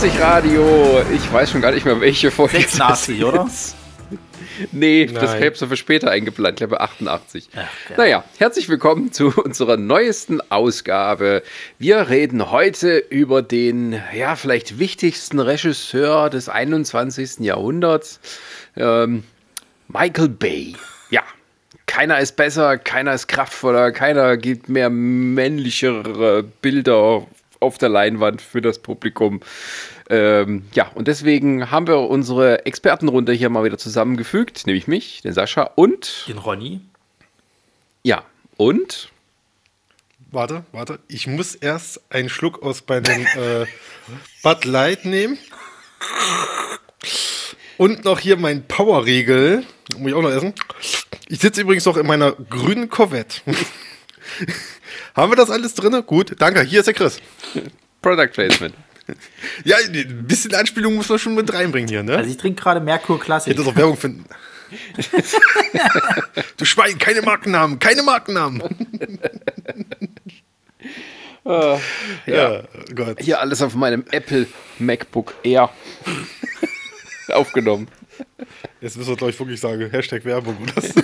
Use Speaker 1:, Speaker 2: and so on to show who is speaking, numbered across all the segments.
Speaker 1: Nerdsich Radio. Ich weiß schon gar nicht mehr, welche Folge
Speaker 2: 86, oder?
Speaker 1: Nee,
Speaker 3: Nein.
Speaker 1: das habe ich so für später eingeplant, ich glaube 88.
Speaker 2: Ach, ja.
Speaker 1: Naja, herzlich willkommen zu unserer neuesten Ausgabe. Wir reden heute über den, ja, vielleicht wichtigsten Regisseur des 21. Jahrhunderts, ähm, Michael Bay. Ja, keiner ist besser, keiner ist kraftvoller, keiner gibt mehr männlichere Bilder auf der Leinwand für das Publikum. Ähm, ja, und deswegen haben wir unsere Expertenrunde hier mal wieder zusammengefügt, nämlich mich, den Sascha und,
Speaker 2: Den Ronny.
Speaker 1: ja, und,
Speaker 3: Warte, warte. Ich muss erst einen Schluck aus meinem äh, Bud Light nehmen. Und noch hier mein Powerriegel. Muss ich auch noch essen. Ich sitze übrigens noch in meiner grünen Corvette. Haben wir das alles drin? Gut, danke. Hier ist der Chris.
Speaker 1: Product Placement.
Speaker 3: Ja, ein bisschen Anspielung muss man schon mit reinbringen hier, ne?
Speaker 2: Also ich trinke gerade Merkur Classic.
Speaker 3: Hätte doch Werbung finden. du Schwein, keine Markennamen, keine Markennamen.
Speaker 1: ja.
Speaker 3: Ja, oh Gott.
Speaker 1: Hier alles auf meinem Apple MacBook Air aufgenommen.
Speaker 3: Jetzt müssen wir, glaube ich, wirklich sagen, Hashtag Werbung oder so.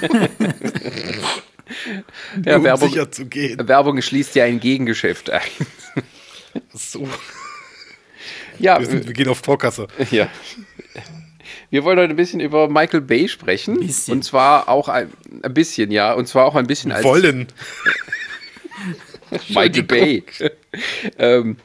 Speaker 1: Ja,
Speaker 3: um
Speaker 1: Werbung,
Speaker 3: sicher zu gehen.
Speaker 1: Werbung schließt ja ein Gegengeschäft ein.
Speaker 3: So,
Speaker 1: Ja,
Speaker 3: wir, sind, wir gehen auf Torkasse.
Speaker 1: Ja. Wir wollen heute ein bisschen über Michael Bay sprechen.
Speaker 2: Bisschen.
Speaker 1: Und zwar auch ein, ein bisschen, ja. Und zwar auch ein bisschen als
Speaker 3: Wollen.
Speaker 1: Michael Bay. ähm,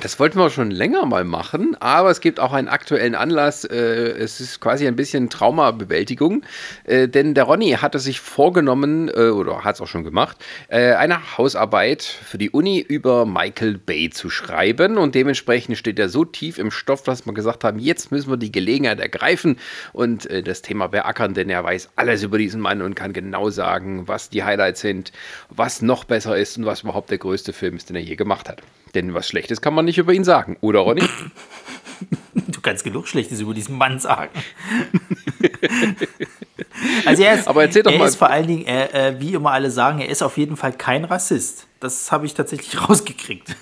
Speaker 1: das wollten wir schon länger mal machen, aber es gibt auch einen aktuellen Anlass. Äh, es ist quasi ein bisschen Traumabewältigung, äh, denn der Ronny hatte sich vorgenommen, äh, oder hat es auch schon gemacht, eine Hausarbeit für die Uni über Michael Bay zu schreiben und dementsprechend steht er so tief im Stoff, dass wir gesagt haben, jetzt müssen wir die Gelegenheit ergreifen und das Thema beackern, denn er weiß alles über diesen Mann und kann genau sagen, was die Highlights sind, was noch besser ist und was überhaupt der größte Film ist, den er je gemacht hat. Denn was Schlechtes kann man nicht über ihn sagen, oder Ronny?
Speaker 2: Du kannst genug Schlechtes über diesen Mann sagen. also er ist,
Speaker 1: Aber erzähl doch
Speaker 2: er
Speaker 1: mal-
Speaker 2: ist vor allen Dingen, er, äh, wie immer alle sagen, er ist auf jeden Fall kein Rassist. Das habe ich tatsächlich rausgekriegt.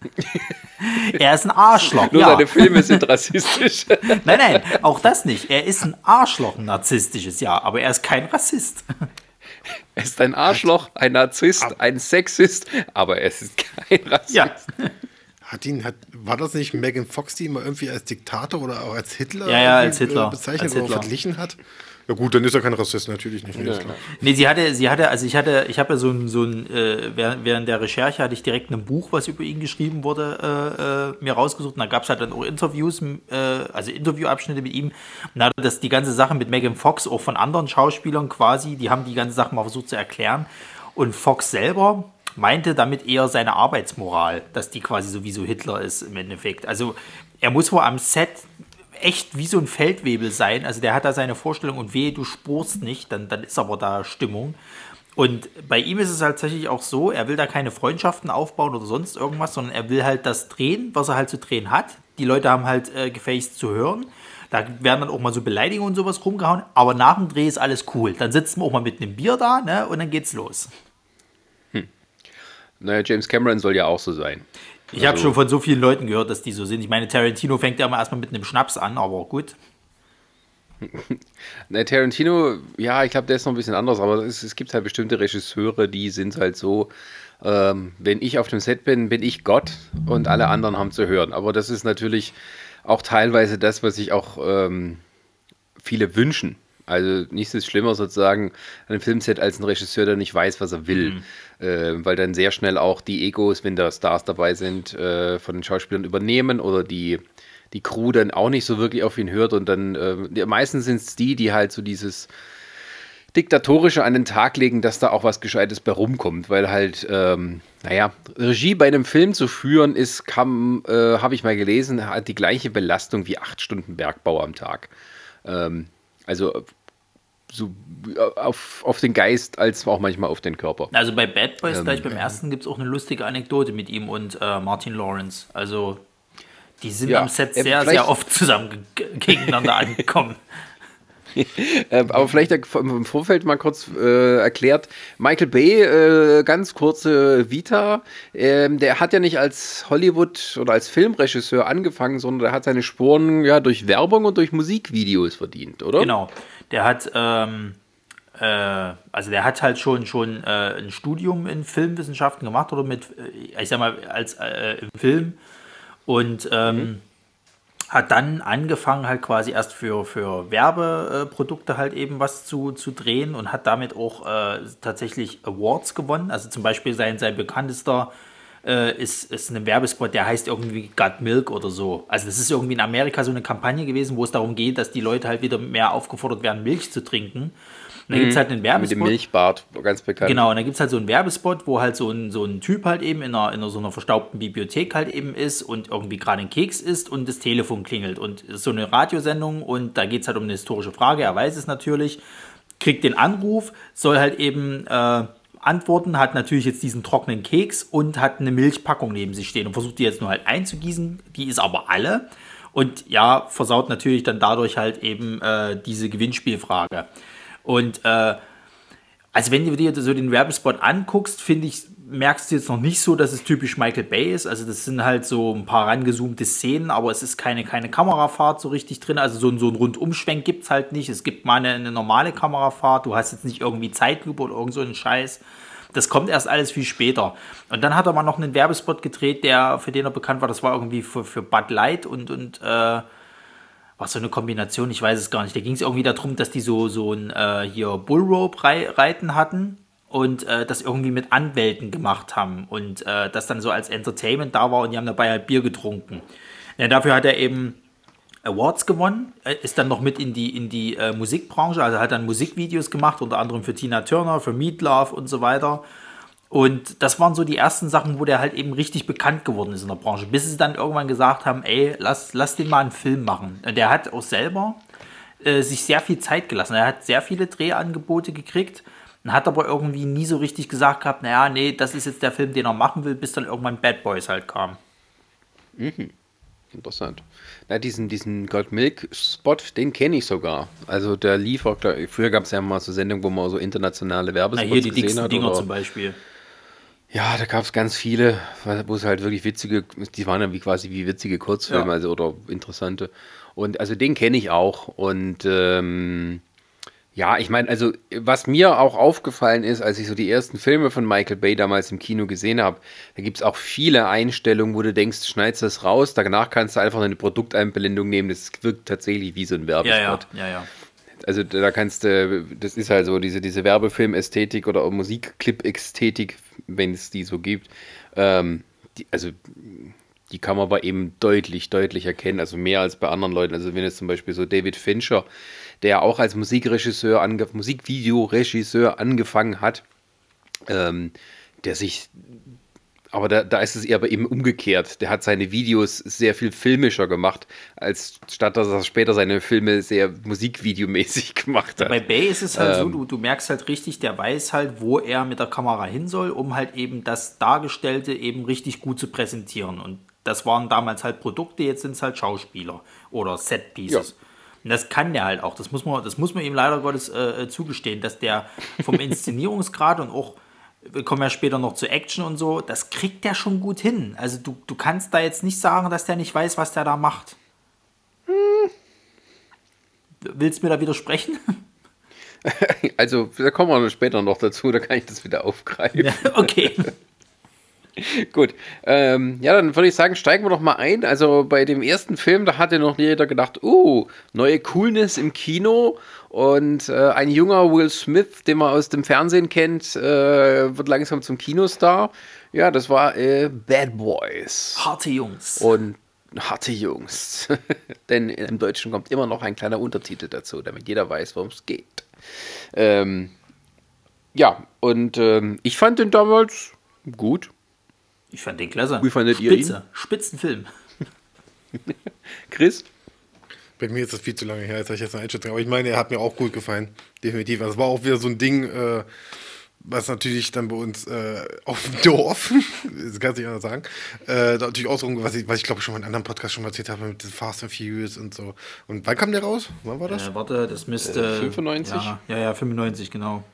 Speaker 2: er ist ein Arschloch.
Speaker 1: Nur
Speaker 2: ja.
Speaker 1: seine Filme sind rassistisch.
Speaker 2: Nein, nein, auch das nicht. Er ist ein Arschloch, ein narzisstisches, ja, aber er ist kein Rassist.
Speaker 1: Er ist ein Arschloch, ein Narzisst, ein Sexist, aber er ist kein Rassist.
Speaker 2: Ja,
Speaker 3: Hat ihn, hat, war das nicht Megan Fox, die ihn mal irgendwie als Diktator oder auch als Hitler,
Speaker 2: Ja, ja, als Hitler.
Speaker 3: äh, bezeichnet
Speaker 2: Als
Speaker 3: oder
Speaker 2: Hitler.
Speaker 3: verglichen hat? Ja gut, dann ist er kein Rassist, natürlich nicht. Nee, klar.
Speaker 2: Nee, sie hatte, sie hatte, also ich hatte, ich habe ja so ein, so ein äh, während, während der Recherche hatte ich direkt ein Buch, was über ihn geschrieben wurde, äh, äh, mir rausgesucht. Und da gab es halt dann auch Interviews, äh, also Interviewabschnitte mit ihm. Und da hat er das die ganze Sache mit Megan Fox auch von anderen Schauspielern quasi, die haben die ganze Sache mal versucht zu erklären. Und Fox selber meinte damit eher seine Arbeitsmoral, dass die quasi sowieso Hitler ist im Endeffekt. Also er muss wohl am Set echt wie so ein Feldwebel sein. Also der hat da seine Vorstellung und wehe, du spurst nicht, dann, dann ist aber da Stimmung. Und bei ihm ist es halt tatsächlich auch so, er will da keine Freundschaften aufbauen oder sonst irgendwas, sondern er will halt das drehen, was er halt zu drehen hat. Die Leute haben halt äh, gefälligst zu hören. Da werden dann auch mal so Beleidigungen und sowas rumgehauen, aber nach dem Dreh ist alles cool. Dann sitzen wir auch mal mit einem Bier da ne, und dann geht's los.
Speaker 1: Naja, James Cameron soll ja auch so sein.
Speaker 2: Ich habe
Speaker 1: Also-
Speaker 2: schon von so vielen Leuten gehört, dass die so sind. Ich meine, Tarantino fängt ja immer erstmal mit einem Schnaps an, aber gut.
Speaker 1: Na, Tarantino, ja, ich glaube, der ist noch ein bisschen anders, aber es, es gibt halt bestimmte Regisseure, die sind halt so, ähm, wenn ich auf dem Set bin, bin ich Gott und alle anderen haben zu hören. Aber das ist natürlich auch teilweise das, was sich auch ähm, viele wünschen. Also nichts ist schlimmer sozusagen an einem Filmset als ein Regisseur, der nicht weiß, was er will. Äh, weil dann sehr schnell auch die Egos, wenn da Stars dabei sind, äh, von den Schauspielern übernehmen oder die, die Crew dann auch nicht so wirklich auf ihn hört. Und dann äh, meistens sind es die, die halt so dieses Diktatorische an den Tag legen, dass da auch was Gescheites bei rumkommt, weil halt, ähm, naja, Regie bei einem Film zu führen ist, äh, habe ich mal gelesen, hat die gleiche Belastung wie acht Stunden Bergbau am Tag. Ähm, also so auf, auf den Geist als auch manchmal auf den Körper.
Speaker 2: Also bei Bad Boys,
Speaker 1: Ähm,
Speaker 2: gleich beim ersten, gibt es auch eine lustige Anekdote mit ihm und äh, Martin Lawrence. Also die sind
Speaker 1: Ja,
Speaker 2: am Set
Speaker 1: äh,
Speaker 2: sehr,
Speaker 1: vielleicht-
Speaker 2: sehr oft zusammen ge gegeneinander angekommen.
Speaker 1: Ähm, aber vielleicht im Vorfeld mal kurz äh, erklärt, Michael Bay, äh, ganz kurze Vita, ähm, der hat ja nicht als Hollywood- oder als Filmregisseur angefangen, sondern der hat seine Spuren ja durch Werbung und durch Musikvideos verdient, oder?
Speaker 2: Genau. Der hat, ähm, äh, also der hat halt schon, schon äh, ein Studium in Filmwissenschaften gemacht oder mit, äh, ich sag mal, als äh, im Film und ähm, mhm hat dann angefangen halt quasi erst für, für Werbeprodukte halt eben was zu, zu drehen und hat damit auch äh, tatsächlich Awards gewonnen. Also zum Beispiel sein, sein bekanntester äh, ist, ist ein Werbespot, der heißt irgendwie Got Milk oder so. Also das ist irgendwie in Amerika so eine Kampagne gewesen, wo es darum geht, dass die Leute halt wieder mehr aufgefordert werden, Milch zu trinken. Und dann mhm. gibt es halt einen Werbespot.
Speaker 1: Mit dem Milchbart, ganz bekannt.
Speaker 2: Genau, und dann gibt es halt so einen Werbespot, wo halt so ein, so ein Typ halt eben in einer, in so einer verstaubten Bibliothek halt eben ist und irgendwie gerade ein Keks isst und das Telefon klingelt. Und es ist so eine Radiosendung und da geht es halt um eine historische Frage, er weiß es natürlich, kriegt den Anruf, soll halt eben äh, antworten, hat natürlich jetzt diesen trockenen Keks und hat eine Milchpackung neben sich stehen und versucht die jetzt nur halt einzugießen. Die ist aber alle. Und ja, versaut natürlich dann dadurch halt eben äh, diese Gewinnspielfrage. Und äh, also wenn du dir so den Werbespot anguckst, finde ich, merkst du jetzt noch nicht so, dass es typisch Michael Bay ist. Also das sind halt so ein paar rangezoomte Szenen, aber es ist keine, keine Kamerafahrt so richtig drin. Also so, so ein Rundumschwenk gibt es halt nicht. Es gibt mal eine, eine, normale Kamerafahrt. Du hast jetzt nicht irgendwie Zeitlupe oder irgend so einen Scheiß. Das kommt erst alles viel später. Und dann hat er mal noch einen Werbespot gedreht, der, für den er bekannt war, das war irgendwie für, für Bud Light und, und äh, was so eine Kombination, ich weiß es gar nicht. Da ging es irgendwie darum, dass die so, so ein äh, hier Bullrope-Reiten hatten und äh, das irgendwie mit Anwälten gemacht haben und äh, das dann so als Entertainment da war und die haben dabei halt Bier getrunken. Ja, dafür hat er eben Awards gewonnen, äh, ist dann noch mit in die, in die äh, Musikbranche, also hat dann Musikvideos gemacht, unter anderem für Tina Turner, für Meat Love und so weiter. Und das waren so die ersten Sachen, wo der halt eben richtig bekannt geworden ist in der Branche, bis sie dann irgendwann gesagt haben, ey, lass, lass den mal einen Film machen. Der hat auch selber äh, sich sehr viel Zeit gelassen. Er hat sehr viele Drehangebote gekriegt und hat aber irgendwie nie so richtig gesagt gehabt, naja, nee, das ist jetzt der Film, den er machen will, bis dann irgendwann Bad Boys halt kam.
Speaker 1: Mhm. Interessant. Na, diesen, diesen Gold Milk Spot, den kenne ich sogar. Also der lief auch, früher gab es ja mal so Sendungen, wo man so internationale Werbespots
Speaker 2: Na, hier die gesehen hat. Dinger oder, zum Beispiel.
Speaker 1: Ja, da gab es ganz viele, wo es halt wirklich witzige, die waren dann wie quasi wie witzige Kurzfilme, ja. also oder interessante. Und also den kenne ich auch. Und ähm, ja, ich meine, also was mir auch aufgefallen ist, als ich so die ersten Filme von Michael Bay damals im Kino gesehen habe, da gibt es auch viele Einstellungen, wo du denkst, schneidest das raus, danach kannst du einfach eine Produkteinblendung nehmen, das wirkt tatsächlich wie so ein Werbespot.
Speaker 2: Ja, ja, ja, ja.
Speaker 1: Also da kannst du, das ist halt so, diese, diese Werbefilm-Ästhetik oder Musikclip-Ästhetik, wenn es die so gibt. Ähm, die, also die kann man aber eben deutlich, deutlich erkennen, also mehr als bei anderen Leuten. Also wenn jetzt zum Beispiel so David Fincher, der auch als Musikregisseur, ange Musikvideoregisseur angefangen hat, ähm, der sich aber da, da ist es eher aber eben umgekehrt. Der hat seine Videos sehr viel filmischer gemacht, als statt dass er später seine Filme sehr musikvideomäßig gemacht hat.
Speaker 2: Bei Bay ist es halt ähm, so, du, du merkst halt richtig, der weiß halt, wo er mit der Kamera hin soll, um halt eben das Dargestellte eben richtig gut zu präsentieren. Und das waren damals halt Produkte, jetzt sind es halt Schauspieler oder Setpieces. Ja. Und das kann der halt auch. Das muss man, das muss man ihm leider Gottes äh, äh zugestehen, dass der vom Inszenierungsgrad und auch wir kommen ja später noch zu Action und so, das kriegt der schon gut hin. Also du, du kannst da jetzt nicht sagen, dass der nicht weiß, was der da macht. Hm. Willst du mir da widersprechen?
Speaker 1: Also, da kommen wir später noch dazu, da kann ich das wieder aufgreifen. Ja,
Speaker 2: okay.
Speaker 1: Gut. Ähm, ja, dann würde ich sagen, steigen wir doch mal ein. Also bei dem ersten Film, da hatte noch jeder gedacht, uh, neue Coolness im Kino. Und äh, ein junger Will Smith, den man aus dem Fernsehen kennt, äh, wird langsam zum Kinostar. Ja, das war äh, Bad Boys.
Speaker 2: Harte Jungs.
Speaker 1: Und harte Jungs. Denn im Deutschen kommt immer noch ein kleiner Untertitel dazu, damit jeder weiß, worum es geht. Ähm, ja, und ähm, ich fand den damals gut.
Speaker 2: Ich fand den klasse.
Speaker 1: Wie fandet
Speaker 2: Spitze.
Speaker 1: ihr ihn?
Speaker 2: Spitzenfilm.
Speaker 1: Chris?
Speaker 3: Bei mir ist das viel zu lange her, als ich jetzt eine Einschätzung Aber ich meine, er hat mir auch gut gefallen. Definitiv. Das war auch wieder so ein Ding, äh, was natürlich dann bei uns äh, auf dem Dorf, das kann ich nicht anders sagen, äh, natürlich auch so, was ich, was ich glaube schon mal in einem anderen Podcast schon mal erzählt habe, mit Fast and Furious und so. Und wann kam der raus? Wann war das?
Speaker 2: Äh, warte, das müsste.
Speaker 1: Äh, 95?
Speaker 2: Ja, ja, ja, 95, genau.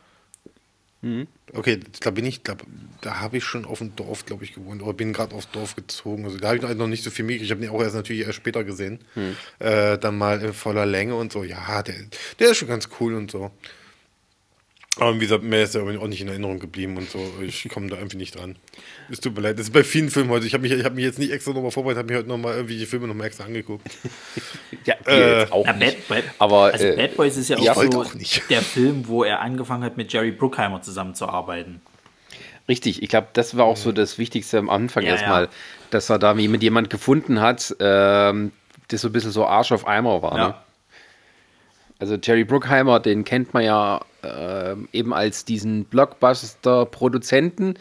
Speaker 3: Okay, da bin ich, glaub, da habe ich schon auf dem Dorf, glaube ich, gewohnt. Oder bin gerade aufs Dorf gezogen. Also da habe ich noch- nicht so viel mitgekriegt. Ich habe den auch erst natürlich erst später gesehen. Äh, dann mal in voller Länge und so. Ja, der, der ist schon ganz cool und so. Aber wie gesagt, mir ist er auch nicht in Erinnerung geblieben und so. Ich komme da irgendwie nicht dran. Es tut mir leid. Das ist bei vielen Filmen heute. Ich habe mich, ich hab mich jetzt nicht extra nochmal vorbereitet, habe mir heute nochmal irgendwie die Filme nochmal extra angeguckt.
Speaker 1: Ja,
Speaker 3: Äh,
Speaker 1: jetzt auch
Speaker 2: Ja,
Speaker 1: nicht.
Speaker 2: Bad, Bad,
Speaker 1: Aber,
Speaker 2: also
Speaker 1: äh,
Speaker 2: Bad Boys ist ja auch so
Speaker 3: auch nicht.
Speaker 2: der Film, wo er angefangen hat, mit Jerry Bruckheimer zusammenzuarbeiten.
Speaker 1: Richtig, ich glaube, das war auch so das Wichtigste am Anfang
Speaker 2: Ja,
Speaker 1: erstmal,
Speaker 2: ja.
Speaker 1: dass er da wie mit jemand gefunden hat, ähm, das so ein bisschen so Arsch auf Eimer war. Ne?
Speaker 2: Ja.
Speaker 1: Also Jerry Bruckheimer, den kennt man ja ähm, eben als diesen Blockbuster-Produzenten,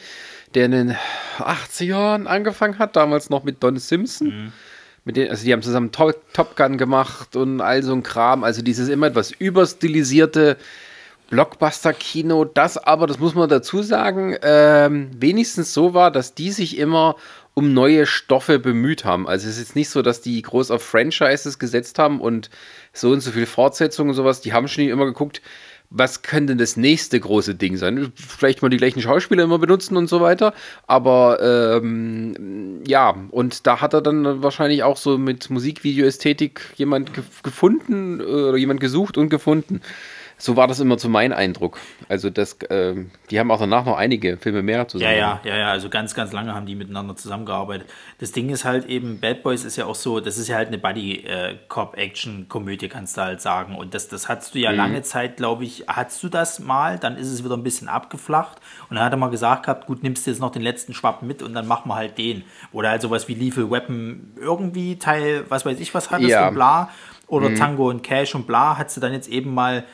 Speaker 1: der in den 80ern angefangen hat, damals noch mit Don Simpson.
Speaker 2: Mhm.
Speaker 1: Mit den, also die haben zusammen Top, Top Gun gemacht und all so ein Kram. Also dieses immer etwas überstilisierte Blockbuster-Kino, das aber, das muss man dazu sagen, ähm, wenigstens so war, dass die sich immer um neue Stoffe bemüht haben. Also es ist jetzt nicht so, dass die groß auf Franchises gesetzt haben und so und so viel Fortsetzungen und sowas. Die haben schon immer geguckt, was könnte das nächste große Ding sein? Vielleicht mal die gleichen Schauspieler immer benutzen und so weiter. Aber ähm, ja, und da hat er dann wahrscheinlich auch so mit Musikvideo-Ästhetik jemand ge gefunden äh, oder jemand gesucht und gefunden. So war das immer zu mein Eindruck. Also das, ähm, die haben auch danach noch einige Filme mehr zusammen.
Speaker 2: ja, ja, ja, also ganz, ganz lange haben die miteinander zusammengearbeitet. Das Ding ist halt eben, Bad Boys ist ja auch so, das ist ja halt eine Buddy-Cop-Action-Komödie, kannst du halt sagen. Und das, das hattest du ja lange Zeit, glaube ich, hattest du das mal, dann ist es wieder ein bisschen abgeflacht. Und dann hat er mal gesagt gehabt, gut, nimmst du jetzt noch den letzten Schwapp mit und dann machen wir halt den. Oder halt sowas wie Lethal Weapon irgendwie Teil, was weiß ich was hattest
Speaker 1: Ja.
Speaker 2: und bla. Oder Tango und Cash und bla, hattest du dann jetzt eben mal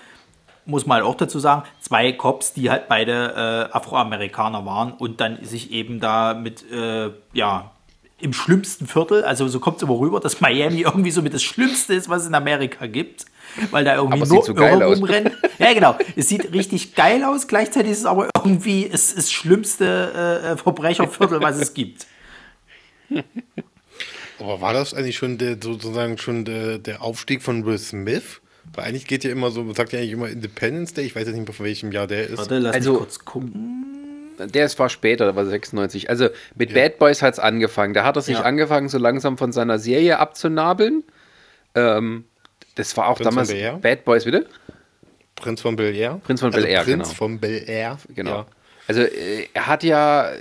Speaker 2: muss man halt auch dazu sagen, zwei Cops, die halt beide äh, Afroamerikaner waren und dann sich eben da mit, äh, ja, im schlimmsten Viertel, also so kommt es immer rüber, dass Miami irgendwie so mit das Schlimmste ist, was es in Amerika gibt, weil da irgendwie nur
Speaker 1: so geil
Speaker 2: Irre
Speaker 1: aus.
Speaker 2: rumrennen. Ja, genau. Es sieht richtig geil aus, gleichzeitig ist es aber irgendwie es ist das schlimmste äh, Verbrecherviertel, was es gibt.
Speaker 3: Aber war das eigentlich schon der, sozusagen schon der, der Aufstieg von Will Smith? Weil eigentlich geht ja immer so, man sagt ja eigentlich immer Independence Day, ich weiß jetzt nicht mehr von welchem Jahr der ist.
Speaker 2: Warte, lass
Speaker 1: Also-
Speaker 2: mich kurz gucken.
Speaker 1: Der ist war später, der war 96. Also mit Bad Boys hat es angefangen. Da hat er sich
Speaker 2: Ja.
Speaker 1: angefangen, so langsam von seiner Serie abzunabeln. Ähm, das war auch
Speaker 3: Prinz von
Speaker 1: damals? Bad Boys, bitte?
Speaker 3: Prinz von Bel Air.
Speaker 1: Prinz von
Speaker 3: also
Speaker 1: Bel-Air,
Speaker 3: Prinz
Speaker 1: genau.
Speaker 3: von Bel Air.
Speaker 1: Genau.
Speaker 3: Ja.
Speaker 1: Also äh, er hat ja äh,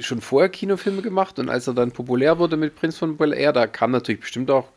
Speaker 1: schon vorher Kinofilme gemacht und als er dann populär wurde mit Prinz von Bel Air, da kamen natürlich bestimmt auch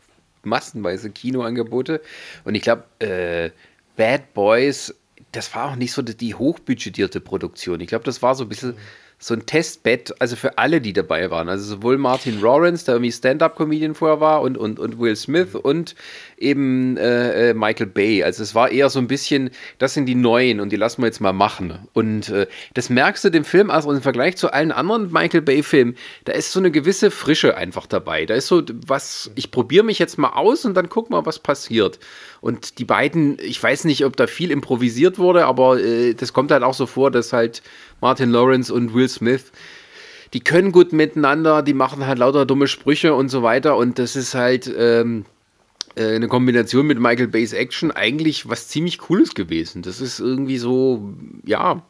Speaker 1: massenweise Kinoangebote. Und ich glaube, äh, Bad Boys, das war auch nicht so die, hochbudgetierte Produktion. Ich glaube, das war so ein bisschen so ein Testbett, also für alle, die dabei waren. Also sowohl Martin Lawrence, der irgendwie Stand-Up-Comedian vorher war, und, und, und Will Smith und eben äh, äh, Michael Bay. Also es war eher so ein bisschen, das sind die Neuen und die lassen wir jetzt mal machen. Und äh, das merkst du dem Film, also im Vergleich zu allen anderen Michael Bay-Filmen, da ist so eine gewisse Frische einfach dabei. Da ist so was, ich probiere mich jetzt mal aus und dann guck mal, was passiert. Und die beiden, ich weiß nicht, ob da viel improvisiert wurde, aber äh, das kommt halt auch so vor, dass halt Martin Lawrence und Will Smith, die können gut miteinander, die machen halt lauter dumme Sprüche und so weiter. Und das ist halt ähm, äh, eine Kombination mit Michael Bay's Action eigentlich was ziemlich Cooles gewesen. Das ist irgendwie so, ja,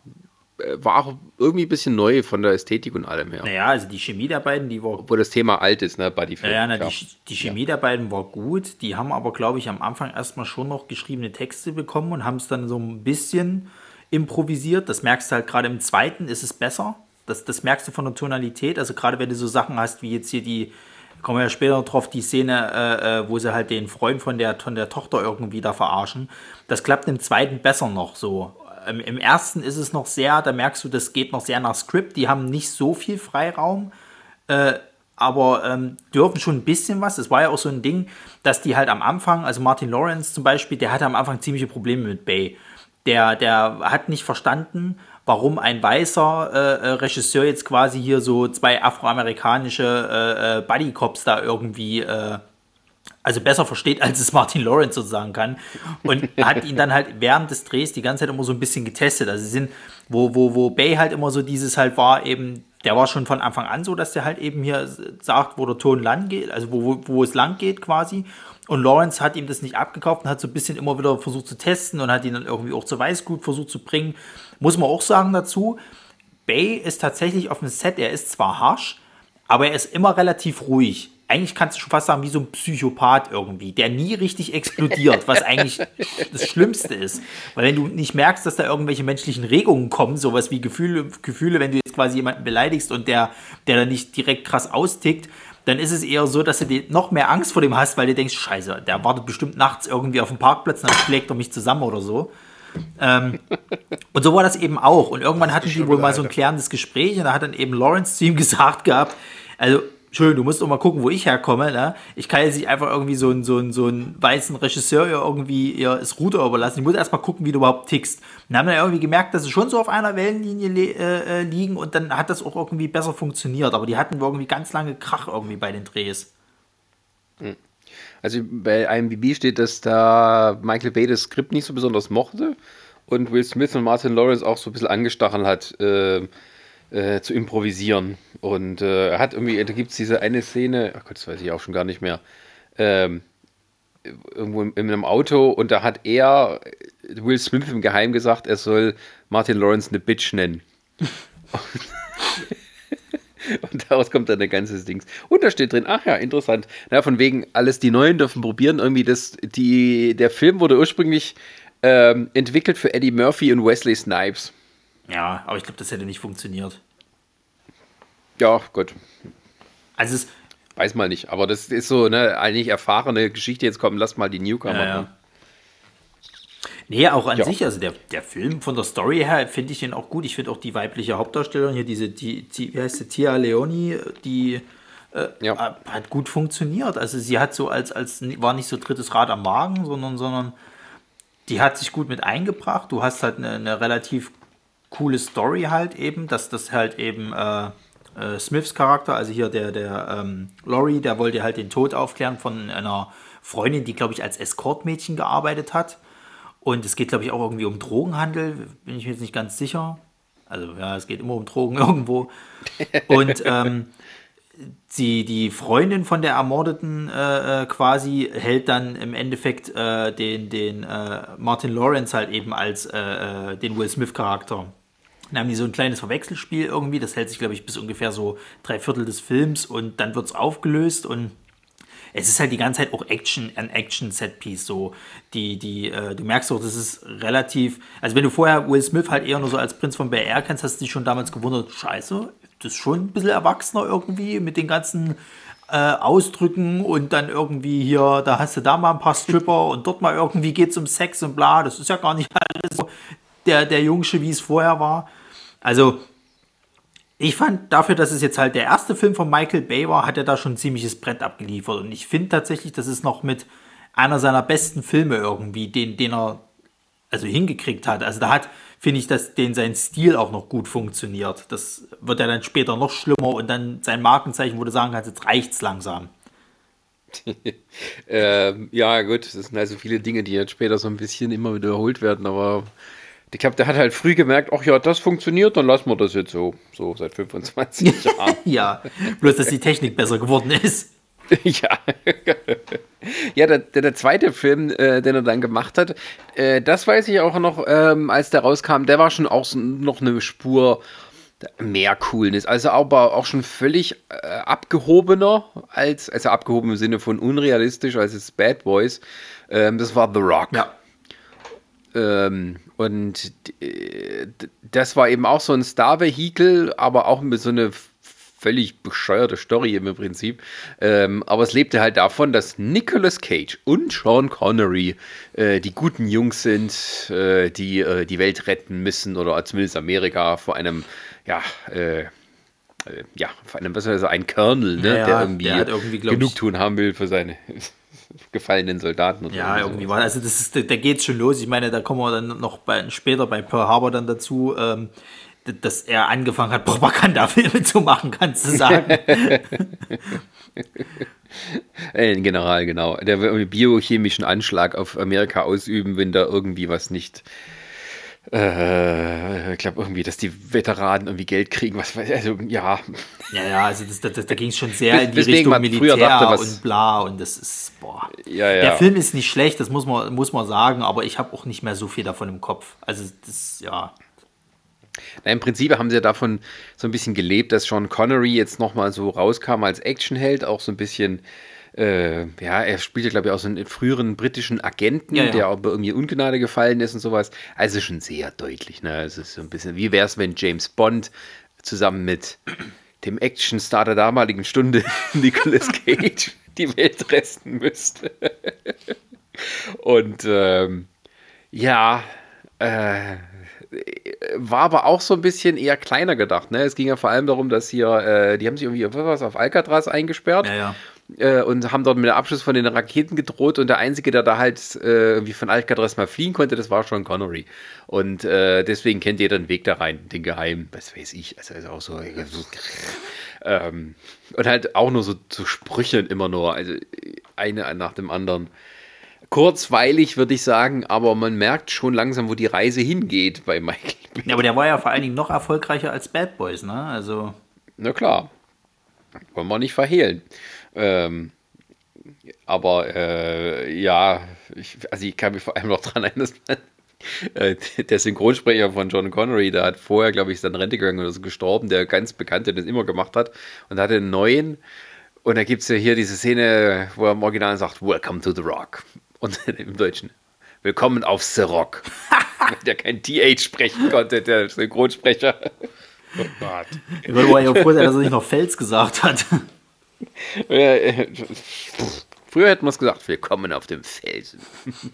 Speaker 1: äh, war auch irgendwie ein bisschen neu von der Ästhetik und allem her.
Speaker 2: Naja, also die Chemie der beiden, die war
Speaker 1: Obwohl das Thema alt ist, ne, Buddy-Film.
Speaker 2: Ja, ja, na, die, die Chemie der beiden war gut. Die haben aber, glaube ich, am Anfang erstmal schon noch geschriebene Texte bekommen und haben es dann so ein bisschen improvisiert. Das merkst du halt gerade im zweiten ist es besser. Das, das merkst du von der Tonalität. Also gerade wenn du so Sachen hast, wie jetzt hier die, kommen wir ja später noch drauf, die Szene, äh, äh, wo sie halt den Freund von der, von der Tochter irgendwie da verarschen. Das klappt im zweiten besser noch so. Im, Im ersten ist es noch sehr, da merkst du, das geht noch sehr nach Script. Die haben nicht so viel Freiraum aber ähm, dürfen schon ein bisschen was. Es war ja auch so ein Ding, dass die halt am Anfang, also Martin Lawrence zum Beispiel, der hatte am Anfang ziemliche Probleme mit Bay. Der, der hat nicht verstanden, warum ein weißer äh, äh, Regisseur jetzt quasi hier so zwei afroamerikanische äh, äh, Buddy-Cops da irgendwie äh, also besser versteht, als es Martin Lawrence sozusagen kann. Und hat ihn dann halt während des Drehs die ganze Zeit immer so ein bisschen getestet. Also sie sind, wo, wo, wo Bay halt immer so dieses halt war, eben, der war schon von Anfang an so, dass der halt eben hier sagt, wo der Ton lang geht, also wo, wo, wo es lang geht quasi. Und Lawrence hat ihm das nicht abgekauft und hat so ein bisschen immer wieder versucht zu testen und hat ihn dann irgendwie auch zu Weißgut versucht zu bringen. Muss man auch sagen dazu, Bay ist tatsächlich auf dem Set, er ist zwar harsch, aber er ist immer relativ ruhig eigentlich kannst du schon fast sagen, wie so ein Psychopath irgendwie, der nie richtig explodiert, was eigentlich das Schlimmste ist. Weil wenn du nicht merkst, dass da irgendwelche menschlichen Regungen kommen, sowas wie Gefühle, Gefühle, wenn du jetzt quasi jemanden beleidigst und der, der dann nicht direkt krass austickt, dann ist es eher so, dass du dir noch mehr Angst vor dem hast, weil du denkst, scheiße, der wartet bestimmt nachts irgendwie auf dem Parkplatz und dann schlägt er mich zusammen oder so. Ähm, und so war das eben auch. Und irgendwann hatten die wohl mal so ein klärendes Gespräch und da hat dann eben Lawrence zu ihm gesagt gehabt, also Entschuldigung, du musst doch mal gucken, wo ich herkomme. Ne? Ich kann jetzt nicht einfach irgendwie so einen, so einen, so einen weißen Regisseur irgendwie ihr das Ruder überlassen. Ich muss erst mal gucken, wie du überhaupt tickst. Und haben dann irgendwie gemerkt, dass sie schon so auf einer Wellenlinie äh, äh, liegen und dann hat das auch irgendwie besser funktioniert. Aber die hatten irgendwie ganz lange Krach irgendwie bei den Drehs.
Speaker 1: Hm. Also bei IMDb steht, dass da Michael Bay das Skript nicht so besonders mochte und Will Smith und Martin Lawrence auch so ein bisschen angestachelt hat. Äh, äh, zu improvisieren. Und äh, hat irgendwie, da gibt es diese eine Szene, ach Gott, das weiß ich auch schon gar nicht mehr, ähm, irgendwo in, in, einem Auto und da hat er, Will Smith im Geheim gesagt, er soll Martin Lawrence eine Bitch nennen. Und daraus kommt dann ein ganzes Ding. Und da steht drin, ach ja, interessant. Na, von wegen, alles die Neuen dürfen probieren. Irgendwie das, die, der Film wurde ursprünglich ähm, entwickelt für Eddie Murphy und Wesley Snipes.
Speaker 2: Ja, aber ich glaube, das hätte nicht funktioniert.
Speaker 1: Ja, gut.
Speaker 2: Also es.
Speaker 1: Weiß mal nicht, aber das ist so eine eigentlich erfahrene Geschichte. Jetzt kommen, lass mal die Newcomer. Ja, ja.
Speaker 2: Nee, auch an ja. sich, also der, der Film von der Story her finde ich den auch gut. Ich finde auch die weibliche Hauptdarstellerin hier, diese, die, die, wie heißt sie, Tia Leoni, die äh, ja. hat gut funktioniert. Also sie hat so als, als, war nicht so drittes Rad am Magen, sondern, sondern die hat sich gut mit eingebracht. Du hast halt eine, eine relativ coole Story halt eben, dass das halt eben äh, äh, Smiths Charakter, also hier der, der ähm, Laurie, der wollte halt den Tod aufklären von einer Freundin, die, glaube ich, als Escortmädchen gearbeitet hat. Und es geht, glaube ich, auch irgendwie um Drogenhandel, bin ich mir jetzt nicht ganz sicher. Also ja, es geht immer um Drogen irgendwo. Und ähm, die, die Freundin von der Ermordeten äh, äh, quasi hält dann im Endeffekt äh, den, den äh, Martin Lawrence halt eben als äh, äh, den Will Smith-Charakter. Dann haben die so ein kleines Verwechselspiel irgendwie, das hält sich, glaube ich, bis ungefähr so drei Viertel des Films und dann wird es aufgelöst und es ist halt die ganze Zeit auch Action, ein Action-Set-Piece. So, die, die, äh, du merkst auch, das ist relativ. Also, wenn du vorher Will Smith halt eher nur so als Prinz von Bel Air kennst, hast du dich schon damals gewundert, scheiße, das ist schon ein bisschen erwachsener irgendwie mit den ganzen äh, Ausdrücken und dann irgendwie hier, da hast du da mal ein paar Stripper und dort mal irgendwie geht es um Sex und bla. Das ist ja gar nicht alles so der, der Jungsche, wie es vorher war. Also, ich fand dafür, dass es jetzt halt der erste Film von Michael Bay war, hat er da schon ein ziemliches Brett abgeliefert. Und ich finde tatsächlich, das ist noch mit einer seiner besten Filme irgendwie, den, den er also hingekriegt hat. Also da hat, finde ich, dass den sein Stil auch noch gut funktioniert. Das wird ja dann später noch schlimmer und dann sein Markenzeichen, wo du sagen kannst, jetzt reicht's langsam.
Speaker 1: ähm, ja, gut, das sind also viele Dinge, die jetzt später so ein bisschen immer wiederholt werden, aber ich glaube, der hat halt früh gemerkt, ach ja, das funktioniert, dann lassen wir das jetzt so, so seit 25 Jahren.
Speaker 2: ja, bloß, dass die Technik besser geworden ist.
Speaker 1: ja. ja, der, der, zweite Film, äh, den er dann gemacht hat, äh, das weiß ich auch noch, ähm, als der rauskam, der war schon auch so, noch eine Spur mehr Coolness. Also aber auch schon völlig äh, abgehobener als, also abgehoben im Sinne von unrealistisch als es Bad Boys. Ähm, das war The Rock. Ja. Ähm, und äh, das war eben auch so ein Star-Vehikel, aber auch mit so einer völlig bescheuerte Story im Prinzip. Ähm, aber es lebte halt davon, dass Nicolas Cage und Sean Connery äh, die guten Jungs sind, äh, die äh, die Welt retten müssen oder zumindest Amerika vor einem, ja, äh, äh, ja, vor einem, was weiß ich, ein Colonel, ne, ja, der irgendwie, der irgendwie genug tun haben will für seine gefallenen Soldaten.
Speaker 2: Und ja, irgendwie war also das ist, da geht es schon los. Ich meine, da kommen wir dann noch bei, später bei Pearl Harbor dann dazu, ähm, dass er angefangen hat, Propagandafilme zu machen, kannst du sagen.
Speaker 1: Ein General, genau. Der will irgendwie biochemischen Anschlag auf Amerika ausüben, wenn da irgendwie was nicht. Äh, ich glaube irgendwie, dass die Veteranen irgendwie Geld kriegen, was weiß also ja.
Speaker 2: Ja, ja, also das, das, da ging es schon sehr
Speaker 1: Wes-
Speaker 2: in die Richtung Militär
Speaker 1: dachte, was-
Speaker 2: und bla und das ist, boah.
Speaker 1: Ja, ja.
Speaker 2: Der Film ist nicht schlecht, das muss man, muss man sagen, aber ich habe auch nicht mehr so viel davon im Kopf. Also das, ja.
Speaker 1: Na, Im Prinzip haben sie ja davon so ein bisschen gelebt, dass Sean Connery jetzt nochmal so rauskam als Actionheld, auch so ein bisschen, äh, ja, er spielt ja, glaube ich, auch so einen früheren britischen Agenten,
Speaker 2: Ja, ja.
Speaker 1: der aber irgendwie Ungnade gefallen ist und sowas. Also schon sehr deutlich, ne? Es ist so ein bisschen, wie wäre es, wenn James Bond zusammen mit dem Actionstar der damaligen Stunde, Nicolas Cage, die Welt retten müsste. und ähm, ja, äh, war aber auch so ein bisschen eher kleiner gedacht. Ne? Es ging ja vor allem darum, dass hier, äh, die haben sich irgendwie was auf Alcatraz eingesperrt
Speaker 2: Ja, ja.
Speaker 1: Äh, und haben dort mit dem Abschuss von den Raketen gedroht und der Einzige, der da halt äh, irgendwie von Alcatraz mal fliehen konnte, das war Sean Connery. Und äh, deswegen kennt jeder den Weg da rein, den geheimen, was weiß ich, also ist auch so. Ähm, und halt auch nur so zu Sprüchen immer nur, also eine nach dem anderen. Kurzweilig würde ich sagen, aber man merkt schon langsam, wo die Reise hingeht bei Michael.
Speaker 2: Ja, aber der war ja vor allen Dingen noch erfolgreicher als Bad Boys, ne? Also,
Speaker 1: Na klar. Wollen wir nicht verhehlen. Ähm, aber äh, ja, ich, also ich kann mich vor allem noch dran erinnern, dass man, äh, der Synchronsprecher von John Connery, der hat vorher, glaube ich, ist dann Rente gegangen oder ist gestorben, der ganz bekannte, der das immer gemacht hat und hatte einen neuen. Und da gibt es ja hier diese Szene, wo er im Original sagt, Welcome to the Rock. Und im Deutschen, Willkommen auf The Rock. der kein TH sprechen konnte, der Synchronsprecher.
Speaker 3: Oh Gott.
Speaker 2: ich war ja froh, sein, dass er nicht noch Fels gesagt hat.
Speaker 1: Äh, Früher hätten wir es gesagt, willkommen auf dem Felsen.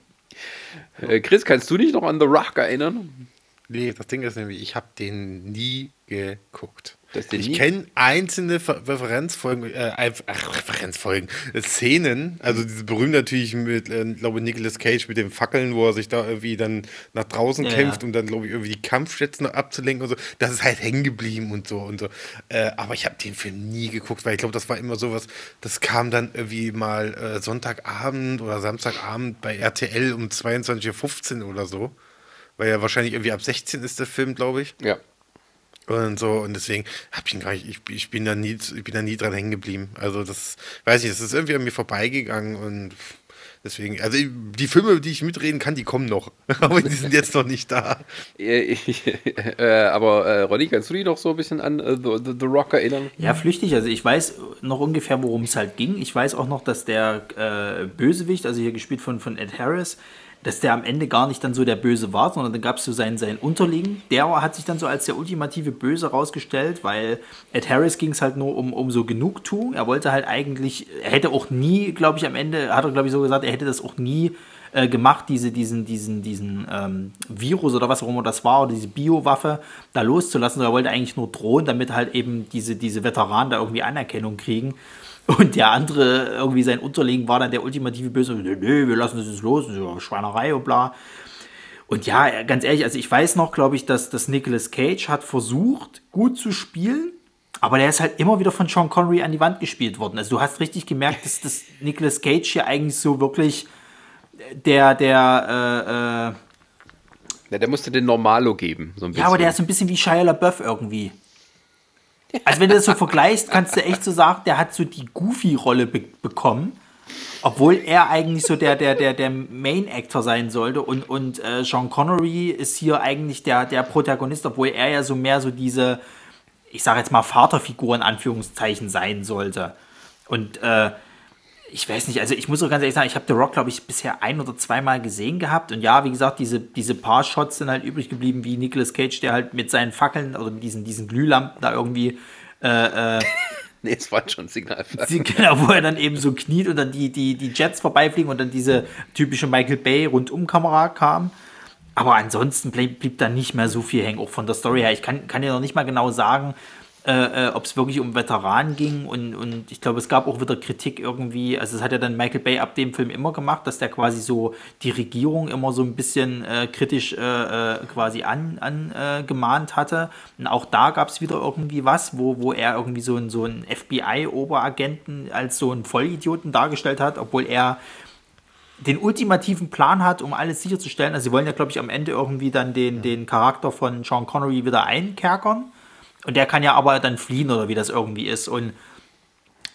Speaker 1: Äh, Chris, kannst du dich noch an The Rock erinnern?
Speaker 3: Nee, das Ding ist nämlich, ich habe den nie geguckt. Ich kenne einzelne Referenzfolgen, äh, Referenzfolgen, äh, Szenen, also diese berühmt natürlich mit, äh, glaube Nicolas Cage mit den Fackeln, wo er sich da irgendwie dann nach draußen
Speaker 2: Ja,
Speaker 3: kämpft, um dann, glaube ich, irgendwie die Kampfschätze noch abzulenken und so. Das ist halt hängen geblieben und so und so. Äh, aber ich habe den Film nie geguckt, weil ich glaube, das war immer sowas, das kam dann irgendwie mal äh, Sonntagabend oder Samstagabend bei RTL um 22.15 Uhr oder so. Weil ja wahrscheinlich irgendwie ab 16 ist der Film, glaube ich.
Speaker 1: Ja.
Speaker 3: Und so, und deswegen hab ich ihn gar nicht, ich, ich bin da nie, ich bin da nie dran hängen geblieben. Also das, weiß ich, das ist irgendwie an mir vorbeigegangen und deswegen, also die Filme, die ich mitreden kann, die kommen noch. Aber die sind jetzt noch nicht da.
Speaker 1: Äh, aber äh, Ronny, kannst du dich noch so ein bisschen an äh, The, The, The Rock erinnern?
Speaker 2: Ja, flüchtig. Also ich weiß noch ungefähr, worum es halt ging. Ich weiß auch noch, dass der äh, Bösewicht, also hier gespielt von, von Ed Harris, dass der am Ende gar nicht dann so der Böse war, sondern dann gab es so seinen, seinen Unterliegen. Der hat sich dann so als der ultimative Böse rausgestellt, weil Ed Harris ging es halt nur um, um so Genugtuung. Er wollte halt eigentlich, er hätte auch nie, glaube ich, am Ende, hat er glaube ich so gesagt, er hätte das auch nie äh, gemacht, diese, diesen, diesen, diesen ähm, Virus oder was auch immer das war, oder diese Biowaffe da loszulassen. Er wollte eigentlich nur drohen, damit halt eben diese, diese Veteranen da irgendwie Anerkennung kriegen. Und der andere, irgendwie sein Unterlegen war dann der ultimative Böse. Nö, nö, wir lassen das jetzt los, das ist ja Schweinerei und bla. Und ja, ganz ehrlich, also ich weiß noch, glaube ich, dass, dass Nicolas Cage hat versucht, gut zu spielen, aber der ist halt immer wieder von Sean Connery an die Wand gespielt worden. Also du hast richtig gemerkt, dass das Nicolas Cage hier eigentlich so wirklich der, der, äh, äh,
Speaker 1: Ja, der musste den Normalo geben. So ein bisschen.
Speaker 2: ja, aber der ist so ein bisschen wie Shia LaBeouf irgendwie. Also wenn du das so vergleichst, kannst du echt so sagen, der hat so die Goofy-Rolle be bekommen, obwohl er eigentlich so der, der, der, der Main-Actor sein sollte und, und äh, Sean Connery ist hier eigentlich der, der Protagonist, obwohl er ja so mehr so diese, ich sage jetzt mal Vaterfigur in Anführungszeichen sein sollte. Und äh, ich weiß nicht, also ich muss auch ganz ehrlich sagen, ich habe The Rock, glaube ich, bisher ein oder zweimal gesehen gehabt. Und ja, wie gesagt, diese, diese paar Shots sind halt übrig geblieben, wie Nicolas Cage, der halt mit seinen Fackeln oder mit diesen, diesen Glühlampen da irgendwie, äh, äh,
Speaker 1: Nee, es war schon
Speaker 2: die- genau, wo er dann eben so kniet und dann die, die, die Jets vorbeifliegen und dann diese typische Michael Bay Rundumkamera kam. Aber ansonsten blieb, blieb da nicht mehr so viel hängen, auch von der Story her. Ich kann, kann dir noch nicht mal genau sagen, äh, äh ob es wirklich um Veteranen ging und, und ich glaube, es gab auch wieder Kritik irgendwie, also es hat ja dann Michael Bay ab dem Film immer gemacht, dass der quasi so die Regierung immer so ein bisschen äh, kritisch äh, äh quasi angemahnt an, äh, hatte und auch da gab es wieder irgendwie was, wo, wo er irgendwie so einen, so einen FBI-Oberagenten als so einen Vollidioten dargestellt hat, obwohl er den ultimativen Plan hat, um alles sicherzustellen. Also sie wollen ja, glaube ich, am Ende irgendwie dann den, den Charakter von Sean Connery wieder einkerkern. Und der kann ja aber dann fliehen oder wie das irgendwie ist. Und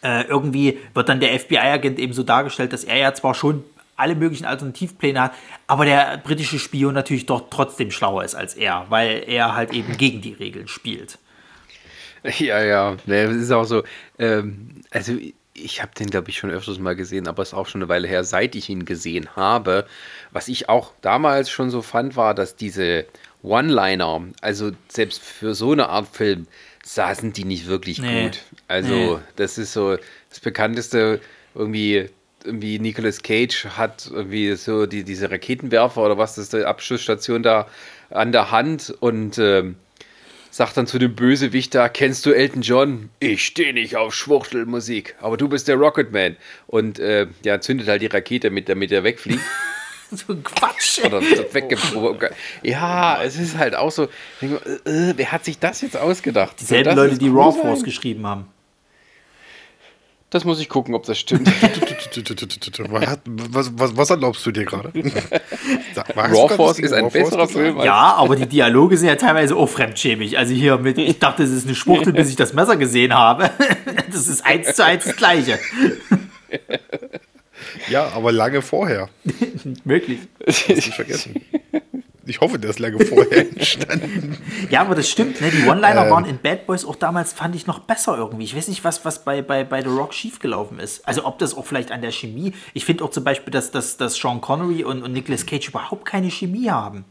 Speaker 2: äh, irgendwie wird dann der FBI-Agent eben so dargestellt, dass er ja zwar schon alle möglichen Alternativpläne hat, aber der britische Spion natürlich doch trotzdem schlauer ist als er, weil er halt eben gegen die Regeln spielt.
Speaker 1: Ja, ja, es ist auch so, ähm, also ich habe den, glaube ich, schon öfters mal gesehen, aber es ist auch schon eine Weile her, seit ich ihn gesehen habe. Was ich auch damals schon so fand, war, dass diese One-Liner, also selbst für so eine Art Film, saßen die nicht wirklich nee. gut. Also, nee. das ist so das bekannteste irgendwie. Irgendwie Nicolas Cage hat irgendwie so die, diese Raketenwerfer oder was das ist, die Abschussstation da an der Hand und ähm, sagt dann zu dem Bösewicht da, kennst du Elton John? Ich stehe nicht auf Schwuchtelmusik, aber du bist der Rocketman. Und äh, ja, zündet halt die Rakete mit, damit er wegfliegt.
Speaker 2: so ein Quatsch.
Speaker 1: Oder ja, es ist halt auch so, äh, äh, wer hat sich das jetzt ausgedacht?
Speaker 2: Dieselben Leute, die Raw Force geschrieben haben.
Speaker 1: Das muss ich gucken, ob das stimmt.
Speaker 3: was, was, was erlaubst du dir gerade?
Speaker 1: Raw Force ist ein besserer Film.
Speaker 2: Ja, aber die Dialoge sind ja teilweise auch fremdschämig. Also hier mit, ich dachte, es ist eine Schwuchtel, bis ich das Messer gesehen habe. Das ist eins zu eins das Gleiche.
Speaker 3: Ja, aber lange vorher.
Speaker 2: Möglich.
Speaker 3: Das nicht vergessen. Ich hoffe, der ist lange vorher entstanden.
Speaker 2: Ja, aber das stimmt, ne? Die One-Liner ähm, waren in Bad Boys auch damals, fand ich, noch besser irgendwie. Ich weiß nicht, was, was bei, bei, bei The Rock schiefgelaufen ist. Also ob das auch vielleicht an der Chemie. Ich finde auch zum Beispiel, dass, dass, dass Sean Connery und, und Nicolas Cage überhaupt keine Chemie haben.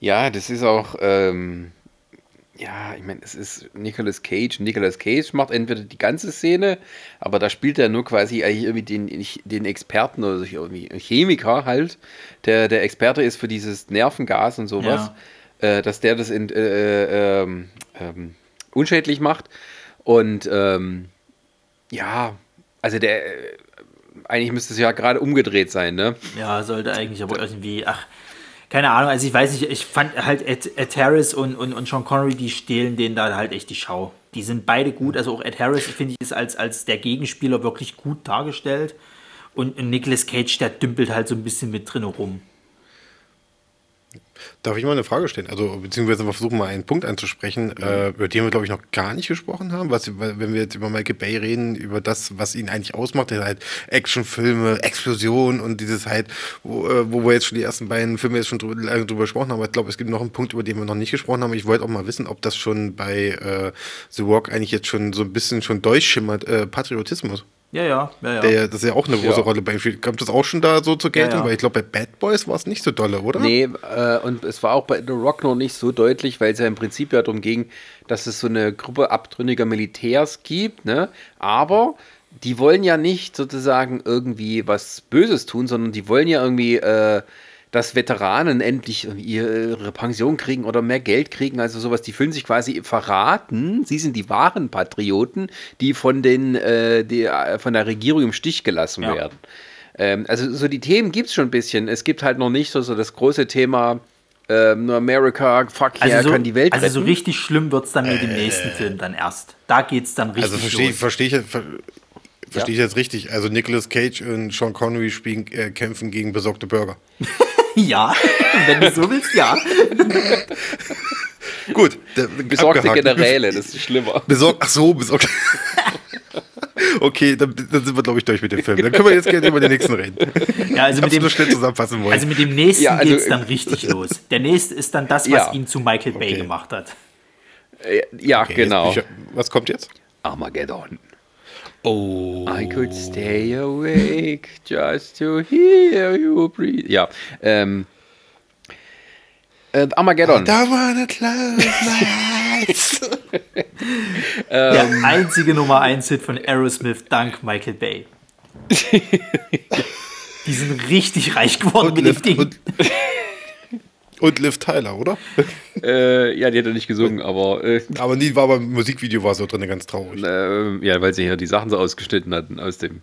Speaker 1: Ja, das ist auch. Ähm ja, ich meine, es ist Nicolas Cage. Nicolas Cage macht entweder die ganze Szene, aber da spielt er nur quasi irgendwie den, den Experten oder irgendwie Chemiker halt, der der Experte ist für dieses Nervengas und sowas, ja. äh, dass der das in, äh, äh, ähm, unschädlich macht. Und ähm, ja, also der äh, eigentlich müsste es ja gerade umgedreht sein, ne?
Speaker 2: Ja, sollte eigentlich, aber irgendwie, ach, keine Ahnung, also ich weiß nicht, ich fand halt Ed, Ed Harris und, und, und Sean Connery, die stehlen denen da halt echt die Schau. Die sind beide gut, also auch Ed Harris, finde ich, ist als, als der Gegenspieler wirklich gut dargestellt. Und, und Nicolas Cage, der dümpelt halt so ein bisschen mit drin rum.
Speaker 3: Darf ich mal eine Frage stellen? Also, beziehungsweise wir versuchen mal einen Punkt anzusprechen, mhm. äh, über den wir, glaube ich, noch gar nicht gesprochen haben. Was, wenn wir jetzt über Michael Bay reden, über das, was ihn eigentlich ausmacht, der halt Actionfilme, Explosion und dieses halt, wo, äh, wo wir jetzt schon die ersten beiden Filme jetzt schon drüber, lange drüber gesprochen haben. Aber ich glaube, es gibt noch einen Punkt, über den wir noch nicht gesprochen haben. Ich wollte auch mal wissen, ob das schon bei äh, The Rock eigentlich jetzt schon so ein bisschen schon durchschimmert, äh, Patriotismus.
Speaker 2: Ja, ja, ja, ja.
Speaker 3: Der, das ist ja auch eine große ja. Rolle bei ihm spielt. Kommt das auch schon da so zur Geltung? Ja, ja. Weil ich glaube, bei Bad Boys war es nicht so dolle, oder?
Speaker 1: Nee, äh, und es war auch bei The Rock noch nicht so deutlich, weil es ja im Prinzip ja darum ging, dass es so eine Gruppe abtrünniger Militärs gibt, ne? Aber die wollen ja nicht sozusagen irgendwie was Böses tun, sondern die wollen ja irgendwie äh, dass Veteranen endlich ihre Pension kriegen oder mehr Geld kriegen, also sowas. Die fühlen sich quasi verraten. Sie sind die wahren Patrioten, die von, den, äh, die, äh, von der Regierung im Stich gelassen ja. werden. Ähm, also so die Themen gibt es schon ein bisschen. Es gibt halt noch nicht so, so das große Thema, ähm, nur America, fuck yeah, also so, kann die Welt
Speaker 2: Also retten. so richtig schlimm wird es dann mit dem äh, nächsten Film dann erst. Da geht es dann richtig Also
Speaker 3: verstehe versteh ich, ver verstehe ich jetzt richtig. Also Nicolas Cage und Sean Connery spielen, äh, kämpfen gegen besorgte Bürger.
Speaker 2: ja, wenn du so willst, ja.
Speaker 3: Gut.
Speaker 1: Besorgte abgehakt. Generäle, das ist schlimmer.
Speaker 3: Besorgt, ach so, besorgt. Okay, dann, dann, sind wir, glaube ich, durch mit dem Film. Dann können wir jetzt gerne über den nächsten reden.
Speaker 2: Ja, also mit dem,
Speaker 3: nur schnell zusammenfassen wollen.
Speaker 2: Also mit dem nächsten ja, also, geht es dann richtig los. Der nächste ist dann das, was ja. ihn zu Michael Bay okay. gemacht hat.
Speaker 1: Ja, okay, genau.
Speaker 3: Ich, was kommt jetzt?
Speaker 1: Armageddon. Oh. I could stay awake just to hear you breathe. Ja, ähm. Äh, Armageddon.
Speaker 3: I don't wanna close my eyes.
Speaker 2: Der ähm. einzige Nummer 1 Hit von Aerosmith dank Michael Bay. Die sind richtig reich geworden und mit dem Ding. Und,
Speaker 3: Liv Tyler, oder?
Speaker 1: Äh, ja, die hat er nicht gesungen, aber. Äh,
Speaker 3: aber nie war beim Musikvideo war so drin ganz traurig.
Speaker 1: Äh, ja, weil sie hier die Sachen so ausgeschnitten hatten aus dem.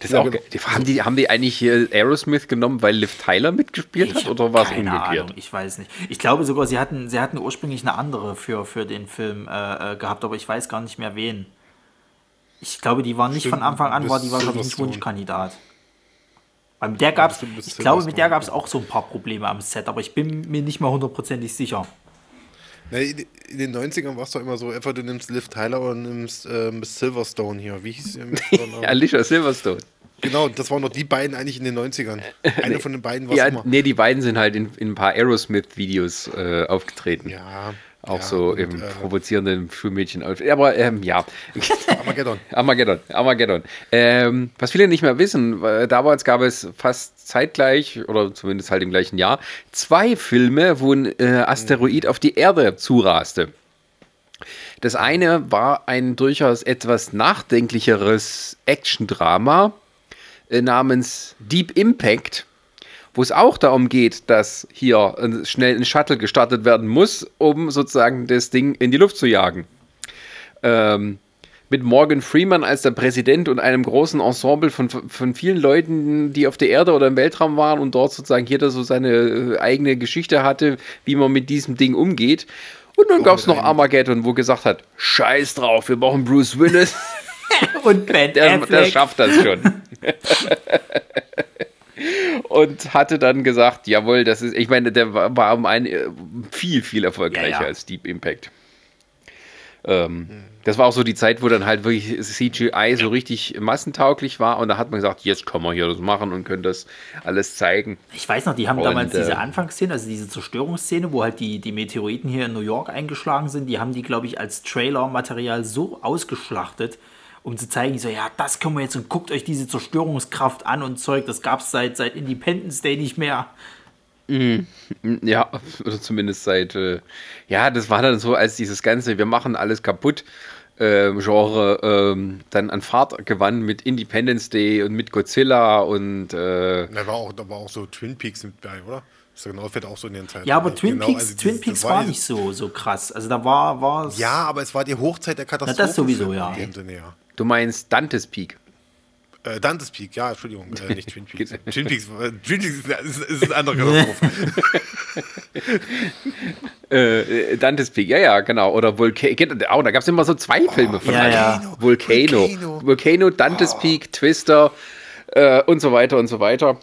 Speaker 1: Das
Speaker 3: Ja,
Speaker 1: auch,
Speaker 3: genau.
Speaker 1: die, haben, die, haben die eigentlich hier Aerosmith genommen, weil Liv Tyler mitgespielt
Speaker 2: Ich
Speaker 1: hat oder war es
Speaker 2: keine
Speaker 1: umgekehrt?
Speaker 2: Ahnung, ich weiß nicht. Ich glaube sogar, sie hatten, sie hatten ursprünglich eine andere für, für den Film äh, äh, gehabt, aber ich weiß gar nicht mehr wen. Ich glaube, die war nicht
Speaker 3: Stimmt,
Speaker 2: von Anfang an, war die war, glaube ich,
Speaker 3: Silverstone.
Speaker 2: Wunschkandidat. Weil mit der gab's,
Speaker 3: bestimmt bis
Speaker 2: ich glaube, mit der gab es auch so ein paar Probleme am Set, aber ich bin mir nicht mal hundertprozentig sicher.
Speaker 3: Na, in den 90ern war es doch immer so, etwa du nimmst Liv Tyler oder nimmst äh, Miss Silverstone hier. Wie hieß sie?
Speaker 1: Alicia Silverstone.
Speaker 3: Genau, das waren doch die beiden eigentlich in den 90ern. Eine von den beiden war
Speaker 1: Ja,
Speaker 3: immer.
Speaker 1: nee, die beiden sind halt in, in ein paar Aerosmith-Videos äh, aufgetreten.
Speaker 3: Ja.
Speaker 1: Auch
Speaker 3: ja,
Speaker 1: so
Speaker 3: und,
Speaker 1: im
Speaker 3: äh,
Speaker 1: provozierenden Schulmädchen. Aber ähm, ja.
Speaker 3: Armageddon.
Speaker 1: Armageddon, Armageddon. Ähm, was viele nicht mehr wissen, äh, damals gab es fast zeitgleich, oder zumindest halt im gleichen Jahr, zwei Filme, wo ein äh, Asteroid auf die Erde zuraste. Das eine war ein durchaus etwas nachdenklicheres Action-Drama äh, namens Deep Impact, wo es auch darum geht, dass hier schnell ein Shuttle gestartet werden muss, um sozusagen das Ding in die Luft zu jagen. Ähm, mit Morgan Freeman als der Präsident und einem großen Ensemble von, von vielen Leuten, die auf der Erde oder im Weltraum waren und dort sozusagen jeder so seine äh, eigene Geschichte hatte, wie man mit diesem Ding umgeht. Und dann gab es noch Armageddon, wo gesagt hat, scheiß drauf, wir brauchen Bruce Willis.
Speaker 2: Und Ben
Speaker 1: Der, der
Speaker 2: Affleck.
Speaker 1: schafft das schon. Und hatte dann gesagt, jawohl, das ist, ich meine, der war, um ein äh, viel, viel erfolgreicher
Speaker 2: Ja, ja.
Speaker 1: als Deep Impact. Ähm, Das war auch so die Zeit, wo dann halt wirklich CGI so richtig massentauglich war und da hat man gesagt, jetzt kann man hier das machen und können das alles zeigen.
Speaker 2: Ich weiß noch, die haben
Speaker 1: Und,
Speaker 2: damals
Speaker 1: äh,
Speaker 2: diese Anfangsszene, also diese Zerstörungsszene, wo halt die, die Meteoriten hier in New York eingeschlagen sind, die haben die, glaube ich, als Trailer-Material so ausgeschlachtet, um zu zeigen, so, ja, das können wir jetzt und guckt euch diese Zerstörungskraft an und Zeug, das gab es seit, seit Independence Day nicht mehr.
Speaker 1: Ja, oder zumindest seit, äh, ja, das war dann so, als dieses ganze, wir machen alles kaputt. äh, Genre ähm, dann an Fahrt gewann mit Independence Day und mit Godzilla und äh,
Speaker 3: Da war, auch, da war auch so Twin Peaks mit bei, oder? Das ist genau, fällt auch so in den Zeiten.
Speaker 2: Ja, aber Twin
Speaker 3: Genau,
Speaker 2: Peaks,
Speaker 3: also
Speaker 2: Twin Peaks war nicht so, so krass. Also da war, war
Speaker 3: Ja, aber es war die Hochzeit der Katastrophe.
Speaker 2: das sowieso, ja.
Speaker 3: Sinne, ja.
Speaker 1: Du meinst Dantes Peak.
Speaker 3: Äh, Dantes Peak, ja, Entschuldigung, äh, nicht Twin Peaks. Twin Peaks, äh, Twin Peaks ist, ist, ein anderer Katastrophe.
Speaker 1: Äh, äh, Dantes Peak, ja, ja, genau. Oder Volcano. Oh, da gab es immer so zwei Filme von
Speaker 2: ja, ja.
Speaker 1: Volcano.
Speaker 3: Volcano.
Speaker 1: Volcano, Dantes Peak, Twister und so weiter und so weiter.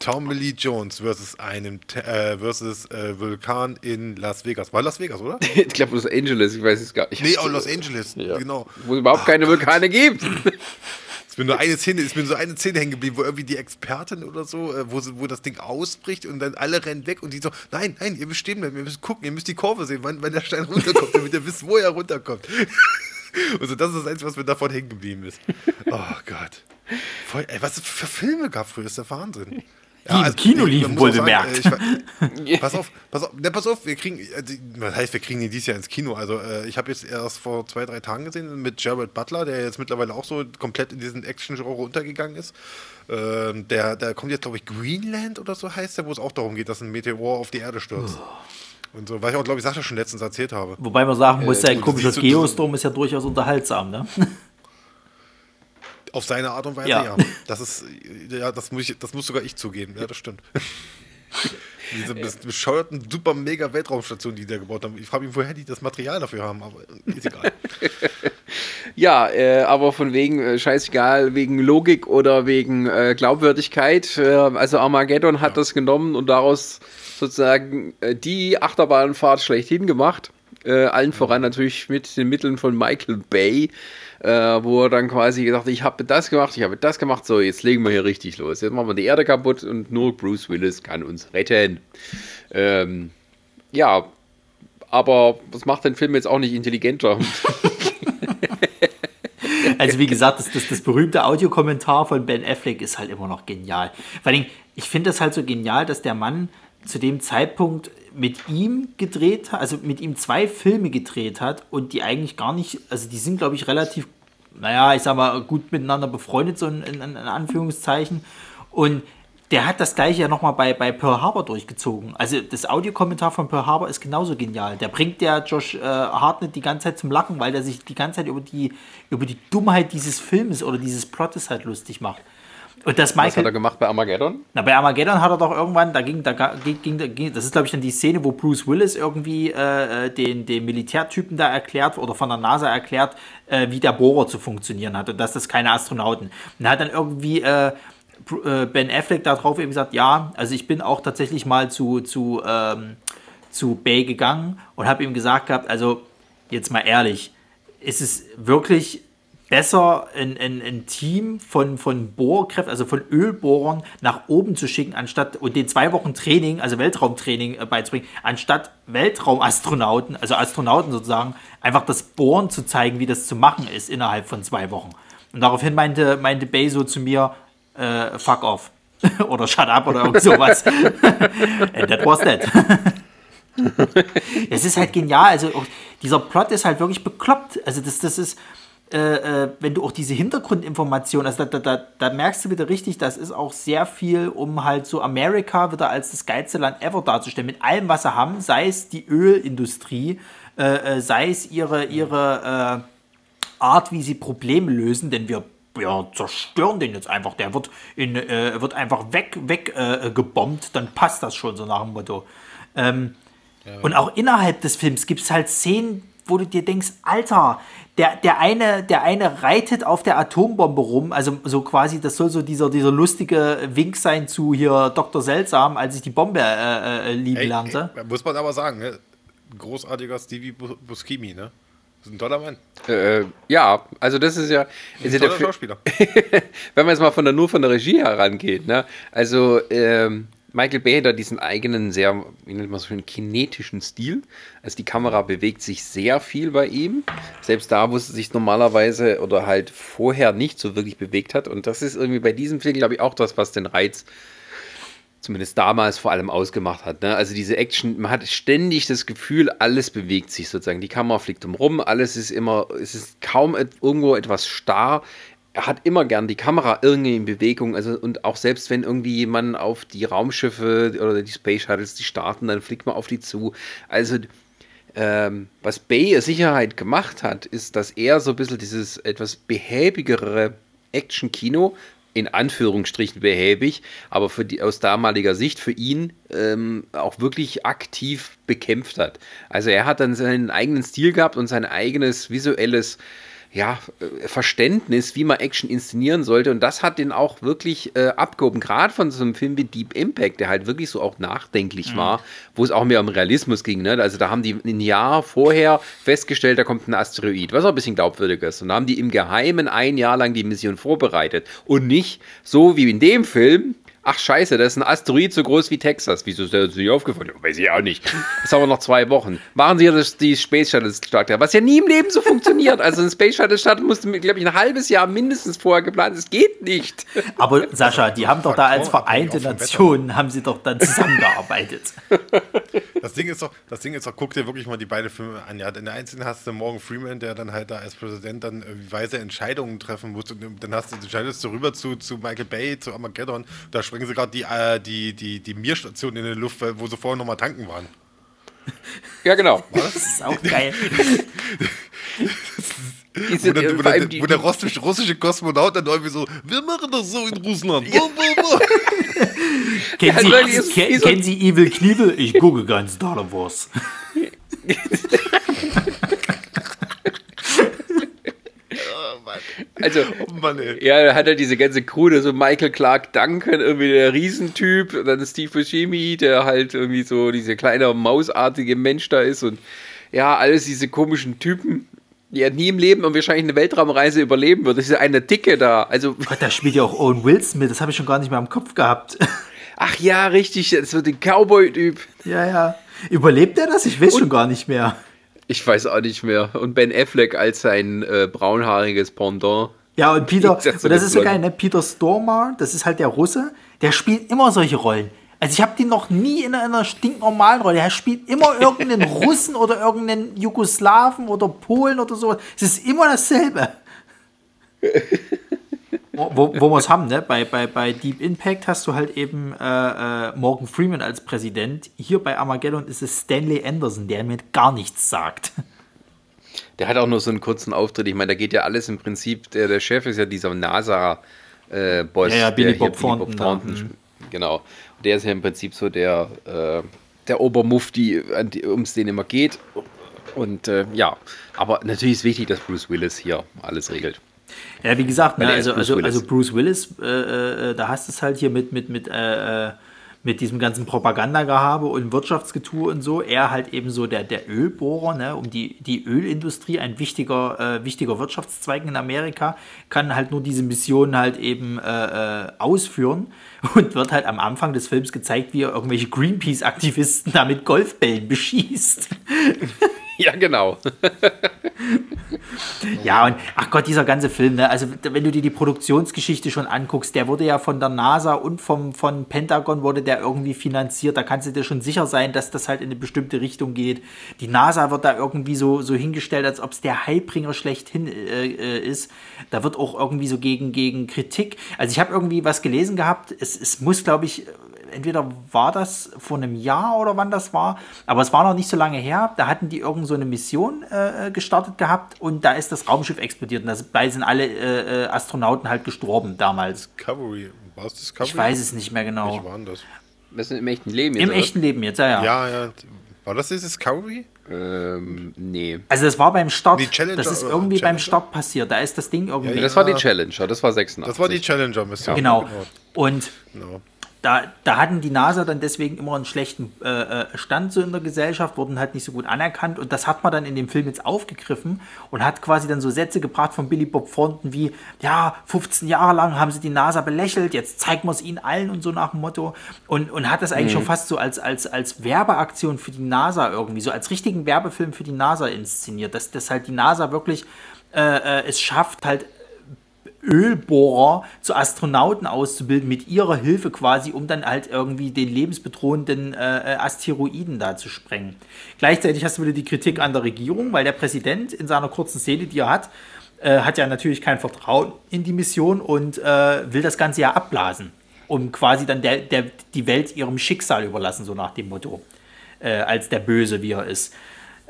Speaker 3: Tommy Lee Jones versus einem äh, versus äh, Vulkan in Las Vegas. War Las Vegas, oder?
Speaker 1: Ich glaube Los Angeles, ich weiß es gar nicht.
Speaker 3: Nee, auch Los Angeles.
Speaker 1: Ja.
Speaker 3: Genau.
Speaker 1: Wo es überhaupt keine Vulkane gibt.
Speaker 3: Ist mir nur eine Szene, ist mir so eine Szene hängen geblieben, wo irgendwie die Expertin oder so, äh, wo, sie, wo das Ding ausbricht und dann alle rennen weg und die so, nein, nein, ihr müsst stehen bleiben, ihr müsst gucken, ihr müsst die Kurve sehen, wann, wann der Stein runterkommt, damit ihr wisst, wo er runterkommt. Also das ist das Einzige, was mir davon hängen geblieben ist. Oh Gott. Voll, ey, was es für Filme gab früher, ist der Wahnsinn.
Speaker 2: Die im Kino
Speaker 3: ich-
Speaker 2: liefen,
Speaker 3: man muss auch
Speaker 2: wohlbemerkt.
Speaker 3: sagen, äh, ich, pass auf, pass auf, ne, pass auf, wir kriegen, die- was heißt, wir kriegen ihn dieses Jahr ins Kino. Also äh, ich habe jetzt erst vor zwei, drei Tagen gesehen mit Jared Butler, der jetzt mittlerweile auch so komplett in diesen Action-Genre untergegangen ist. Ähm, der, der kommt jetzt, glaube ich, Greenland oder so heißt der, wo es auch darum geht, dass ein Meteor auf die Erde stürzt. Und so, weil ich auch, glaube ich, Sascha schon letztens erzählt habe.
Speaker 2: Wobei man sagen muss,
Speaker 3: Äh,
Speaker 2: ein
Speaker 3: gut,
Speaker 2: komischer Geostorm ist ja durchaus unterhaltsam, ne?
Speaker 3: Auf seine Art und Weise,
Speaker 2: Ja.
Speaker 3: ja. Das ist, ja, das muss, ich, das muss sogar ich zugeben. Ja, das stimmt. Diese bes- bescheuerten, super mega Weltraumstationen, die da gebaut haben. Ich frage mich, woher die das Material dafür haben, aber ist egal.
Speaker 1: Ja, äh, aber von wegen, äh, scheißegal, wegen Logik oder wegen äh, Glaubwürdigkeit. Äh, also Armageddon hat das genommen und daraus sozusagen äh, die Achterbahnfahrt schlechthin gemacht. Äh, allen voran natürlich mit den Mitteln von Michael Bay, äh, wo er dann quasi gesagt hat, ich habe das gemacht, ich habe das gemacht, so jetzt legen wir hier richtig los. Jetzt machen wir die Erde kaputt und nur Bruce Willis kann uns retten. Ähm, ja, aber das macht den Film jetzt auch nicht intelligenter.
Speaker 2: Also wie gesagt, das, das, das berühmte Audiokommentar von Ben Affleck ist halt immer noch genial. Vor allem, ich finde das halt so genial, dass der Mann zu dem Zeitpunkt mit ihm gedreht hat, also mit ihm zwei Filme gedreht hat und die eigentlich gar nicht, also die sind glaube ich relativ, naja, ich sag mal, gut miteinander befreundet, so in, in, in Anführungszeichen. Und der hat das gleiche ja nochmal bei, bei Pearl Harbor durchgezogen. Also das Audiokommentar von Pearl Harbor ist genauso genial. Der bringt ja Josh äh, Hartnett die ganze Zeit zum Lachen, weil der sich die ganze Zeit über die, über die Dummheit dieses Films oder dieses Plottes halt lustig macht.
Speaker 1: Und das Michael, Was hat er gemacht bei Armageddon?
Speaker 2: Na, bei Armageddon hat er doch irgendwann, da ging, da ging, da ging das ist glaube ich dann die Szene, wo Bruce Willis irgendwie äh, äh, den, den Militärtypen da erklärt oder von der NASA erklärt, äh, wie der Bohrer zu funktionieren hat und dass das keine Astronauten. Und hat dann irgendwie äh, äh, Ben Affleck darauf eben gesagt, ja, also ich bin auch tatsächlich mal zu, zu, ähm, zu Bay gegangen und habe ihm gesagt gehabt, also jetzt mal ehrlich, ist es wirklich besser ein, ein, ein Team von, von Bohrkräften, also von Ölbohrern nach oben zu schicken, anstatt und den zwei Wochen Training, also Weltraumtraining äh, beizubringen, anstatt Weltraumastronauten, also Astronauten sozusagen, einfach das Bohren zu zeigen, wie das zu machen ist innerhalb von zwei Wochen. Und daraufhin meinte, meinte so zu mir, äh, fuck off. oder shut up oder irgend sowas. And that was that. es ist halt genial. Also dieser Plot ist halt wirklich bekloppt. Also das, das ist, äh, äh, wenn du auch diese Hintergrundinformationen, also da, da, da, merkst du wieder richtig, das ist auch sehr viel, um halt so Amerika wieder als das geilste Land ever darzustellen, mit allem, was sie haben, sei es die Ölindustrie, äh, äh sei es ihre, ihre äh, Art, wie sie Probleme lösen, denn wir wir zerstören den jetzt einfach, der wird, in, äh, wird einfach weg, weg äh, gebombt, dann passt das schon so nach dem Motto. Ähm, ja, und auch innerhalb des Films gibt es halt Szenen, wo du dir denkst, Alter, der, der, eine, der eine reitet auf der Atombombe rum, also so quasi, das soll so dieser, dieser lustige Wink sein zu hier Dr. Seltsam, als ich die Bombe äh, äh, lieben ey, lernte.
Speaker 3: Ey, muss man aber sagen, ne? großartiger Stevie Buscemi, ne? Das ist ein toller Mann.
Speaker 1: Äh, ja, also das ist ja.
Speaker 3: Also ein toller Schauspieler.
Speaker 1: wenn man jetzt mal von der, nur von der Regie herangeht, ne? Also ähm, Michael Bay hat diesen eigenen, sehr, wie nennt man so schön, kinetischen Stil. Also die Kamera bewegt sich sehr viel bei ihm. Selbst da, wo es sich normalerweise oder halt vorher nicht so wirklich bewegt hat. Und das ist irgendwie bei diesem Film, glaube ich, auch das, was den Reiz zumindest damals vor allem ausgemacht hat. Ne? Also diese Action, man hat ständig das Gefühl, alles bewegt sich sozusagen. Die Kamera fliegt umrum, alles ist immer, es ist kaum irgendwo etwas starr hat immer gern die Kamera irgendwie in Bewegung. Also, und auch selbst wenn irgendwie jemand auf die Raumschiffe oder die Space Shuttles, die starten, dann fliegt man auf die zu. Also, ähm, was Bay Sicherheit gemacht hat, ist, dass er so ein bisschen dieses etwas behäbigere Action-Kino, in Anführungsstrichen behäbig, aber für die, aus damaliger Sicht für ihn ähm, auch wirklich aktiv bekämpft hat. Also er hat dann seinen eigenen Stil gehabt und sein eigenes visuelles ja, äh, Verständnis, wie man Action inszenieren sollte. Und das hat den auch wirklich äh, abgehoben. Gerade von so einem Film wie Deep Impact, der halt wirklich so auch nachdenklich mhm. war, wo es auch mehr um Realismus ging. Ne? Also da haben die ein Jahr vorher festgestellt, da kommt ein Asteroid, was auch ein bisschen glaubwürdig ist. Und da haben die im Geheimen ein Jahr lang die Mission vorbereitet. Und nicht so wie in dem Film, Ach scheiße, das ist ein Asteroid so groß wie Texas. Wieso ist das nicht aufgefallen? Weiß ich auch nicht. Das haben wir noch zwei Wochen. Machen Sie ja die Space Shuttle starten, was ja nie im Leben so funktioniert. Also ein Space Shuttle starten musste, glaube ich, ein halbes Jahr mindestens vorher geplant. Es geht nicht.
Speaker 2: Aber Sascha, die haben doch da als Vereinte Nationen, haben sie doch dann zusammengearbeitet.
Speaker 3: Das Ding ist doch, das Ding ist doch, guck dir wirklich mal die beiden Filme an. Ja, in der einzelnen hast du Morgan Freeman, der dann halt da als Präsident dann weise Entscheidungen treffen muss. Und dann hast du, du entscheidest du rüber zu, zu Michael Bay, zu Armageddon. Da springen sie gerade die, äh, die, die, die Mir-Station in die Luft, wo sie vorher nochmal tanken waren.
Speaker 1: Ja, genau.
Speaker 2: Was? Das ist auch geil.
Speaker 3: Diese, wo, der, wo, der, die, wo der russische, russische Kosmonaut dann irgendwie so, wir machen das so in Russland. Ja.
Speaker 2: kennen, Sie, also, ke kennen Sie Evil Knievel? Ich gucke ganz Star Wars.
Speaker 1: Also, oh Mann, ja, da hat er diese ganze Crew, so Michael Clark Duncan, irgendwie der Riesentyp, dann Steve Buscemi, der halt irgendwie so dieser kleine mausartige Mensch da ist und ja, alles diese komischen Typen, die er nie im Leben und wahrscheinlich eine Weltraumreise überleben wird. Das ist ja eine Dicke da. Also,
Speaker 2: Gott, da spielt ja auch Owen Wilson mit, das habe ich schon gar nicht mehr im Kopf gehabt.
Speaker 1: Ach ja, richtig, das wird ein Cowboy-Typ.
Speaker 2: Ja, ja. Überlebt er das? Ich weiß und, schon gar nicht mehr.
Speaker 1: Ich weiß auch nicht mehr. Und Ben Affleck als sein äh, braunhaariges Pendant.
Speaker 2: Ja, und Peter, das und das ist so geil, ne? Peter Stormare, das ist halt der Russe, der spielt immer solche Rollen. Also ich habe den noch nie in einer stinknormalen Rolle. Er spielt immer irgendeinen Russen oder irgendeinen Jugoslawen oder Polen oder so. Es ist immer dasselbe. wo, wo wir es haben, ne? Bei, bei, bei Deep Impact hast du halt eben äh, äh, Morgan Freeman als Präsident. Hier bei Armageddon ist es Stanley Anderson, der mir gar nichts sagt.
Speaker 1: Der hat auch nur so einen kurzen Auftritt. Ich meine, da geht ja alles im Prinzip. Der, der Chef ist ja dieser NASA-Boss.
Speaker 2: Äh, ja, ja, Billy Bob Thornton.
Speaker 1: Thornton mhm. Genau. Und der ist ja im Prinzip so der, äh, der Obermufti, um es den immer geht. Und äh, ja, aber natürlich ist wichtig, dass Bruce Willis hier alles regelt.
Speaker 2: Ja, wie gesagt, ne, also, also, also Bruce Willis, äh, äh, da hast du es halt hier mit, mit, mit, äh, äh mit diesem ganzen Propagandagehabe und Wirtschaftsgetue und so. Er halt eben so der, der Ölbohrer, ne, um die, die Ölindustrie, ein wichtiger, äh, wichtiger Wirtschaftszweig in Amerika, kann halt nur diese Mission halt eben äh, ausführen und wird halt am Anfang des Films gezeigt, wie er irgendwelche Greenpeace-Aktivisten da mit Golfbällen beschießt.
Speaker 1: Ja, genau.
Speaker 2: ja, und ach Gott, dieser ganze Film, ne? also wenn du dir die Produktionsgeschichte schon anguckst, der wurde ja von der NASA und vom von Pentagon wurde der irgendwie finanziert. Da kannst du dir schon sicher sein, dass das halt in eine bestimmte Richtung geht. Die NASA wird da irgendwie so, so hingestellt, als ob es der Heilbringer schlechthin äh, äh, ist. Da wird auch irgendwie so gegen, gegen Kritik. Also ich habe irgendwie was gelesen gehabt. Es, es muss, glaube ich, entweder war das vor einem Jahr oder wann das war, aber es war noch nicht so lange her. Da hatten die irgend so eine Mission äh, gestartet gehabt und da ist das Raumschiff explodiert und dabei sind alle äh, äh, Astronauten halt gestorben damals.
Speaker 3: Discovery, war es Discovery?
Speaker 2: Ich weiß es nicht mehr genau.
Speaker 3: Wie waren das?
Speaker 1: Das ist im echten Leben
Speaker 2: jetzt. Im oder? echten Leben jetzt, ja, ja.
Speaker 3: Ja, ja. War das das Discovery?
Speaker 1: Ähm, nee.
Speaker 2: Also das war beim Start. das ist irgendwie Challenger? beim Start passiert. Da ist das Ding irgendwie. Ja,
Speaker 1: das war die Challenger, das war 86.
Speaker 3: Das war die Challenger Mission.
Speaker 2: Genau. Und genau da, da hatten die NASA dann deswegen immer einen schlechten äh, äh, Stand so in der Gesellschaft, wurden halt nicht so gut anerkannt und das hat man dann in dem Film jetzt aufgegriffen und hat quasi dann so Sätze gebracht von Billy Bob Thornton wie, ja, 15 Jahre lang haben sie die NASA belächelt, jetzt zeigen wir es ihnen allen und so nach dem Motto und, und hat das eigentlich mhm. schon fast so als, als, als Werbeaktion für die NASA irgendwie, so als richtigen Werbefilm für die NASA inszeniert, dass, dass halt die NASA wirklich äh, äh es schafft, halt Ölbohrer zu Astronauten auszubilden, mit ihrer Hilfe quasi, um dann halt irgendwie den lebensbedrohenden äh, Asteroiden da zu sprengen. Gleichzeitig hast du wieder die Kritik an der Regierung, weil der Präsident in seiner kurzen Szene, die er hat, äh, hat ja natürlich kein Vertrauen in die Mission und äh, will das Ganze ja abblasen, um quasi dann der, der, die Welt ihrem Schicksal überlassen, so nach dem Motto, äh, als der Böse, wie er ist.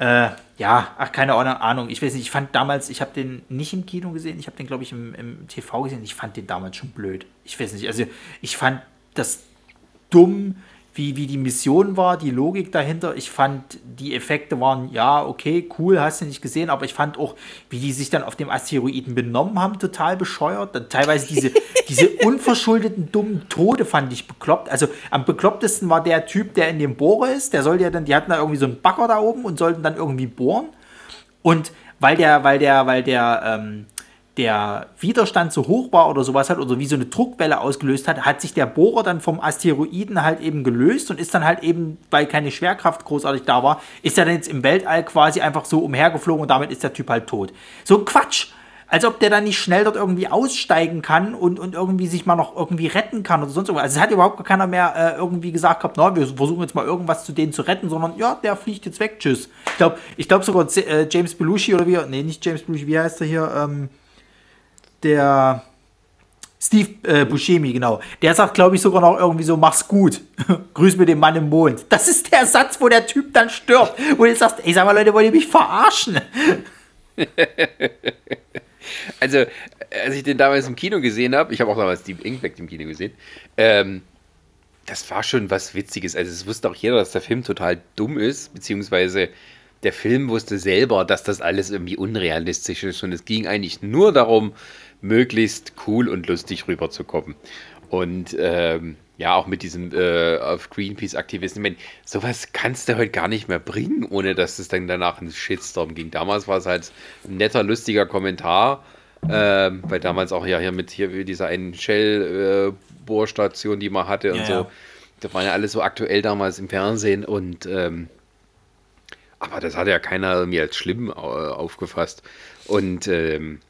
Speaker 2: Äh, ja, ach, keine Ahnung. Ich weiß nicht, ich fand damals, ich habe den nicht im Kino gesehen, ich habe den, glaube ich, im, im TV gesehen. Ich fand den damals schon blöd. Ich weiß nicht, also ich fand das dumm, wie, wie die Mission war, die Logik dahinter. Ich fand, die Effekte waren, ja, okay, cool, hast du nicht gesehen, aber ich fand auch, wie die sich dann auf dem Asteroiden benommen haben, total bescheuert. Dann teilweise diese, diese unverschuldeten, dummen Tode fand ich bekloppt. Also am beklopptesten war der Typ, der in dem Bohrer ist. Der sollte ja dann, die hatten da irgendwie so einen Bagger da oben und sollten dann irgendwie bohren. Und weil der, weil der, weil der, ähm, der Widerstand so hoch war oder sowas hat oder wie so eine Druckwelle ausgelöst hat, hat sich der Bohrer dann vom Asteroiden halt eben gelöst und ist dann halt eben, weil keine Schwerkraft großartig da war, ist er dann jetzt im Weltall quasi einfach so umhergeflogen und damit ist der Typ halt tot. So Quatsch! Als ob der dann nicht schnell dort irgendwie aussteigen kann und, und irgendwie sich mal noch irgendwie retten kann oder sonst irgendwas. Also es hat überhaupt keiner mehr äh, irgendwie gesagt gehabt, na, wir versuchen jetzt mal irgendwas zu denen zu retten, sondern ja, der fliegt jetzt weg, tschüss. Ich glaube ich glaub sogar äh, James Belushi oder wie, nee, nicht James Belushi, wie heißt er hier? Ähm, der Steve äh, Buscemi, genau. Der sagt, glaube ich, sogar noch irgendwie so, mach's gut. Grüß mir den Mann im Mond. Das ist der Satz, wo der Typ dann stirbt. Wo du sagst, ey, sag mal, Leute, wollt ihr mich verarschen?
Speaker 1: also, als ich den damals im Kino gesehen habe, ich habe auch damals Steve Impact im Kino gesehen, ähm, das war schon was Witziges. Also, es wusste auch jeder, dass der Film total dumm ist, beziehungsweise der Film wusste selber, dass das alles irgendwie unrealistisch ist und es ging eigentlich nur darum, möglichst cool und lustig rüberzukommen. Und ähm, ja, auch mit diesem äh, auf Greenpeace-Aktivisten. Ich meine, sowas kannst du heute gar nicht mehr bringen, ohne dass es dann danach einen Shitstorm ging. Damals war es halt ein netter, lustiger Kommentar, äh, weil damals auch ja hier mit hier dieser einen Shell-Bohrstation, äh, die man hatte und ja, so. Ja. Das war ja alles so aktuell damals im Fernsehen und ähm, aber das hat ja keiner mir als schlimm äh, aufgefasst. Und ähm,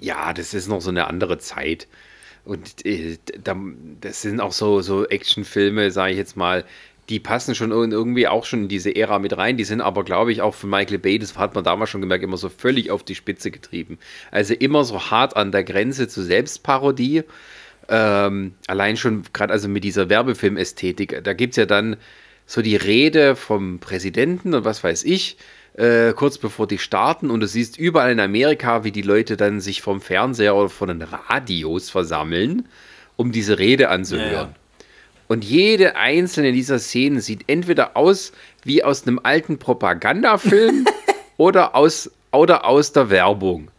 Speaker 1: ja, das ist noch so eine andere Zeit. Und äh, das sind auch so, so Actionfilme, sage ich jetzt mal, die passen schon irgendwie auch schon in diese Ära mit rein. Die sind aber, glaube ich, auch von Michael Bay, das hat man damals schon gemerkt, immer so völlig auf die Spitze getrieben. Also immer so hart an der Grenze zu Selbstparodie. Ähm, allein schon gerade also mit dieser Werbefilmästhetik. Da gibt es ja dann so die Rede vom Präsidenten und was weiß ich, äh, kurz bevor die starten. Und du siehst überall in Amerika, wie die Leute dann sich vom Fernseher oder von den Radios versammeln, um diese Rede anzuhören. Ja, ja. Und jede einzelne dieser Szenen sieht entweder aus wie aus einem alten Propagandafilm oder, aus, oder aus der Werbung.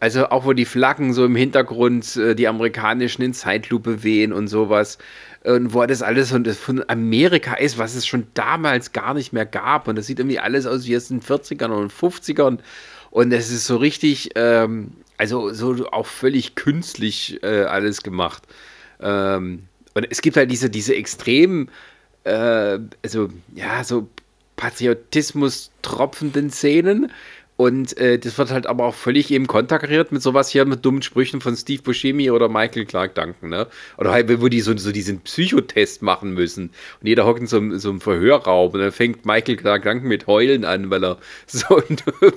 Speaker 1: Also auch wo die Flaggen so im Hintergrund, äh, die amerikanischen in Zeitlupe wehen und sowas. Und wo das alles von Amerika ist, was es schon damals gar nicht mehr gab. Und das sieht irgendwie alles aus wie aus den 40ern und 50ern. Und es ist so richtig, ähm, also so auch völlig künstlich äh, alles gemacht. Ähm, und es gibt halt diese, diese extremen, äh, also ja, so Patriotismus tropfenden Szenen, und äh, das wird halt aber auch völlig eben konterkariert mit sowas hier, mit dummen Sprüchen von Steve Buscemi oder Michael Clark Duncan, ne? Oder halt, wo die so, so diesen Psychotest machen müssen. Und jeder hockt in so, so einem Verhörraum und dann fängt Michael Clark Duncan mit Heulen an, weil er so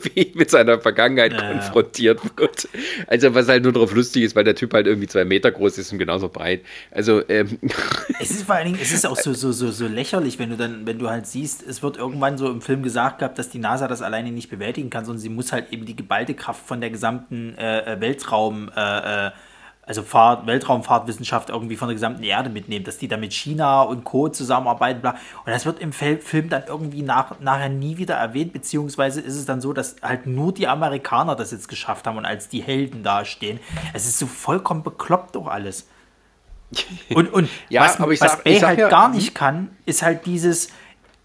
Speaker 1: wie mit seiner Vergangenheit ja. konfrontiert wird. Also, was halt nur drauf lustig ist, weil der Typ halt irgendwie zwei Meter groß ist und genauso breit. Also, ähm.
Speaker 2: Es ist vor allen Dingen, es ist auch so, so, so, so lächerlich, wenn du dann, wenn du halt siehst, es wird irgendwann so im Film gesagt gehabt, dass die NASA das alleine nicht bewältigen kann sondern sie muss halt eben die geballte Kraft von der gesamten äh, äh Weltraum, äh, äh, also Fahrt, Weltraumfahrtwissenschaft irgendwie von der gesamten Erde mitnehmen, dass die da mit China und Co. zusammenarbeiten. Bla. Und das wird im Film dann irgendwie nach, nachher nie wieder erwähnt, beziehungsweise ist es dann so, dass halt nur die Amerikaner das jetzt geschafft haben und als die Helden dastehen. Es ist so vollkommen bekloppt doch alles. Und, und ja, was, was sag, Bay halt ja, gar nicht kann, ist halt dieses,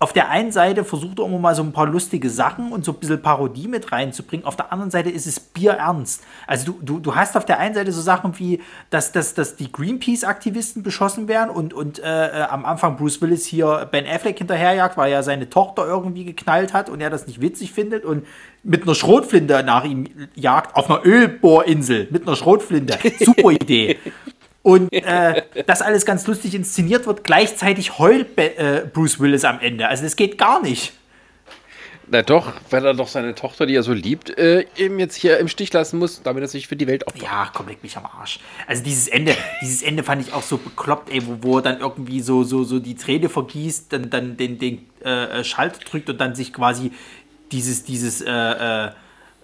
Speaker 2: auf der einen Seite versucht er immer mal so ein paar lustige Sachen und so ein bisschen Parodie mit reinzubringen. Auf der anderen Seite ist es bierernst. Also du, du, du hast auf der einen Seite so Sachen wie, dass, dass, dass die Greenpeace-Aktivisten beschossen werden und, und äh, äh am Anfang Bruce Willis hier Ben Affleck hinterherjagt, weil er seine Tochter irgendwie geknallt hat und er das nicht witzig findet und mit einer Schrotflinte nach ihm jagt auf einer Ölbohrinsel mit einer Schrotflinte. Super Idee und äh, das alles ganz lustig inszeniert wird. Gleichzeitig heult äh, Bruce Willis am Ende. Also das geht gar nicht.
Speaker 1: Na doch, weil er doch seine Tochter, die er so liebt, äh, eben jetzt hier im Stich lassen muss, damit er sich für die Welt
Speaker 2: opfert. Ja, komm, leg mich am Arsch. Also dieses Ende, dieses Ende fand ich auch so bekloppt, ey, wo, wo er dann irgendwie so, so, so die Träne vergießt, dann, dann den, den äh, Schalter drückt und dann sich quasi dieses, dieses, äh, äh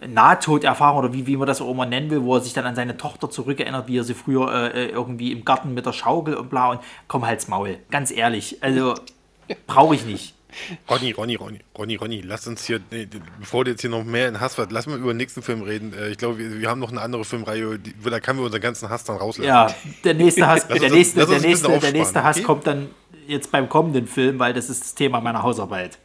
Speaker 2: Nahtoderfahrung oder wie, wie man das auch immer nennen will, wo er sich dann an seine Tochter zurückerinnert, wie er sie früher äh, äh, irgendwie im Garten mit der Schaukel und bla und komm halt's Maul. Ganz ehrlich, also brauche ich nicht.
Speaker 3: Ronny, Ronny, Ronny, Ronny, Ronny, lass uns hier, nee, bevor du jetzt hier noch mehr in Hass wird, lass mal über den nächsten Film reden. Äh, ich glaube, wir, wir, haben noch eine andere Filmreihe, die, da können wir unseren ganzen Hass dann rauslassen.
Speaker 2: Ja, der nächste Hass, der, das, nächste, der, nächste, der nächste Hass okay? kommt dann jetzt beim kommenden Film, weil das ist das Thema meiner Hausarbeit.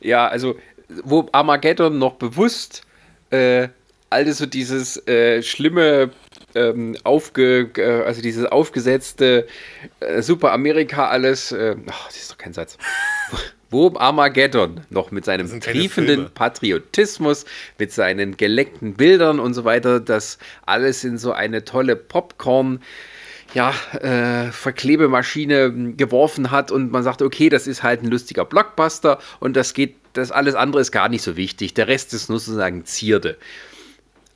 Speaker 1: Ja, also wo Armageddon noch bewusst äh, alles so dieses äh, schlimme, ähm, aufge, äh, also dieses aufgesetzte äh, Super Amerika alles, äh, ach, das ist doch kein Satz. Wo Armageddon noch mit seinem triefenden Patriotismus, mit seinen geleckten Bildern und so weiter, das alles in so eine tolle Popcorn- ja, äh, Verklebemaschine geworfen hat und man sagt, okay, das ist halt ein lustiger Blockbuster und das geht, das alles andere ist gar nicht so wichtig. Der Rest ist nur sozusagen Zierde.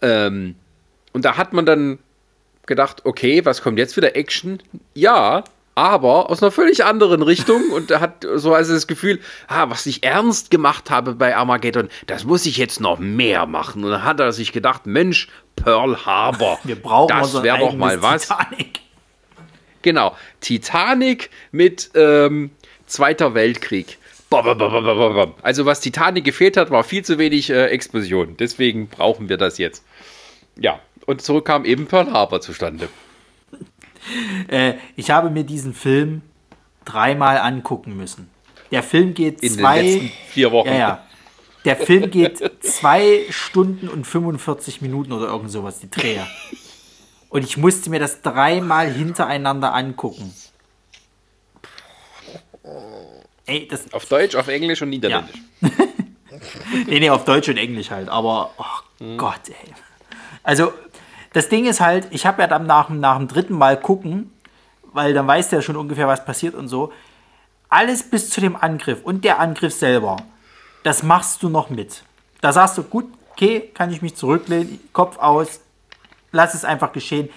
Speaker 1: Ähm, und da hat man dann gedacht, okay, was kommt jetzt wieder? Action? Ja, aber aus einer völlig anderen Richtung und hat so also das Gefühl, ah, was ich ernst gemacht habe bei Armageddon, das muss ich jetzt noch mehr machen. Und dann hat er sich gedacht, Mensch, Pearl Harbor,
Speaker 2: Wir brauchen das wäre doch mal was. Titanic.
Speaker 1: Genau, Titanic mit ähm, Zweiter Weltkrieg. Also was Titanic gefehlt hat, war viel zu wenig äh, Explosion. Deswegen brauchen wir das jetzt. Ja, und so kam eben Pearl Harbor zustande.
Speaker 2: äh, ich habe mir diesen Film dreimal angucken müssen. Der Film geht
Speaker 1: In zwei... Den letzten vier Wochen.
Speaker 2: Ja, ja. Der Film geht zwei Stunden und 45 Minuten oder irgend sowas, die Dreher. Und ich musste mir das dreimal hintereinander angucken.
Speaker 1: Ey, das auf Deutsch, auf Englisch und Niederländisch.
Speaker 2: Ja. nee, nee, auf Deutsch und Englisch halt. Aber, oh hm. Gott, ey. Also, das Ding ist halt, ich habe ja dann nach, nach dem dritten Mal gucken, weil dann weißt du ja schon ungefähr, was passiert und so. alles bis zu dem Angriff und der Angriff selber, das machst du noch mit. Da sagst du, gut, okay, kann ich mich zurücklehnen, Kopf aus, lass es einfach geschehen.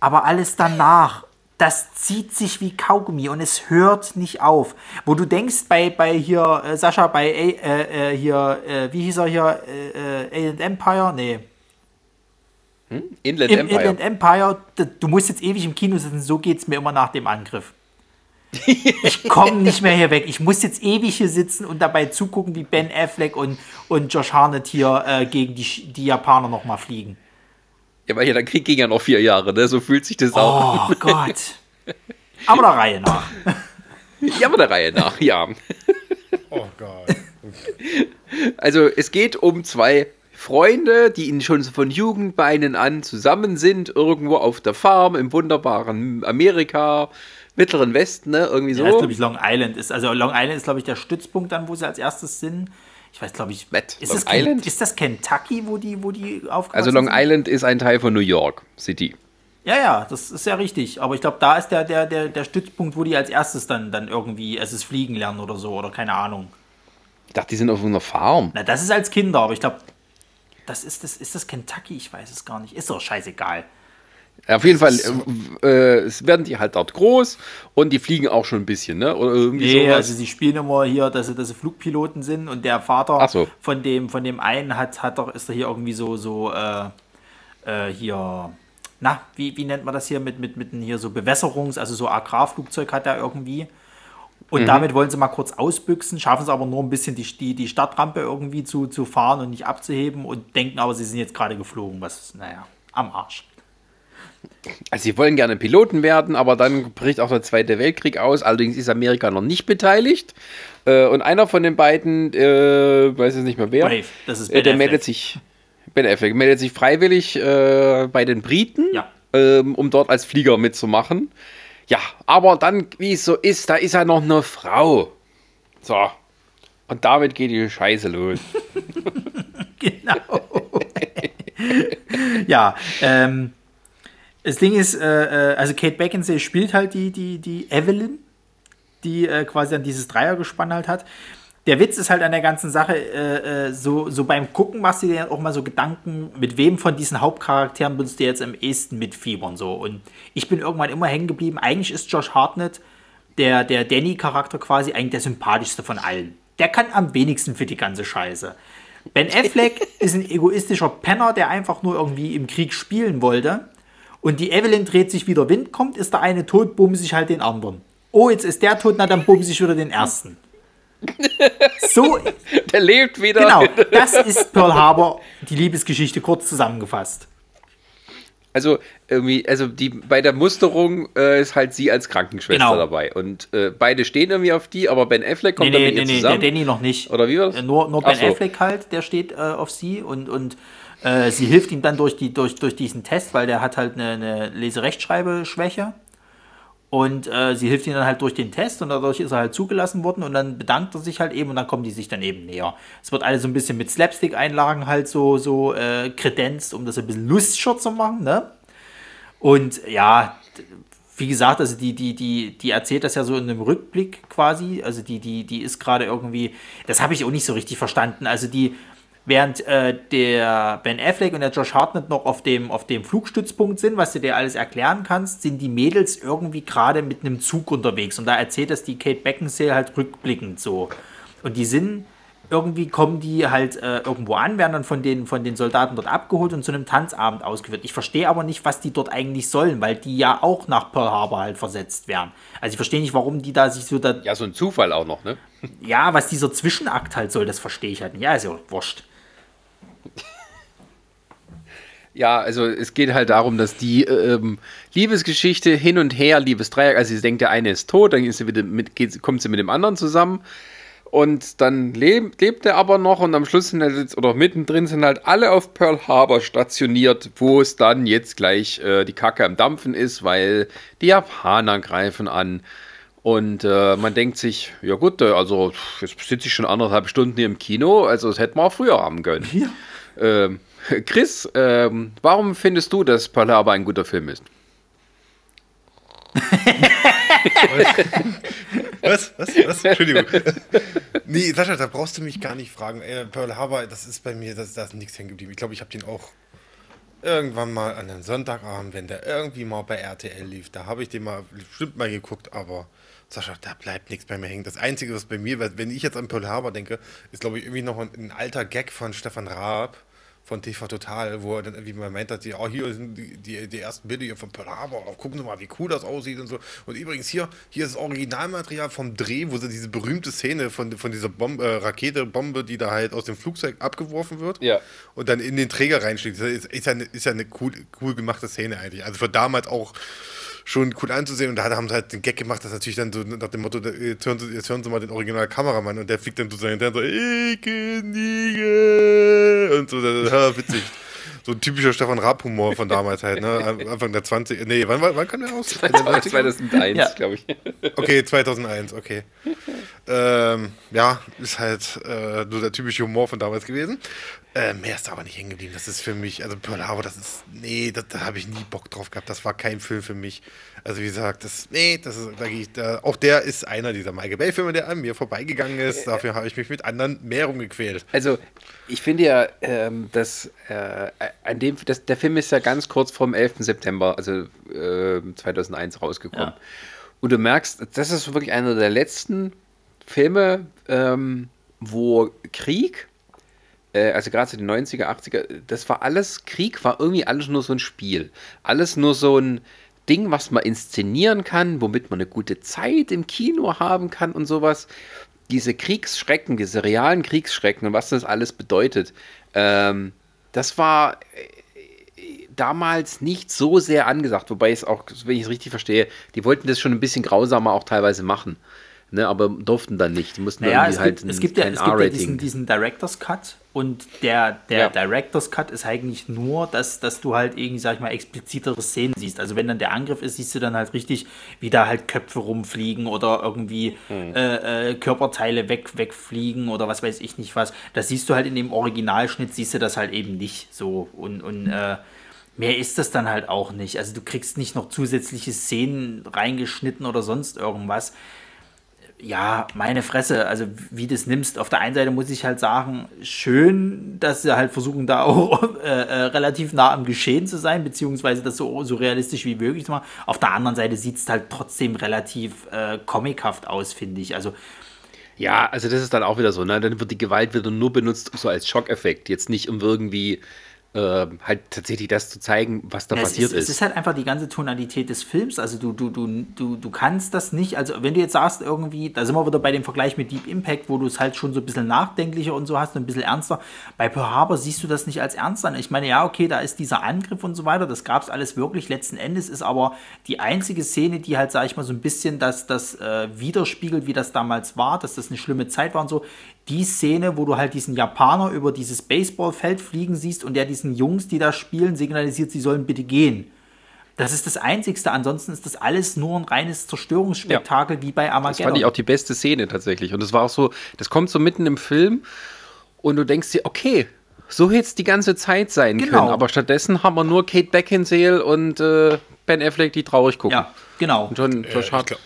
Speaker 2: Aber alles danach, das zieht sich wie Kaugummi und es hört nicht auf. Wo du denkst, bei, bei hier, äh, Sascha, bei äh, äh, hier, äh, wie hieß er hier, äh, äh, Alien Empire? Nee.
Speaker 1: Hm? Inland
Speaker 2: Im
Speaker 1: Empire.
Speaker 2: Inland Empire, du musst jetzt ewig im Kino sitzen, so geht es mir immer nach dem Angriff. Ich komme nicht mehr hier weg. Ich muss jetzt ewig hier sitzen und dabei zugucken, wie Ben Affleck und, und Josh Harnett hier äh, gegen die, die Japaner nochmal fliegen.
Speaker 1: Ja, weil ja der Krieg ging ja noch vier Jahre, ne? So fühlt sich das auch.
Speaker 2: Oh Gott. Aber der Reihe nach.
Speaker 1: Ja, aber der Reihe nach, ja.
Speaker 3: Oh Gott.
Speaker 1: Also es geht um zwei Freunde, die ihnen schon von Jugendbeinen an zusammen sind, irgendwo auf der Farm im wunderbaren Amerika, Mittleren Westen, ne? Irgendwie so.
Speaker 2: Ja, glaube ich, Long Island ist. Also Long Island ist, glaube ich, der Stützpunkt dann, wo sie als erstes sind. Ich weiß, glaube ich,
Speaker 1: Matt,
Speaker 2: ist,
Speaker 1: Long
Speaker 2: das Ken-
Speaker 1: Island?
Speaker 2: ist das Kentucky, wo die, wo die aufgewachsen
Speaker 1: also Long
Speaker 2: sind?
Speaker 1: Island ist ein Teil von New York City.
Speaker 2: Ja, ja, das ist ja richtig. Aber ich glaube, da ist der, der, der, der Stützpunkt, wo die als erstes dann, dann irgendwie es ist fliegen lernen oder so oder keine Ahnung.
Speaker 1: Ich dachte, die sind auf einer Farm.
Speaker 2: Na, das ist als Kinder, aber ich glaube, das ist das, ist das Kentucky? Ich weiß es gar nicht. Ist doch scheißegal.
Speaker 1: Auf jeden Fall äh, äh, es werden die halt dort groß und die fliegen auch schon ein bisschen, ne? Oder irgendwie
Speaker 2: Nee,
Speaker 1: sowas.
Speaker 2: also sie spielen immer hier, dass sie, dass sie Flugpiloten sind und der Vater
Speaker 1: so.
Speaker 2: von dem von dem einen hat hat doch ist er hier irgendwie so so äh, äh, hier na wie, wie nennt man das hier mit mit mit hier so Bewässerungs also so Agrarflugzeug hat er irgendwie und
Speaker 1: Mhm.
Speaker 2: damit wollen sie mal kurz ausbüchsen, schaffen es aber nur ein bisschen die, die, die Stadtrampe irgendwie zu, zu fahren und nicht abzuheben und denken aber, sie sind jetzt gerade geflogen, was, naja, am Arsch.
Speaker 1: Also sie wollen gerne Piloten werden, aber dann bricht auch der Zweite Weltkrieg aus. Allerdings ist Amerika noch nicht beteiligt. Äh, und einer von den beiden, äh, weiß jetzt nicht mehr wer,
Speaker 2: Brave, das ist
Speaker 1: äh,
Speaker 2: Ben
Speaker 1: der
Speaker 2: Affleck.
Speaker 1: meldet sich, Ben Affleck, meldet sich freiwillig äh, bei den Briten,
Speaker 2: Ja.
Speaker 1: ähm, um dort als Flieger mitzumachen. Ja, aber dann, wie es so ist, da ist ja noch eine Frau. So. Und damit geht die Scheiße los.
Speaker 2: Genau. ja, ähm, das Ding ist, äh, äh, also Kate Beckinsale spielt halt die, die, die Evelyn, die äh, quasi dann dieses Dreiergespann halt hat. Der Witz ist halt an der ganzen Sache, äh, äh, so, so beim Gucken machst du dir auch mal so Gedanken, mit wem von diesen Hauptcharakteren würdest du jetzt am ehesten mitfiebern. So. Und ich bin irgendwann immer hängen geblieben. Eigentlich ist Josh Hartnett, der, der Danny-Charakter quasi, eigentlich der sympathischste von allen. Der kann am wenigsten für die ganze Scheiße. Ben Affleck ist ein egoistischer Penner, der einfach nur irgendwie im Krieg spielen wollte. Und die Evelyn dreht sich wieder Wind kommt, ist der eine tot, bumse ich halt den anderen. Oh, jetzt ist der tot, na dann bumse ich wieder den ersten. So,
Speaker 1: Der lebt wieder.
Speaker 2: genau, das ist Pearl Harbor, die Liebesgeschichte kurz zusammengefasst.
Speaker 1: Also, irgendwie, also die, bei der Musterung äh, ist halt sie als Krankenschwester
Speaker 2: Genau.
Speaker 1: dabei. Und äh, beide stehen irgendwie auf die, aber Ben Affleck kommt
Speaker 2: Nee,
Speaker 1: dann
Speaker 2: nee,
Speaker 1: mit
Speaker 2: nee,
Speaker 1: ihr
Speaker 2: nee, der
Speaker 1: zusammen.
Speaker 2: Danny noch nicht.
Speaker 1: Oder wie war das?
Speaker 2: Äh, Nur, nur Ben
Speaker 1: so.
Speaker 2: Affleck halt, der steht äh, auf sie und, und äh, sie hilft ihm dann durch, die, durch, durch diesen Test, weil der hat halt eine, eine Leserechtschreibeschwäche. Und äh, sie hilft ihm dann halt durch den Test und dadurch ist er halt zugelassen worden und dann bedankt er sich halt eben und dann kommen die sich dann eben näher. Es wird alles so ein bisschen mit Slapstick-Einlagen halt so, so äh, kredenzt, um das ein bisschen lustiger zu machen, ne? Und ja, wie gesagt, also die, die, die, die erzählt das ja so in einem Rückblick quasi. Also die, die, die ist gerade irgendwie, das habe ich auch nicht so richtig verstanden. Also die, während äh, der Ben Affleck und der Josh Hartnett noch auf dem, auf dem Flugstützpunkt sind, was du dir alles erklären kannst, sind die Mädels irgendwie gerade mit einem Zug unterwegs. Und da erzählt das die Kate Beckinsale halt rückblickend so. Und die sind irgendwie kommen die halt äh, irgendwo an, werden dann von den, von den Soldaten dort abgeholt und zu einem Tanzabend ausgeführt. Ich verstehe aber nicht, was die dort eigentlich sollen, weil die ja auch nach Pearl Harbor halt versetzt werden. Also ich verstehe nicht, warum die da sich so da.
Speaker 1: Ja, so ein Zufall auch noch, ne?
Speaker 2: Ja, was dieser Zwischenakt halt soll, das verstehe ich halt nicht. Ja, ist ja wurscht.
Speaker 1: Ja, also es geht halt darum, dass die ähm, Liebesgeschichte hin und her, Liebesdreieck, also sie denkt, der eine ist tot, dann ist sie wieder mit, geht, kommt sie mit dem anderen zusammen und dann lebt, lebt er aber noch und am Schluss sind halt oder mittendrin sind halt alle auf Pearl Harbor stationiert, wo es dann jetzt gleich äh, die Kacke am Dampfen ist, weil die Japaner greifen an. Und äh, man denkt sich, ja gut, äh, also jetzt sitze ich schon anderthalb Stunden hier im Kino, also das hätten wir auch früher haben können.
Speaker 2: Ja.
Speaker 1: Ähm, Chris, ähm, warum findest du, dass Pearl Harbor ein guter Film ist?
Speaker 3: was? Was? Was? Entschuldigung. nee, Sascha, da brauchst du mich gar nicht fragen. Ey, Pearl Harbor, das ist bei mir, das, da ist nichts hängen geblieben. Ich glaube, ich habe den auch irgendwann mal an einem Sonntagabend, wenn der irgendwie mal bei RTL lief, da habe ich den mal bestimmt mal geguckt, aber Sascha, da bleibt nichts bei mir hängen. Das Einzige, was bei mir, wenn ich jetzt an Pearl Harbor denke, ist, glaube ich, irgendwie noch ein, ein alter Gag von Stefan Raab von TV Total, wo er dann irgendwie mal meint, dass die, oh, hier sind die, die, die ersten Bilder hier von Pearl Harbor, gucken Sie mal, wie cool das aussieht und so. Und übrigens hier, hier ist das Originalmaterial vom Dreh, wo sie diese berühmte Szene von, von dieser Bombe, äh, Rakete, Bombe, die da halt aus dem Flugzeug abgeworfen wird
Speaker 1: Ja.
Speaker 3: und dann in den Träger reinschlägt. Das ist, ist ja eine, ist ja eine cool, cool gemachte Szene eigentlich. Also für damals auch schon cool anzusehen. Und da haben sie halt den Gag gemacht, dass natürlich dann so nach dem Motto, jetzt hören sie, jetzt hören sie mal den Original-Kameramann und der fliegt dann sozusagen dann so, ich kniege und so, ja, witzig. So ein typischer Stefan Raab-Humor von damals halt, ne? Anfang der 20, nee, wann, wann kam der raus?
Speaker 1: 2001,
Speaker 2: Ja.
Speaker 1: glaube ich.
Speaker 3: Okay, 2001, okay. ähm, ja, ist halt äh, nur der typische Humor von damals gewesen. Äh, mehr ist da aber nicht hängen geblieben. Das ist für mich, also Pearl Harbor, das ist, nee, das, da habe ich nie Bock drauf gehabt. Das war kein Film für mich. Also wie gesagt, das, nee, das ist, da ich, da, auch der ist einer dieser Michael Bay-Filme, der an mir vorbeigegangen ist. Dafür habe ich mich mit anderen mehr rumgequält.
Speaker 1: Also, ich finde ja, ähm, dass, äh, an dem, das, der Film ist ja ganz kurz vorm 11. September, also äh, 2001 rausgekommen.
Speaker 2: Ja.
Speaker 1: Und du merkst, das ist wirklich einer der letzten Filme, ähm, wo Krieg, äh, also gerade so die 90er, 80er, das war alles, Krieg war irgendwie alles nur so ein Spiel. Alles nur so ein Ding, was man inszenieren kann, womit man eine gute Zeit im Kino haben kann und sowas. Diese Kriegsschrecken, diese realen Kriegsschrecken und was das alles bedeutet, ähm, das war äh, damals nicht so sehr angesagt, wobei es auch, wenn ich es richtig verstehe, die wollten das schon ein bisschen grausamer auch teilweise machen. Ne, aber durften dann nicht. Die mussten
Speaker 2: Naja,
Speaker 1: irgendwie
Speaker 2: es
Speaker 1: halt
Speaker 2: gibt, es gibt ja, es gibt ja diesen, diesen Director's Cut und der, der
Speaker 1: Ja.
Speaker 2: Director's Cut ist eigentlich nur, dass, dass du halt irgendwie, sag ich mal, explizitere Szenen siehst. Also wenn dann der Angriff ist, siehst du dann halt richtig, wie da halt Köpfe rumfliegen oder irgendwie
Speaker 1: Hm.
Speaker 2: äh, äh, Körperteile weg, wegfliegen oder was weiß ich nicht was. Das siehst du halt in dem Originalschnitt, siehst du das halt eben nicht so. Und, und äh, mehr ist das dann halt auch nicht. Also du kriegst nicht noch zusätzliche Szenen reingeschnitten oder sonst irgendwas ja, meine Fresse, also wie du das nimmst. Auf der einen Seite muss ich halt sagen, schön, dass sie halt versuchen, da auch äh, äh, relativ nah am Geschehen zu sein, beziehungsweise das so, so realistisch wie möglich zu machen. Auf der anderen Seite sieht es halt trotzdem relativ äh, comichaft aus, finde ich. Also
Speaker 1: Ja, also das ist dann auch wieder so, ne? Dann wird die Gewalt wieder nur benutzt so als Schockeffekt, jetzt nicht um irgendwie äh, halt tatsächlich das zu zeigen, was da
Speaker 2: Ja,
Speaker 1: passiert
Speaker 2: es ist,
Speaker 1: ist.
Speaker 2: Es ist halt einfach die ganze Tonalität des Films. Also du, du, du, du, du kannst das nicht. Also wenn du jetzt sagst, irgendwie, da sind wir wieder bei dem Vergleich mit Deep Impact, wo du es halt schon so ein bisschen nachdenklicher und so hast und ein bisschen ernster. Bei Pearl Harbor siehst du das nicht als ernst an. Ich meine, ja, okay, da ist dieser Angriff und so weiter, das gab es alles wirklich. Letzten Endes ist aber die einzige Szene, die halt, sag ich mal, so ein bisschen das, das äh, widerspiegelt, wie das damals war, dass das eine schlimme Zeit war und so. Die Szene, wo du halt diesen Japaner über dieses Baseballfeld fliegen siehst und der diesen Jungs, die da spielen, signalisiert, sie sollen bitte gehen. Das ist das Einzigste. Ansonsten ist das alles nur ein reines Zerstörungsspektakel wie bei
Speaker 1: Das fand ich
Speaker 2: Armageddon.
Speaker 1: auch die beste Szene tatsächlich. Und das war auch so, das kommt so mitten im Film und du denkst dir, okay, so hätte es die ganze Zeit sein
Speaker 2: Genau.
Speaker 1: können. Aber stattdessen haben wir nur Kate Beckinsale und äh, Ben Affleck, die traurig gucken.
Speaker 2: Ja, genau.
Speaker 1: Und schon,
Speaker 3: Äh,
Speaker 1: schon
Speaker 3: ich
Speaker 1: schade.
Speaker 3: glaub,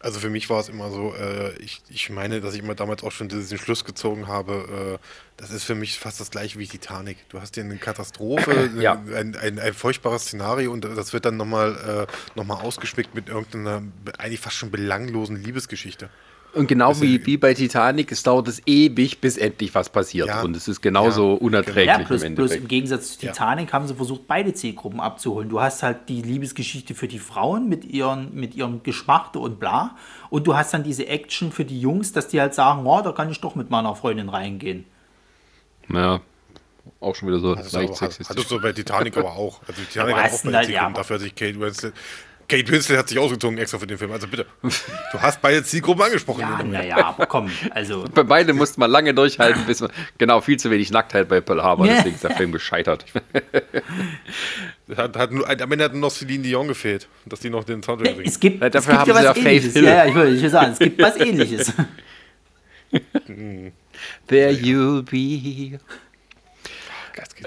Speaker 3: also für mich war es immer so, äh, ich, ich meine, dass ich immer damals auch schon diesen Schluss gezogen habe, äh, das ist für mich fast das gleiche wie Titanic. Du hast hier eine Katastrophe,
Speaker 1: Ja.
Speaker 3: ein, ein, ein furchtbares Szenario und das wird dann nochmal äh, noch mal ausgeschmückt mit irgendeiner eigentlich fast schon belanglosen Liebesgeschichte.
Speaker 1: Und genau wie, wie bei Titanic, es dauert es ewig, bis endlich was passiert.
Speaker 3: Ja.
Speaker 1: Und es ist genauso
Speaker 3: Ja.
Speaker 1: unerträglich
Speaker 2: Ja, plus,
Speaker 1: im
Speaker 2: plus im. Gegensatz zu
Speaker 3: Ja.
Speaker 2: Titanic haben sie versucht, beide Zielgruppen abzuholen. Du hast halt die Liebesgeschichte für die Frauen mit, ihren, mit ihrem Geschmachte und bla. Und du hast dann diese Action für die Jungs, dass die halt sagen, oh, da kann ich doch mit meiner Freundin reingehen.
Speaker 1: Ja, auch schon wieder so
Speaker 3: ist
Speaker 1: leicht
Speaker 3: aber, hat,
Speaker 1: sexistisch.
Speaker 3: hattest du bei Titanic aber auch. Also Titanic
Speaker 2: Aber
Speaker 3: auch bei
Speaker 2: da-
Speaker 3: Zielgruppen,
Speaker 2: ja,
Speaker 3: dafür hat sich Kate Winslet. Kate Winslet hat sich ausgezogen extra für den Film. Also bitte. Du hast beide Zielgruppen angesprochen.
Speaker 2: Ja, naja, aber komm, also.
Speaker 1: Bei beide musste man lange durchhalten, bis man, genau, viel zu wenig Nacktheit bei Pearl Harbor,
Speaker 2: Ja.
Speaker 1: deswegen ist der Film gescheitert.
Speaker 3: Hat, hat nur, am Ende hat noch Celine Dion gefehlt, dass die noch den Soundtrack singt.
Speaker 2: Es gibt,
Speaker 1: Ja,
Speaker 2: es
Speaker 1: dafür
Speaker 2: gibt
Speaker 1: haben sie ja Faith
Speaker 2: ähnliches.
Speaker 1: Hill.
Speaker 2: Ja, ja, ich würde ich will sagen, es gibt was ähnliches.
Speaker 1: There you'll be.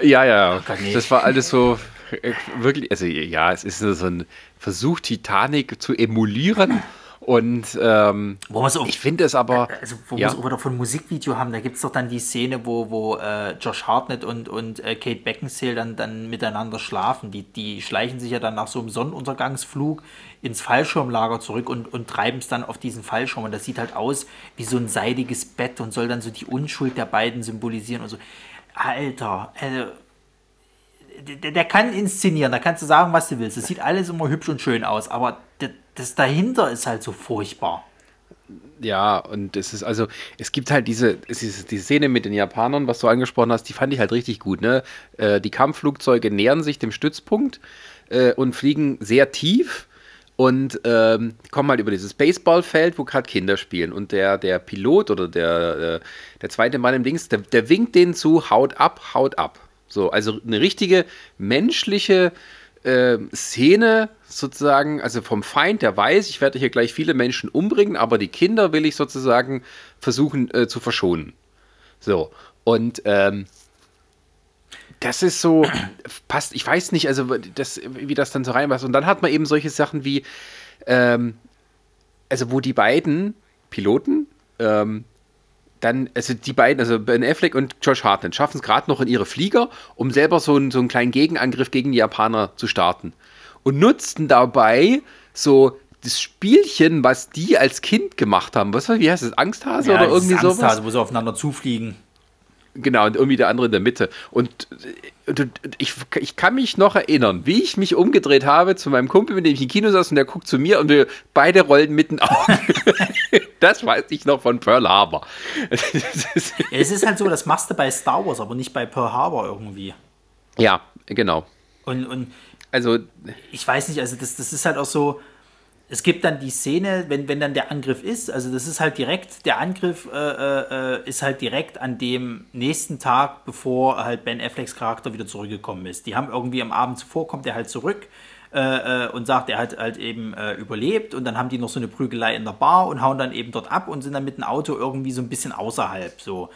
Speaker 1: Ja, ja,
Speaker 2: nee.
Speaker 1: das war alles so, äh, wirklich, also ja, es ist so ein Versuch, Titanic zu emulieren. Und ähm,
Speaker 2: auch,
Speaker 1: ich finde es aber.
Speaker 2: Also, wo ja. wir es wieder von Musikvideo haben, da gibt es doch dann die Szene, wo, wo äh, Josh Hartnett und, und äh, Kate Beckinsale dann, dann miteinander schlafen. Die, die schleichen sich ja dann nach so einem Sonnenuntergangsflug ins Fallschirmlager zurück und, und treiben es dann auf diesen Fallschirm. Und das sieht halt aus wie so ein seidiges Bett und soll dann so die Unschuld der beiden symbolisieren und so. Alter, also, der, der, kann inszenieren, da kannst du sagen, was du willst. Das sieht alles immer hübsch und schön aus, aber das, dahinter ist halt so furchtbar.
Speaker 1: Ja, und es ist also, es gibt halt diese, diese, die Szene mit den Japanern, was du angesprochen hast, die fand ich halt richtig gut. Ne? Äh, die Kampfflugzeuge nähern sich dem Stützpunkt äh, und fliegen sehr tief und ähm, kommen halt über dieses Baseballfeld, wo gerade Kinder spielen. Und der, der Pilot oder der, äh, der zweite Mann im Dings, der, der winkt denen zu, haut ab, haut ab. So, also eine richtige menschliche äh, Szene sozusagen, also vom Feind, der weiß, ich werde hier gleich viele Menschen umbringen, aber die Kinder will ich sozusagen versuchen äh, zu verschonen. So, und ähm, das ist so, passt, ich weiß nicht, also das, wie das dann so reinpasst. Und dann hat man eben solche Sachen wie, ähm, also wo die beiden Piloten ähm, dann, also die beiden, also Ben Affleck und Josh Hartnett, schaffen es gerade noch in ihre Flieger, um selber so, einen, so einen kleinen Gegenangriff gegen die Japaner zu starten. Und nutzten dabei so das Spielchen, was die als Kind gemacht haben. Was, wie heißt das? Angsthase ja, oder irgendwie sowas? Angsthase,
Speaker 2: wo sie aufeinander zufliegen.
Speaker 1: Genau, und irgendwie der andere in der Mitte. Und äh, ich, ich kann mich noch erinnern, wie ich mich umgedreht habe zu meinem Kumpel, mit dem ich im Kino saß und der guckt zu mir und wir beide rollen mitten auf. das weiß ich noch von Pearl Harbor.
Speaker 2: es ist halt so, das machst du bei Star Wars, aber nicht bei Pearl Harbor irgendwie.
Speaker 1: Ja, genau.
Speaker 2: Und, und also, ich weiß nicht, also das, das ist halt auch so, es gibt dann die Szene, wenn, wenn dann der Angriff ist, also das ist halt direkt, der Angriff äh, äh, ist halt direkt an dem nächsten Tag, bevor halt Ben Afflecks Charakter wieder zurückgekommen ist. Die haben irgendwie am Abend zuvor, kommt er halt zurück äh, äh, und sagt, er hat halt eben äh, überlebt und dann haben die noch so eine Prügelei in der Bar und hauen dann eben dort ab und sind dann mit dem Auto irgendwie so ein bisschen außerhalb so.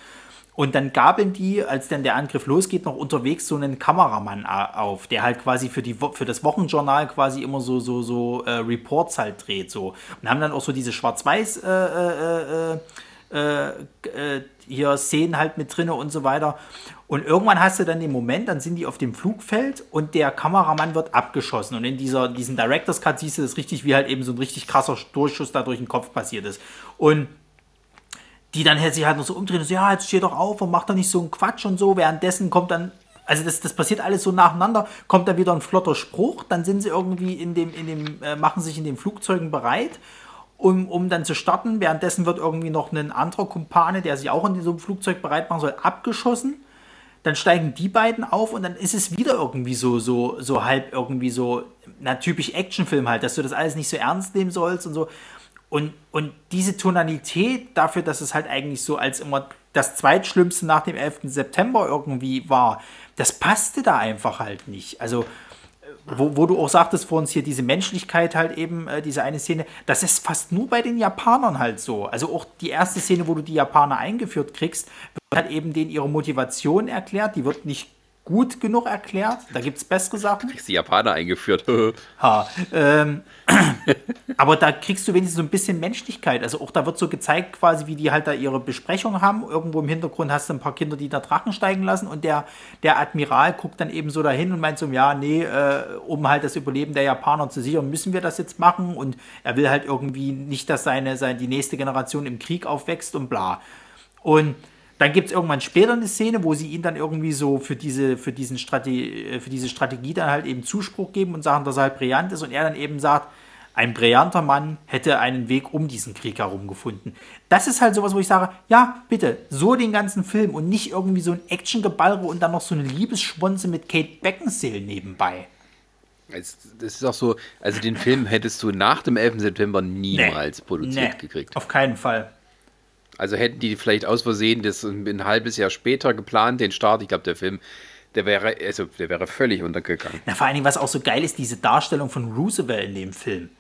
Speaker 2: Und dann gabeln die, als dann der Angriff losgeht, noch unterwegs so einen Kameramann auf, der halt quasi für, die, für das Wochenjournal quasi immer so, so, so äh, Reports halt dreht. So. Und haben dann auch so diese Schwarz-Weiß äh, äh, äh, äh, äh hier Szenen halt mit drinne und so weiter. Und irgendwann hast du dann den Moment, dann sind die auf dem Flugfeld und der Kameramann wird abgeschossen. Und in dieser, diesem Director's Cut siehst du das richtig, wie halt eben so ein richtig krasser Durchschuss da durch den Kopf passiert ist. Und die dann sich halt noch so umdrehen und so, ja, jetzt steh doch auf und mach doch nicht so einen Quatsch und so. Währenddessen kommt dann, also das, das passiert alles so nacheinander, kommt dann wieder ein flotter Spruch, dann sind sie irgendwie in dem, in dem, äh, machen sich in den Flugzeugen bereit, um, um dann zu starten. Währenddessen wird irgendwie noch ein anderer Kumpane, der sich auch in so einem Flugzeug bereit machen soll, abgeschossen. Dann steigen die beiden auf und dann ist es wieder irgendwie so, so, so halb irgendwie so, na, typisch Actionfilm halt, dass du das alles nicht so ernst nehmen sollst und so. Und, und diese Tonalität dafür, dass es halt eigentlich so als immer das zweitschlimmste nach dem 11. September irgendwie war, das passte da einfach halt nicht. Also, wo, wo du auch sagtest vor uns hier, diese Menschlichkeit halt eben, äh, diese eine Szene, das ist fast nur bei den Japanern halt so. Also auch die erste Szene, wo du die Japaner eingeführt kriegst, wird halt eben denen ihre Motivation erklärt, die wird nicht gut genug erklärt. Da gibt es bessere Sachen. Du
Speaker 1: kriegst die Japaner eingeführt.
Speaker 2: ha, ähm, aber da kriegst du wenigstens so ein bisschen Menschlichkeit. Also auch da wird so gezeigt, quasi, wie die halt da ihre Besprechung haben. Irgendwo im Hintergrund hast du ein paar Kinder, die da Drachen steigen lassen und der, der Admiral guckt dann eben so dahin und meint so, ja, nee, äh, um halt das Überleben der Japaner zu sichern, müssen wir das jetzt machen. Und er will halt irgendwie nicht, dass seine, seine die nächste Generation im Krieg aufwächst und bla. Und dann gibt es irgendwann später eine Szene, wo sie ihn dann irgendwie so für diese, für, diesen Strategie, äh, für diese Strategie dann halt eben Zuspruch geben und sagen, dass er halt brillant ist und er dann eben sagt, ein brillanter Mann hätte einen Weg um diesen Krieg herum gefunden. Das ist halt sowas, wo ich sage, ja, bitte, so den ganzen Film und nicht irgendwie so ein Actiongeballere und dann noch so eine Liebesschwonze mit Kate Beckinsale nebenbei.
Speaker 1: Das ist auch so, also den Film hättest du nach dem 11. September niemals nee, produziert nee, gekriegt.
Speaker 2: Auf keinen Fall.
Speaker 1: Also hätten die vielleicht aus Versehen das ein halbes Jahr später geplant, den Start. Ich glaube, der Film, der wäre, also der wäre völlig untergegangen.
Speaker 2: Na, vor allen Dingen, was auch so geil ist, diese Darstellung von Roosevelt in dem Film.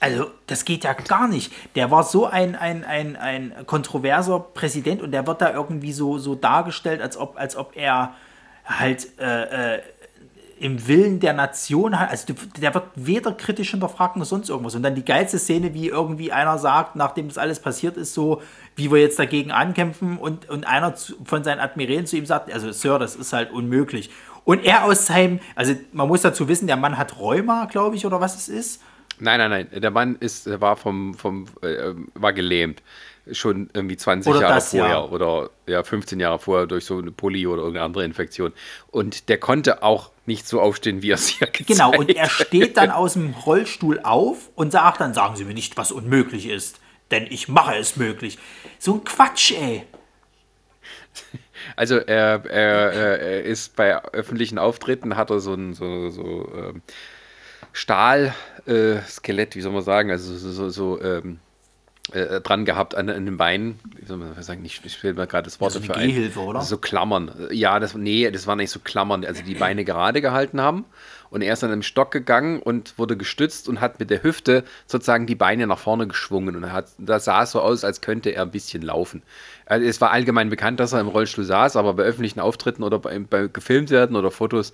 Speaker 2: Also, das geht ja gar nicht. Der war so ein, ein, ein, ein kontroverser Präsident und der wird da irgendwie so, so dargestellt, als ob, als ob er halt äh, äh, im Willen der Nation halt, also der wird weder kritisch hinterfragt noch sonst irgendwas. Und dann die geilste Szene, wie irgendwie einer sagt, nachdem das alles passiert ist, so, wie wir jetzt dagegen ankämpfen und, und einer zu, von seinen Admirälen zu ihm sagt, also Sir, das ist halt unmöglich. Und er aus seinem, also man muss dazu wissen, der Mann hat Rheuma, glaube ich, oder was es ist.
Speaker 1: Nein, nein, nein. Der Mann ist, war vom, vom äh, war gelähmt. Schon irgendwie 20
Speaker 2: Oder
Speaker 1: Jahre vorher
Speaker 2: ja.
Speaker 1: oder ja, 15 Jahre vorher durch so eine Polio oder irgendeine andere Infektion. Und der konnte auch nicht so aufstehen, wie er es hier gezeigt
Speaker 2: Genau, und er steht dann aus dem Rollstuhl auf und sagt dann, sagen Sie mir nicht, was unmöglich ist, denn ich mache es möglich. So ein Quatsch, ey.
Speaker 1: Also er, er, er ist bei öffentlichen Auftritten, hat er so ein so, so, ähm, Stahl-Skelett, wie soll man sagen, also so, so, so ähm, äh, dran gehabt an, an den Beinen. Wie soll man sagen? Ich, ich will mal gerade das Wort
Speaker 2: so eine
Speaker 1: dafür ein.
Speaker 2: Gehhilfe, oder?
Speaker 1: So Klammern. Ja, das, nee, das waren nicht so Klammern, also die Beine gerade gehalten haben. Und er ist dann im Stock gegangen und wurde gestützt und hat mit der Hüfte sozusagen die Beine nach vorne geschwungen. Und er hat, das sah so aus, als könnte er ein bisschen laufen. Also es war allgemein bekannt, dass er im Rollstuhl saß, aber bei öffentlichen Auftritten oder bei, bei gefilmt werden oder Fotos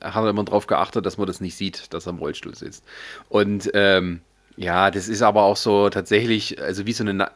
Speaker 1: hat er immer darauf geachtet, dass man das nicht sieht, dass er im Rollstuhl sitzt. Und ähm, ja, das ist aber auch so tatsächlich, also wie so eine. Na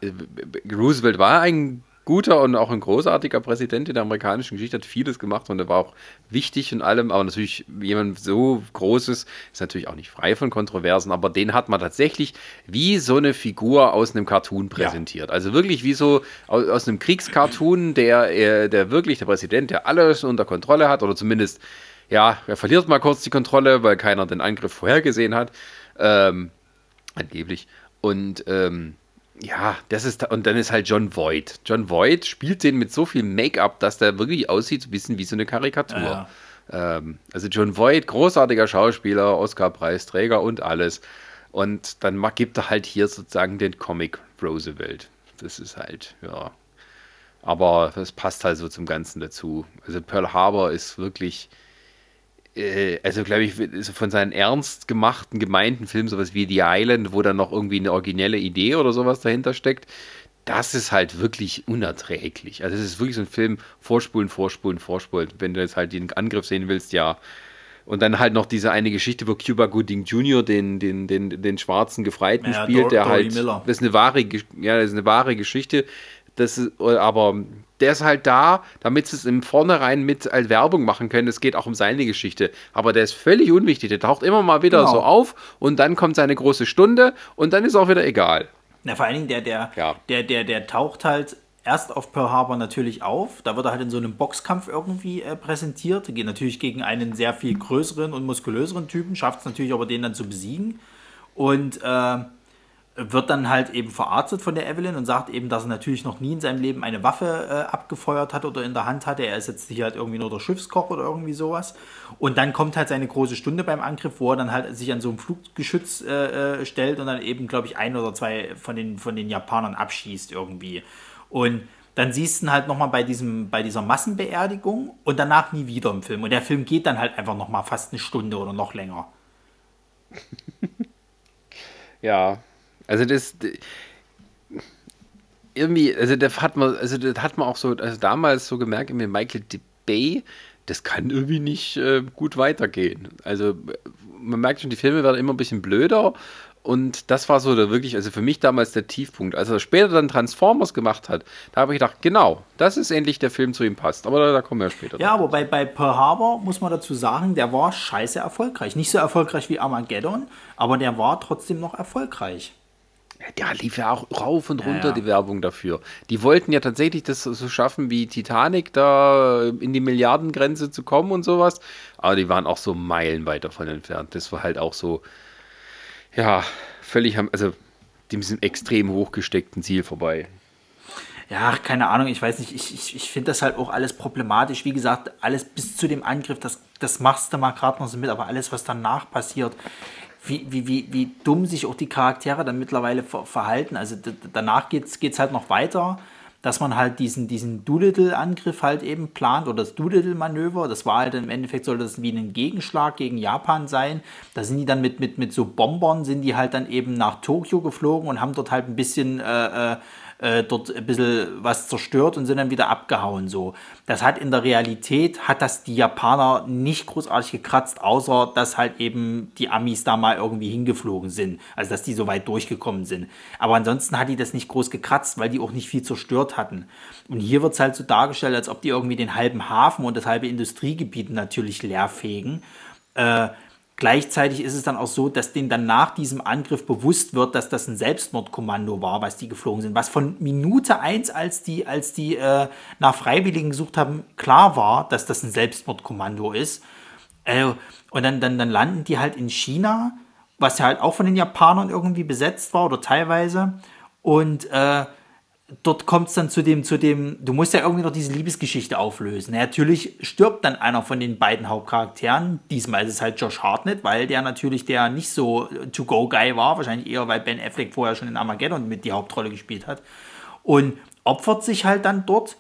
Speaker 1: Roosevelt war ein guter und auch ein großartiger Präsident in der amerikanischen Geschichte, hat vieles gemacht und er war auch wichtig in allem, aber natürlich jemand so Großes ist natürlich auch nicht frei von Kontroversen, aber den hat man tatsächlich wie so eine Figur aus einem Cartoon präsentiert. Also wirklich wie so aus, aus einem Kriegscartoon, der, äh, der wirklich, der Präsident, der alles unter Kontrolle hat oder zumindest, ja, er verliert mal kurz die Kontrolle, weil keiner den Angriff vorhergesehen hat. Ähm, angeblich. Und ähm, ja, das ist und dann ist halt John Voight. John Voight spielt den mit so viel Make-up, dass der wirklich aussieht, ein bisschen wie so eine Karikatur.
Speaker 2: Ja,
Speaker 1: Ähm, also John Voight, großartiger Schauspieler, Oscar-Preisträger und alles. Und dann gibt er halt hier sozusagen den Comic Roosevelt. Das ist halt, ja. Aber das passt halt so zum Ganzen dazu. Also Pearl Harbor ist wirklich, also glaube ich, von seinen ernst gemachten, gemeinten Filmen, sowas wie The Island, wo dann noch irgendwie eine originelle Idee oder sowas dahinter steckt, das ist halt wirklich unerträglich. Also es ist wirklich so ein Film, vorspulen, vorspulen, vorspulen. Wenn du jetzt halt den Angriff sehen willst, ja. Und dann halt noch diese eine Geschichte, wo Cuba Gooding Jr. den, den, den, den schwarzen Gefreiten
Speaker 2: Ja,
Speaker 1: spielt,
Speaker 2: Dor-
Speaker 1: der
Speaker 2: Dory
Speaker 1: halt,
Speaker 2: Miller.
Speaker 1: das ist eine wahre, ja, das ist eine wahre Geschichte. Das ist, aber der ist halt da, damit sie es im Vornherein mit als Werbung machen können. Es geht auch um seine Geschichte. Aber der ist völlig unwichtig. Der taucht immer mal wieder
Speaker 2: Genau.
Speaker 1: so auf und dann kommt seine große Stunde und dann ist auch wieder egal.
Speaker 2: Na, vor allen Dingen, der, der,
Speaker 1: Ja.
Speaker 2: der, der, der taucht halt erst auf Pearl Harbor natürlich auf. Da wird er halt in so einem Boxkampf irgendwie äh, präsentiert. Geht natürlich gegen einen sehr viel größeren und muskulöseren Typen, schafft es natürlich aber, den dann zu besiegen. Und äh, wird dann halt eben verarztet von der Evelyn und sagt eben, dass er natürlich noch nie in seinem Leben eine Waffe äh, abgefeuert hat oder in der Hand hatte. Er ist jetzt hier halt irgendwie nur der Schiffskoch oder irgendwie sowas. Und dann kommt halt seine große Stunde beim Angriff, wo er dann halt sich an so einem Fluggeschütz äh, äh, stellt und dann eben, glaube ich, ein oder zwei von den, von den Japanern abschießt irgendwie. Und dann siehst du ihn halt nochmal bei, bei dieser Massenbeerdigung und danach nie wieder im Film. Und der Film geht dann halt einfach nochmal fast eine Stunde oder noch länger.
Speaker 1: Ja, also das irgendwie, also das hat man, also das hat man auch so, also damals so gemerkt, mit Michael Bay, das kann irgendwie nicht äh, gut weitergehen. Also man merkt schon, die Filme werden immer ein bisschen blöder und das war so der wirklich, also für mich damals der Tiefpunkt. Als er später dann Transformers gemacht hat, da habe ich gedacht, genau, das ist endlich der Film zu ihm passt. Aber da, da kommen wir später.
Speaker 2: Ja, aber bei, bei Pearl Harbor muss man dazu sagen, der war scheiße erfolgreich. Nicht so erfolgreich wie Armageddon, aber der war trotzdem noch erfolgreich.
Speaker 1: Ja, lief ja auch rauf und runter
Speaker 2: ja.
Speaker 1: die Werbung dafür. Die wollten ja tatsächlich das so schaffen wie Titanic, da in die Milliardengrenze zu kommen und sowas. Aber die waren auch so meilenweit davon entfernt. Das war halt auch so, ja, völlig, am- also dem sind extrem hochgesteckten Ziel vorbei.
Speaker 2: Ja, keine Ahnung, ich weiß nicht, ich, ich, ich finde das halt auch alles problematisch. Wie gesagt, alles bis zu dem Angriff, das, das machst du mal gerade noch so mit, aber alles, was danach passiert, wie, wie, wie, wie dumm sich auch die Charaktere dann mittlerweile ver verhalten. Also danach geht es halt noch weiter, dass man halt diesen, diesen Doolittle-Angriff halt eben plant oder das Doolittle-Manöver. Das war halt im Endeffekt, soll das wie ein Gegenschlag gegen Japan sein. Da sind die dann mit, mit, mit so Bombern, sind die halt dann eben nach Tokio geflogen und haben dort halt ein bisschen äh, äh, dort ein bisschen was zerstört und sind dann wieder abgehauen. So. Das hat in der Realität, hat das die Japaner nicht großartig gekratzt, außer dass halt eben die Amis da mal irgendwie hingeflogen sind. Also dass die so weit durchgekommen sind. Aber ansonsten hat die das nicht groß gekratzt, weil die auch nicht viel zerstört hatten. Und hier wird es halt so dargestellt, als ob die irgendwie den halben Hafen und das halbe Industriegebiet natürlich leerfegen. Äh, Gleichzeitig ist es dann auch so, dass denen dann nach diesem Angriff bewusst wird, dass das ein Selbstmordkommando war, was die geflogen sind. Was von Minute 1, als die, als die äh, nach Freiwilligen gesucht haben, klar war, dass das ein Selbstmordkommando ist. Äh, und dann, dann, dann landen die halt in China, was ja halt auch von den Japanern irgendwie besetzt war oder teilweise. Und äh, dort kommt es dann zu dem, zu dem, du musst ja irgendwie noch diese Liebesgeschichte auflösen. natürlich stirbt dann einer von den beiden Hauptcharakteren. Diesmal ist es halt Josh Hartnett, weil der natürlich der nicht so To-Go-Guy war. Wahrscheinlich eher, weil Ben Affleck vorher schon in Armageddon mit die Hauptrolle gespielt hat. Und opfert sich halt dann dort.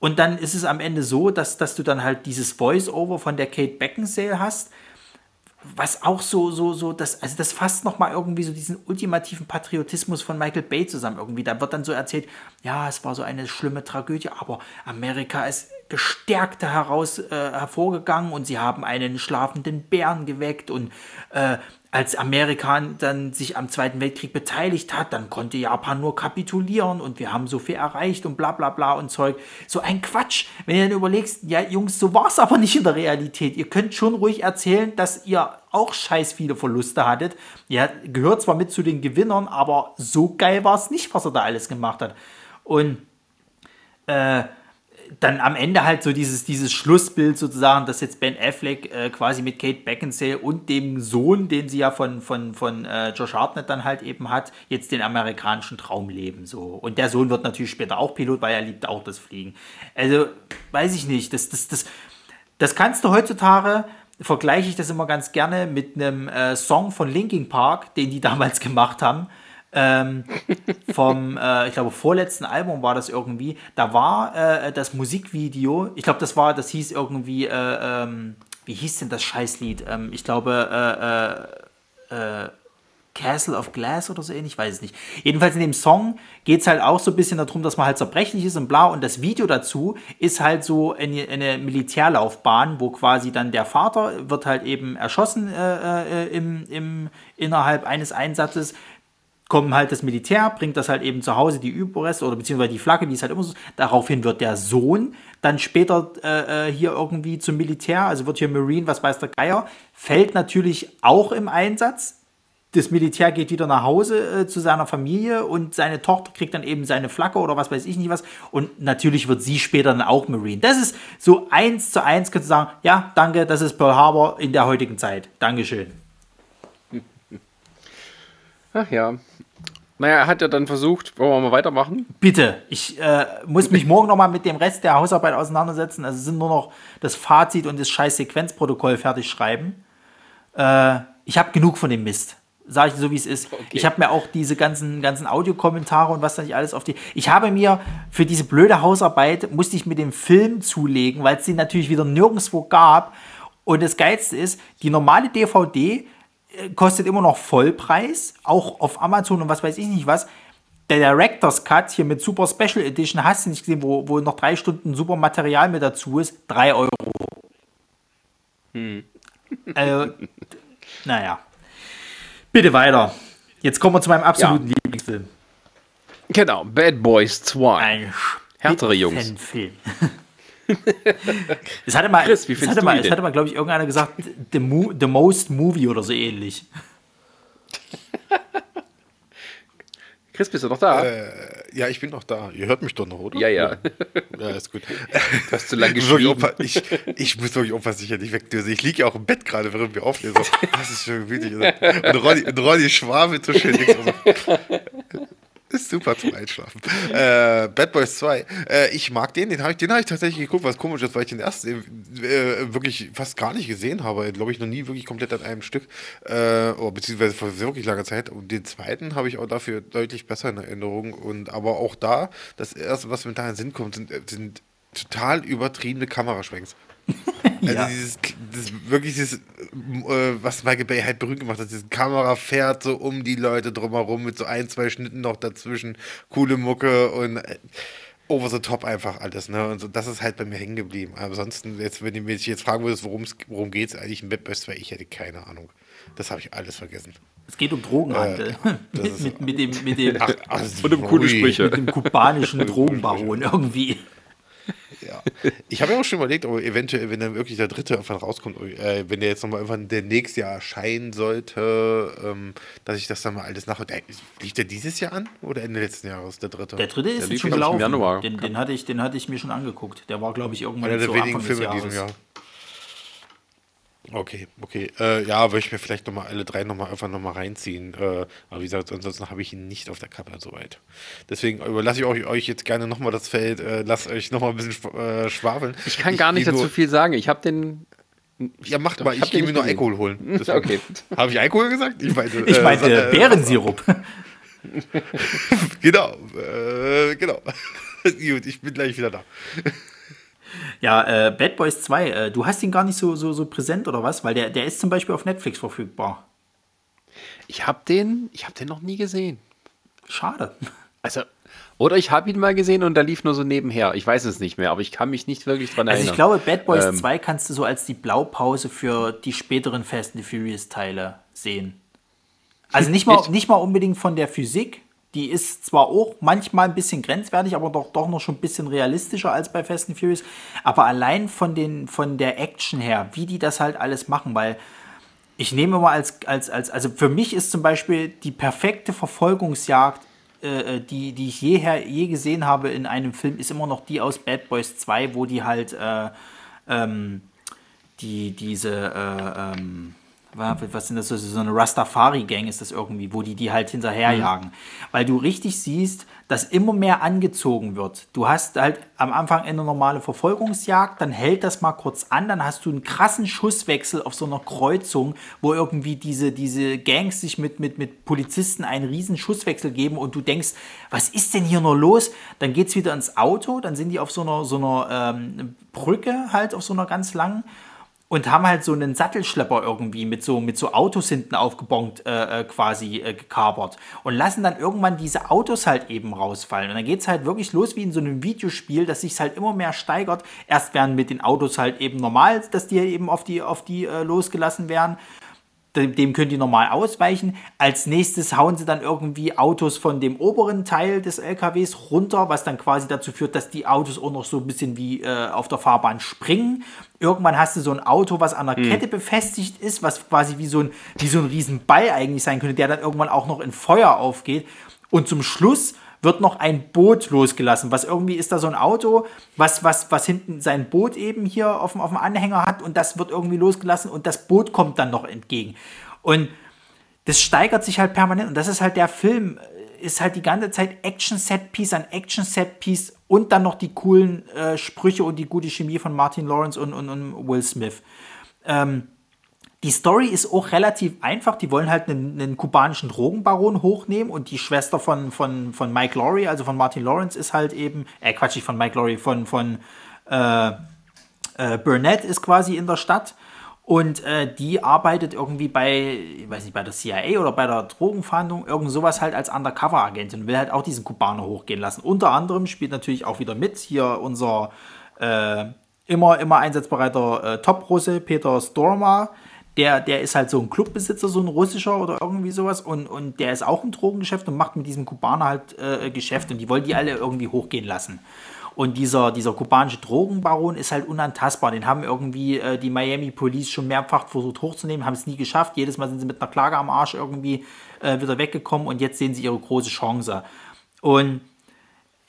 Speaker 2: Und dann ist es am Ende so, dass, dass du dann halt dieses Voice-Over von der Kate Beckinsale hast, was auch so, so, so, das, also das fasst nochmal irgendwie so diesen ultimativen Patriotismus von Michael Bay zusammen irgendwie. Da wird dann so erzählt, ja, es war so eine schlimme Tragödie, aber Amerika ist gestärkter heraus äh, hervorgegangen und sie haben einen schlafenden Bären geweckt und äh, als Amerika dann sich am Zweiten Weltkrieg beteiligt hat, dann konnte Japan nur kapitulieren und wir haben so viel erreicht und bla bla bla und Zeug. So ein Quatsch. Wenn ihr dann überlegst, ja Jungs, so war es aber nicht in der Realität. Ihr könnt schon ruhig erzählen, dass ihr auch scheiß viele Verluste hattet. Ihr gehört zwar mit zu den Gewinnern, aber so geil war es nicht, was er da alles gemacht hat. Und äh, dann am Ende halt so dieses, dieses Schlussbild sozusagen, dass jetzt Ben Affleck äh, quasi mit Kate Beckinsale und dem Sohn, den sie ja von, von, von äh, Josh Hartnett dann halt eben hat, jetzt den amerikanischen Traum leben. So. Und der Sohn wird natürlich später auch Pilot, weil er liebt auch das Fliegen. Also, weiß ich nicht. Das, das, das, das kannst du heutzutage, vergleiche ich das immer ganz gerne mit einem äh, Song von Linkin Park, den die damals gemacht haben ähm, vom, äh, ich glaube, vorletzten Album war das irgendwie. Da war äh, das Musikvideo, ich glaube, das war, das hieß irgendwie, äh, ähm, wie hieß denn das Scheißlied? Ähm, ich glaube, äh, äh, äh, Castle of Glass oder so ähnlich, ich weiß es nicht. Jedenfalls in dem Song geht es halt auch so ein bisschen darum, dass man halt zerbrechlich ist und bla. Und das Video dazu ist halt so eine, eine Militärlaufbahn, wo quasi dann der Vater wird halt eben erschossen äh, im, im, innerhalb eines Einsatzes kommt halt das Militär, bringt das halt eben zu Hause, die Überreste oder beziehungsweise die Flagge, wie es halt immer so ist. Daraufhin wird der Sohn dann später äh, äh, hier irgendwie zum Militär, also wird hier Marine, was weiß der Geier, fällt natürlich auch im Einsatz. Das Militär geht wieder nach Hause äh, zu seiner Familie und seine Tochter kriegt dann eben seine Flagge oder was weiß ich nicht was. Und natürlich wird sie später dann auch Marine. Das ist so eins zu eins, kannst du sagen, ja, danke, das ist Pearl Harbor in der heutigen Zeit. Dankeschön.
Speaker 1: Ach ja. Naja, er hat ja dann versucht, wollen wir mal weitermachen?
Speaker 2: Bitte, ich äh, muss mich morgen nochmal mit dem Rest der Hausarbeit auseinandersetzen. Also sind nur noch das Fazit und das scheiß Sequenzprotokoll fertig schreiben. Äh, ich habe genug von dem Mist. Sage ich so, wie es ist. Okay. Ich habe mir auch diese ganzen, ganzen Audiokommentare und was da nicht alles auf die. Ich habe mir für diese blöde Hausarbeit, musste ich mir den Film zulegen, weil es den natürlich wieder nirgendwo gab. Und das Geilste ist, die normale DVD kostet immer noch Vollpreis, auch auf Amazon und was weiß ich nicht was. Der Director's Cut hier mit Super Special Edition, hast du nicht gesehen, wo, wo noch drei Stunden super Material mit dazu ist? Drei Euro. Hm. Also, naja. Bitte weiter. Jetzt kommen wir zu meinem absoluten ja. Lieblingsfilm.
Speaker 1: Genau, Bad Boys 2. Ein härtere Jungs. Film.
Speaker 2: es hatte mal, Chris, wie es hatte mal, es hatte mal, glaube ich, irgendeiner gesagt, the, mo the most movie oder so ähnlich.
Speaker 1: Chris, bist du noch da?
Speaker 3: Äh, ja, ich bin noch da. Ihr hört mich doch noch, oder?
Speaker 1: Ja, ja.
Speaker 3: Ja, ist gut.
Speaker 1: Du hast zu lange geschrieben.
Speaker 3: Ich, ich muss wirklich ich ja nicht wegdöse. Ich liege ja auch im Bett gerade, während wir aufnehmen. So, das ist schon wütend. Und Ronny, Ronny schwafelt so schön. Ist super zum Einschlafen. äh, Bad Boys 2. Äh, ich mag den, den habe ich, hab ich tatsächlich geguckt, was komisch ist, weil ich den ersten äh, wirklich fast gar nicht gesehen habe. Glaube ich noch nie wirklich komplett an einem Stück. Äh, oder beziehungsweise vor wirklich langer Zeit. Und den zweiten habe ich auch dafür deutlich besser in Erinnerung. Und aber auch da, das erste, was mir da in den Sinn kommt, sind, sind total übertriebene Kameraschwenks. Also
Speaker 2: Ja.
Speaker 3: dieses, das wirklich dieses, äh, was Michael Bay halt berühmt gemacht hat, diese Kamera fährt so um die Leute drumherum mit so ein, zwei Schnitten noch dazwischen, coole Mucke und äh, over the top einfach alles, ne? Und so, das ist halt bei mir hängen geblieben. Ansonsten, jetzt, wenn du mich jetzt fragen würdest, worum es worum geht's eigentlich in Bad Boys 2, ich hätte keine Ahnung. Das habe ich alles vergessen.
Speaker 2: Es geht um Drogenhandel.
Speaker 3: das
Speaker 2: mit, mit, mit, dem, mit, dem,
Speaker 3: Ach, also,
Speaker 1: Und um coole
Speaker 3: ui.
Speaker 1: Sprüche.
Speaker 2: mit dem kubanischen Drogenbaron irgendwie.
Speaker 3: Ja. Ich habe ja auch schon überlegt, ob eventuell, wenn dann wirklich der dritte irgendwann rauskommt, äh, wenn der jetzt nochmal irgendwann der nächste Jahr erscheinen sollte, ähm, dass ich das dann mal alles nach. Der, lief der dieses Jahr an oder Ende letzten Jahres, der dritte?
Speaker 2: Der dritte ist jetzt
Speaker 1: lief,
Speaker 2: schon
Speaker 1: ich, im
Speaker 2: gelaufen.
Speaker 1: Januar.
Speaker 2: Den, den, hatte ich, den hatte ich mir schon angeguckt. Der war, glaube ich, irgendwann
Speaker 3: Einer der
Speaker 2: so
Speaker 3: wenigen
Speaker 2: Anfang
Speaker 3: Filme in diesem Jahr. Okay, okay. Äh, ja, würde ich mir vielleicht nochmal alle drei nochmal einfach nochmal reinziehen. Äh, aber wie gesagt, ansonsten habe ich ihn nicht auf der Kappe soweit. Deswegen überlasse ich euch, euch jetzt gerne nochmal das Feld, äh, lasst euch nochmal ein bisschen äh, schwafeln.
Speaker 1: Ich kann gar nicht dazu
Speaker 3: nur-
Speaker 1: viel sagen. Ich habe den.
Speaker 3: Ja, macht
Speaker 1: Doch,
Speaker 3: mal,
Speaker 1: ich
Speaker 3: ich, gehe mir nur. Alkohol holen.
Speaker 1: Okay.
Speaker 3: Habe ich Alkohol gesagt? Ich meinte,
Speaker 2: Ich
Speaker 3: äh,
Speaker 2: meinte Beerensirup.
Speaker 3: Genau, äh, genau. Gut, ich bin gleich wieder da.
Speaker 2: Ja, äh, Bad Boys 2, äh, du hast ihn gar nicht so, so, so präsent oder was? Weil der, der ist zum Beispiel auf Netflix verfügbar.
Speaker 1: Ich habe den, ich habe den noch nie gesehen.
Speaker 2: Schade.
Speaker 1: Also, oder ich habe ihn mal gesehen und da lief nur so nebenher. Ich weiß es nicht mehr, aber ich kann mich nicht wirklich dran
Speaker 2: Also
Speaker 1: erinnern.
Speaker 2: ich glaube, Bad Boys
Speaker 1: Ähm.
Speaker 2: 2 kannst du so als die Blaupause für die späteren Fast and the Furious Teile sehen. Also nicht mal, nicht mal unbedingt von der Physik. Die ist zwar auch manchmal ein bisschen grenzwertig, aber doch, doch noch schon ein bisschen realistischer als bei Fast and Furious. Aber allein von, den, von der Action her, wie die das halt alles machen, weil ich nehme mal als, als, als, also für mich ist zum Beispiel die perfekte Verfolgungsjagd, äh, äh, die, die ich jeher, je gesehen habe in einem Film, ist immer noch die aus Bad Boys 2, wo die halt äh, ähm, die, diese, äh, ähm, was sind das, so so eine Rastafari-Gang ist das irgendwie, wo die die halt hinterherjagen. Weil du richtig siehst, dass immer mehr angezogen wird. Du hast halt am Anfang eine normale Verfolgungsjagd, dann hält das mal kurz an, dann hast du einen krassen Schusswechsel auf so einer Kreuzung, wo irgendwie diese, diese Gangs sich mit, mit, mit Polizisten einen riesen Schusswechsel geben und du denkst, was ist denn hier nur los? Dann geht's wieder ins Auto, dann sind die auf so einer, so einer ähm, Brücke halt, auf so einer ganz langen und haben halt so einen Sattelschlepper irgendwie mit so, mit so Autos hinten aufgebongt äh, äh, quasi äh, gekapert und lassen dann irgendwann diese Autos halt eben rausfallen. Und dann geht es halt wirklich los wie in so einem Videospiel, dass sich halt immer mehr steigert. Erst werden mit den Autos halt eben normal, dass die eben auf die, auf die äh, losgelassen werden. Dem können die normal ausweichen. Als nächstes hauen sie dann irgendwie Autos von dem oberen Teil des LKWs runter, was dann quasi dazu führt, dass die Autos auch noch so ein bisschen wie äh, auf der Fahrbahn springen. Irgendwann hast du so ein Auto, was an der Kette befestigt ist, was quasi wie so ein, wie so ein Riesenball eigentlich sein könnte, der dann irgendwann auch noch in Feuer aufgeht. Und zum Schluss wird noch ein Boot losgelassen. Was irgendwie ist da so ein Auto, was, was, was hinten sein Boot eben hier auf dem, auf dem Anhänger hat und das wird irgendwie losgelassen und das Boot kommt dann noch entgegen. Und das steigert sich halt permanent und das ist halt der Film, äh, ist halt die ganze Zeit Action-Set-Piece an Action-Set-Piece und dann noch die coolen äh, Sprüche und die gute Chemie von Martin Lawrence und, und, und Will Smith. Die Story ist auch relativ einfach. Die wollen halt einen, einen kubanischen Drogenbaron hochnehmen und die Schwester von, von, von Mike Laurie, also von Martin Lawrence, ist halt eben, äh, Quatsch, nicht von Mike Laurie, von, von äh, äh, Burnett ist quasi in der Stadt und äh, die arbeitet irgendwie bei, ich weiß nicht, bei der CIA oder bei der Drogenfahndung, irgend sowas halt als Undercover-Agentin und will halt auch diesen Kubaner hochgehen lassen. Unter anderem spielt natürlich auch wieder mit hier unser äh, immer, immer einsatzbereiter äh, Top-Russe Peter Storma. Der, der ist halt so ein Clubbesitzer, so ein russischer oder irgendwie sowas und, und der ist auch im Drogengeschäft und macht mit diesem Kubaner halt äh, Geschäft und die wollen die alle irgendwie hochgehen lassen. Und dieser, dieser kubanische Drogenbaron ist halt unantastbar. Den haben irgendwie äh, die Miami Police schon mehrfach versucht hochzunehmen, haben es nie geschafft. Jedes Mal sind sie mit einer Klage am Arsch irgendwie äh, wieder weggekommen und jetzt sehen sie ihre große Chance. Und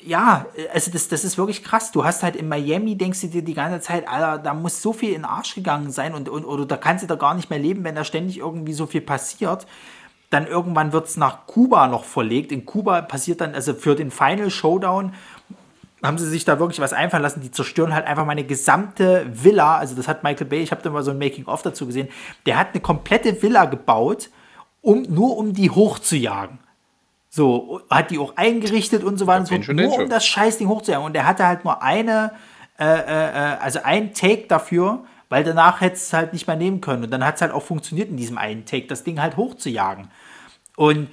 Speaker 2: ja, also das, das ist wirklich krass. Du hast halt in Miami, denkst du dir die ganze Zeit, Alter, da muss so viel in den Arsch gegangen sein und, und oder da kannst du da gar nicht mehr leben, wenn da ständig irgendwie so viel passiert. Dann irgendwann wird es nach Kuba noch verlegt. In Kuba passiert dann, also für den Final Showdown haben sie sich da wirklich was einfallen lassen. Die zerstören halt einfach meine gesamte Villa. Also das hat Michael Bay, ich habe da mal so ein Making-of dazu gesehen. Der hat eine komplette Villa gebaut, um, nur um die hochzujagen. So, hat die auch eingerichtet und so weiter und so fort, nur um das Scheißding hochzujagen. Und der hatte halt nur eine, äh, äh, äh, also ein Take dafür, weil danach hätte es halt nicht mehr nehmen können. Und dann hat es halt auch funktioniert in diesem einen Take, das Ding halt hochzujagen. Und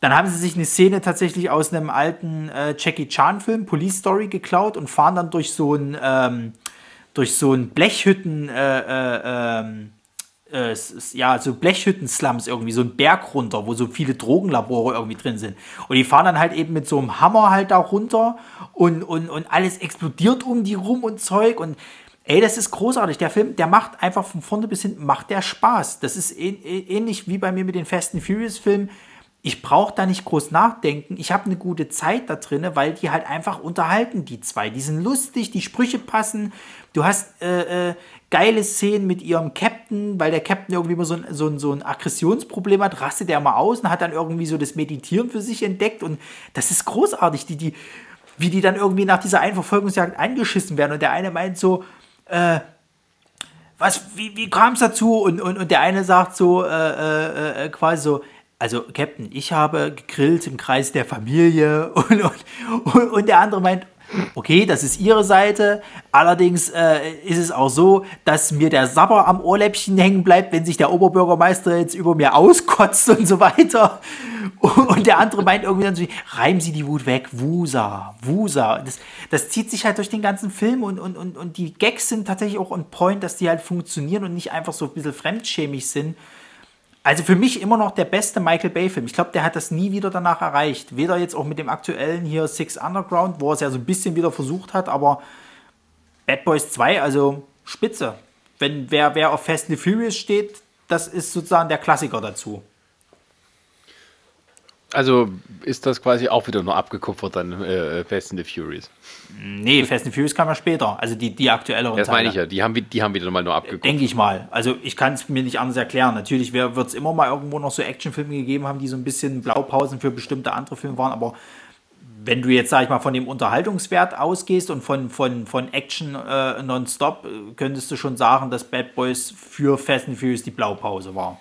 Speaker 2: dann haben sie sich eine Szene tatsächlich aus einem alten äh, Jackie Chan-Film, Police Story, geklaut und fahren dann durch so ein, ähm, durch so ein Blechhütten, äh, äh, ähm, äh, ja, so Blechhütten-Slums irgendwie, so ein Berg runter, wo so viele Drogenlabore irgendwie drin sind. Und die fahren dann halt eben mit so einem Hammer halt da runter und, und, und alles explodiert um die rum und Zeug und Ey, das ist großartig. Der Film, der macht einfach von vorne bis hinten, macht der Spaß. Das ist ähnlich wie bei mir mit den Fast and Furious Filmen ich brauche da nicht groß nachdenken. Ich habe eine gute Zeit da drin, weil die halt einfach unterhalten, die zwei. Die sind lustig, die Sprüche passen. Du hast äh, äh, geile Szenen mit ihrem Captain, weil der Captain irgendwie immer so ein, so ein, so ein Aggressionsproblem hat, rastet der mal aus und hat dann irgendwie so das Meditieren für sich entdeckt. Und das ist großartig, die, die, wie die dann irgendwie nach dieser Einverfolgungsjagd angeschissen werden. Und der eine meint so, äh, was, wie, wie kam es dazu? Und, und, und der eine sagt so, äh, äh, äh quasi so, also Captain, ich habe gegrillt im Kreis der Familie und, und, und der andere meint, okay, das ist ihre Seite. Allerdings äh, ist es auch so, dass mir der Sabber am Ohrläppchen hängen bleibt, wenn sich der Oberbürgermeister jetzt über mir auskotzt und so weiter. Und der andere meint irgendwie dann so, reimen Sie die Wut weg, Wusa, Wusa. Das, das zieht sich halt durch den ganzen Film und, und, und, und die Gags sind tatsächlich auch on point, dass die halt funktionieren und nicht einfach so ein bisschen fremdschämig sind. Also für mich immer noch der beste Michael Bay-Film. Ich glaube, der hat das nie wieder danach erreicht. Weder jetzt auch mit dem aktuellen hier Six Underground, wo er es ja so ein bisschen wieder versucht hat, aber Bad Boys 2, also spitze. Wenn wer, wer auf Fast and the Furious steht, das ist sozusagen der Klassiker dazu.
Speaker 1: Also ist das quasi auch wieder nur abgekupfert an äh, Fast and the Furious?
Speaker 2: Nee, Fast and the Furious kam ja später. Also die, die aktuelleren
Speaker 1: Das meine ich ja. Die haben, die haben wieder mal nur abgekupfert.
Speaker 2: Denke ich mal. Also ich kann es mir nicht anders erklären. Natürlich wird es immer mal irgendwo noch so Actionfilme gegeben haben, die so ein bisschen Blaupausen für bestimmte andere Filme waren. Aber wenn du jetzt, sag ich mal, von dem Unterhaltungswert ausgehst und von, von, von Action äh, nonstop, äh, könntest du schon sagen, dass Bad Boys für Fast and Furious die Blaupause war.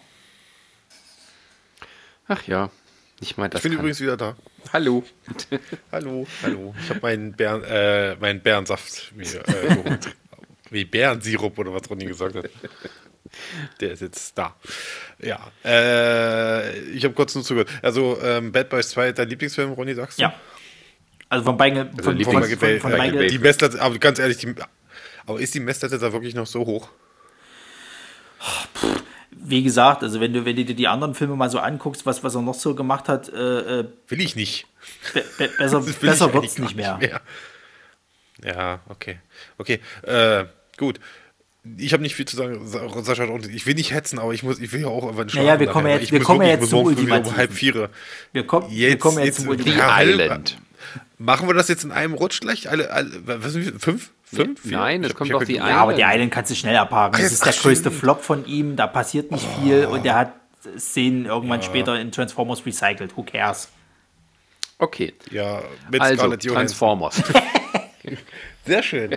Speaker 1: Ach ja. Ich, mein,
Speaker 3: ich bin übrigens wieder da.
Speaker 1: Hallo.
Speaker 3: hallo, hallo. Ich habe meinen Bären, äh, meinen Bärensaft mir äh, geholt. Wie Bärensirup oder was Ronny gesagt hat. Der ist jetzt da. Ja. Äh, ich habe kurz nur zugehört. Also, ähm, Bad Boys 2, dein Lieblingsfilm, Ronny, sagst du?
Speaker 2: Ja. Also von beiden.
Speaker 3: Also von, von, von, von. Die Messlatte, aber ganz ehrlich, die, aber ist die Messlatte da wirklich noch so hoch?
Speaker 2: Oh, wie gesagt, also wenn du, wenn du dir die anderen Filme mal so anguckst, was, was er noch so gemacht hat, äh,
Speaker 3: äh will ich nicht.
Speaker 2: Be be besser besser wird es nicht mehr. mehr.
Speaker 3: Ja, okay. Okay, äh, gut. Ich habe nicht viel zu sagen, Sascha. Ich will nicht hetzen, aber ich muss, ich will ja auch
Speaker 2: irgendwann schlafen. Naja, wir kommen ja jetzt, wir kommen wirklich, jetzt zum Ultimativen.
Speaker 3: Um halb vier.
Speaker 2: Wir, kommen, jetzt, wir kommen jetzt, jetzt zum
Speaker 1: Ultimativen. Island.
Speaker 3: Machen wir das jetzt in einem Rutsch gleich? Alle, alle was sind wir, fünf? Fünf?
Speaker 1: Nein, es kommt doch die
Speaker 2: Island. Ja, aber die Island kannst du schnell abhaken. Das ist der größte Flop von ihm, da passiert nicht oh. viel und er hat Szenen irgendwann ja. später in Transformers recycelt. Who cares?
Speaker 1: Okay.
Speaker 3: Ja,
Speaker 1: mit also, Scarlett Transformers.
Speaker 3: Sehr schön.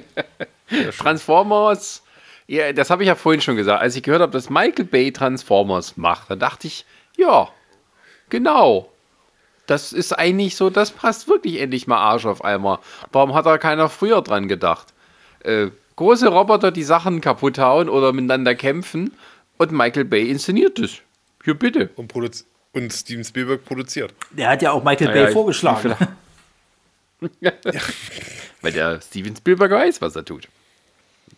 Speaker 1: Sehr schön. Transformers, ja, das habe ich ja vorhin schon gesagt. Als ich gehört habe, dass Michael Bay Transformers macht, dann dachte ich, ja, genau. Das ist eigentlich so, das passt wirklich endlich mal Arsch auf Eimer. Warum hat da keiner früher dran gedacht? Äh, große Roboter, die Sachen kaputt hauen oder miteinander kämpfen und Michael Bay inszeniert das. Hier bitte.
Speaker 3: Und, und Steven Spielberg produziert.
Speaker 2: Der hat ja auch Michael Bay ja, vorgeschlagen.
Speaker 1: ja. Weil der Steven Spielberg weiß, was er tut.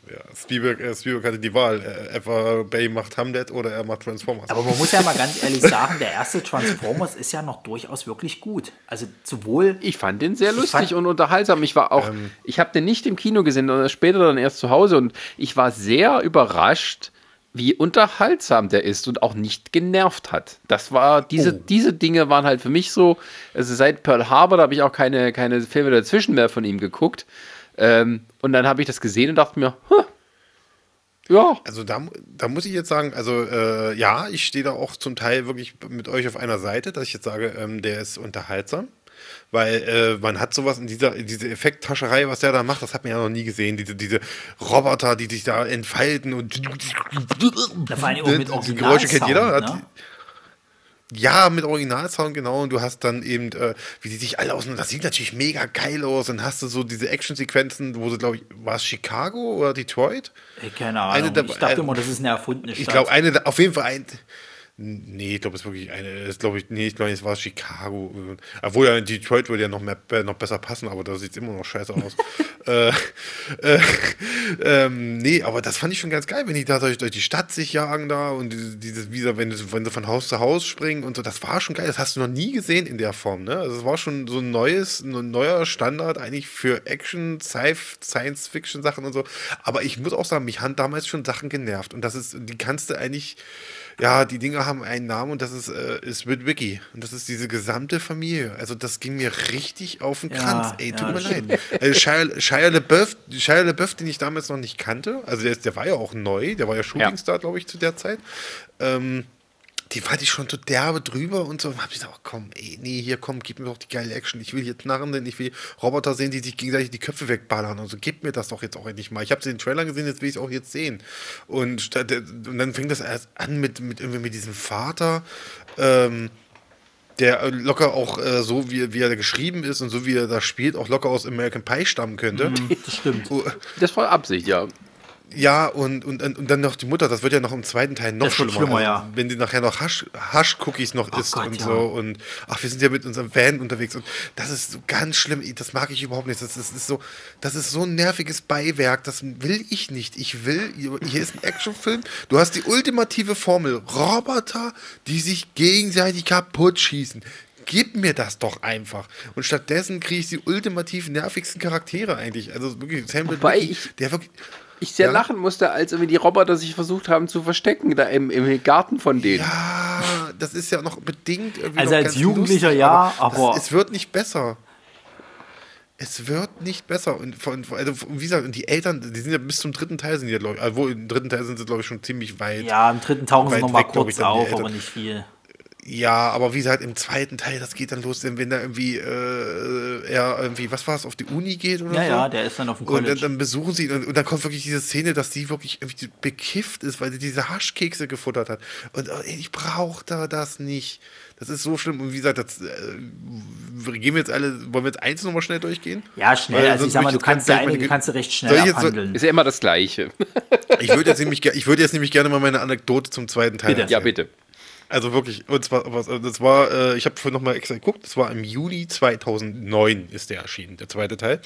Speaker 3: Ja, Spielberg, äh, Spielberg hatte die Wahl. Äh, Bay macht Hamlet oder er macht Transformers.
Speaker 2: Aber man muss ja mal ganz ehrlich sagen, der erste Transformers ist ja noch durchaus wirklich gut. Also sowohl.
Speaker 1: Ich fand den sehr lustig und unterhaltsam. Ich war auch, ähm, ich habe den nicht im Kino gesehen, sondern später dann erst zu Hause und ich war sehr überrascht, wie unterhaltsam der ist und auch nicht genervt hat. Das war, diese, oh. diese Dinge waren halt für mich so, also seit Pearl Harbor, da habe ich auch keine, keine Filme dazwischen mehr von ihm geguckt. Ähm, und dann habe ich das gesehen und dachte mir, huh, ja.
Speaker 3: Also da, da muss ich jetzt sagen, also äh, ja, ich stehe da auch zum Teil wirklich mit euch auf einer Seite, dass ich jetzt sage, ähm, der ist unterhaltsam. Weil äh, man hat sowas in dieser diese Effekttascherei, was der da macht, das hat man ja noch nie gesehen. Diese, diese Roboter, die sich da entfalten und
Speaker 2: da vor allem auch mit die Geräusche kennt jeder.
Speaker 3: Ne? Ja, mit Originalsound, genau. Und du hast dann eben, äh, wie die sich alle aus. Das sieht natürlich mega geil aus. Und hast du so diese Actionsequenzen, wo sie, glaube ich, war es Chicago oder Detroit?
Speaker 2: Ey, keine Ahnung.
Speaker 3: der-
Speaker 2: ich dachte
Speaker 3: äh,
Speaker 2: immer, das ist eine erfundene Stadt.
Speaker 3: Ich glaube, eine, auf jeden Fall ein. Nee, ich glaube, es ist wirklich eine. Es glaube ich, nee, ich glaube, es war Chicago. Obwohl ja in Detroit würde ja noch, mehr, äh, noch besser passen, aber da sieht es immer noch scheiße aus. äh, äh, ähm, nee, aber das fand ich schon ganz geil, wenn die da durch, durch die Stadt sich jagen da und dieses, dieses wieder, wenn, wenn sie von Haus zu Haus springen und so, das war schon geil. Das hast du noch nie gesehen in der Form, ne? Also es war schon so ein neues, ein neuer Standard eigentlich für Action, Sci- Science-Fiction-Sachen und so. Aber ich muss auch sagen, mich haben damals schon Sachen genervt und das ist, die kannst du eigentlich ja, die Dinger haben einen Namen und das ist, äh, ist mit Wiki. Und das ist diese gesamte Familie. Also das ging mir richtig auf den
Speaker 2: Ja,
Speaker 3: Kranz. Ey,
Speaker 2: ja,
Speaker 3: tut mir
Speaker 2: das
Speaker 3: leid. Also Shia, Shia, LaBeouf, Shia LaBeouf, den ich damals noch nicht kannte, also der, ist, der war ja auch neu, der war ja Shootingstar, glaube ich, zu der Zeit. Ähm, die fand ich schon so derbe drüber und so. Und hab ich gesagt, oh, komm, ey, nee, hier komm, gib mir doch die geile Action. Ich will hier Knarrenden, ich will Roboter sehen, die sich gegenseitig die Köpfe wegballern und so. Gib mir das doch jetzt auch endlich mal. Ich habe den Trailer gesehen, jetzt will ich es auch jetzt sehen. Und, und dann fängt das erst an mit, mit, irgendwie mit diesem Vater, ähm, der locker auch äh, so, wie, wie er geschrieben ist und so wie er da spielt, auch locker aus American Pie stammen könnte.
Speaker 2: Das stimmt.
Speaker 3: Oh,
Speaker 1: Das war Absicht, ja.
Speaker 3: Ja, und, und, und dann noch die Mutter, das wird ja noch im zweiten Teil noch schlimmer.
Speaker 2: schlimmer,
Speaker 3: also,
Speaker 2: ja.
Speaker 3: Wenn die nachher noch Hasch- Hasch-Cookies noch
Speaker 2: Oh
Speaker 3: isst
Speaker 2: Gott,
Speaker 3: und
Speaker 2: ja.
Speaker 3: so. Und ach, wir sind ja mit unserem Van unterwegs und das ist so ganz schlimm. Das mag ich überhaupt nicht. Das ist, das ist so, das ist so ein nerviges Beiwerk. Das will ich nicht. Ich will, hier ist ein Actionfilm. Du hast die ultimative Formel. Roboter, die sich gegenseitig kaputt schießen. Gib mir das doch einfach. Und stattdessen kriege ich die ultimativ nervigsten Charaktere eigentlich. Also wirklich, Sam
Speaker 1: Wobei
Speaker 3: Witwicky,
Speaker 1: ich-
Speaker 3: der wirklich.
Speaker 1: Ich sehr
Speaker 3: Ja?
Speaker 1: lachen musste, als irgendwie die Roboter sich versucht haben zu verstecken, da im, im Garten von denen.
Speaker 3: Ja, das ist ja noch bedingt. irgendwie
Speaker 2: Also
Speaker 3: noch
Speaker 2: als
Speaker 3: ganz
Speaker 2: Jugendlicher
Speaker 3: lustig,
Speaker 2: ja,
Speaker 3: das,
Speaker 2: aber-
Speaker 3: es wird nicht besser. Es wird nicht besser. Und von, also, wie gesagt, und die Eltern, die sind ja bis zum dritten Teil sind die ja, glaube ich, obwohl im dritten Teil sind sie, glaube ich, schon ziemlich weit.
Speaker 2: Ja, im dritten tauchen sie
Speaker 3: Weit
Speaker 2: noch mal
Speaker 3: weg, glaub ich,
Speaker 2: kurz auf, aber nicht viel.
Speaker 3: Ja, aber wie gesagt, im zweiten Teil, das geht dann los, wenn da irgendwie äh, er irgendwie, was war es, auf die Uni geht oder
Speaker 2: Ja,
Speaker 3: so.
Speaker 2: ja, der ist dann auf dem
Speaker 3: Und dann,
Speaker 2: College.
Speaker 3: dann besuchen sie ihn und, und dann kommt wirklich diese Szene, dass sie wirklich irgendwie bekifft ist, weil sie diese Haschkekse gefuttert hat. Und oh, ey, ich brauche da das nicht. Das ist so schlimm. Und wie gesagt, das, äh, gehen wir jetzt alle, wollen wir jetzt eins nochmal schnell durchgehen?
Speaker 2: Ja, schnell.
Speaker 3: Weil
Speaker 2: Also ich sag mal, du kannst ja einige
Speaker 3: Ge-
Speaker 2: kannst du recht schnell
Speaker 3: so-
Speaker 2: abhandeln.
Speaker 1: Ist ja immer das Gleiche.
Speaker 3: Ich würde jetzt, nämlich, ich würde jetzt nämlich gerne mal meine Anekdote zum zweiten Teil
Speaker 2: Bitte.
Speaker 3: erzählen.
Speaker 1: Ja, bitte.
Speaker 3: Also wirklich, und zwar, das war, äh, ich habe vorhin nochmal extra geguckt, das war im Juli 2009 ist der erschienen, der zweite Teil.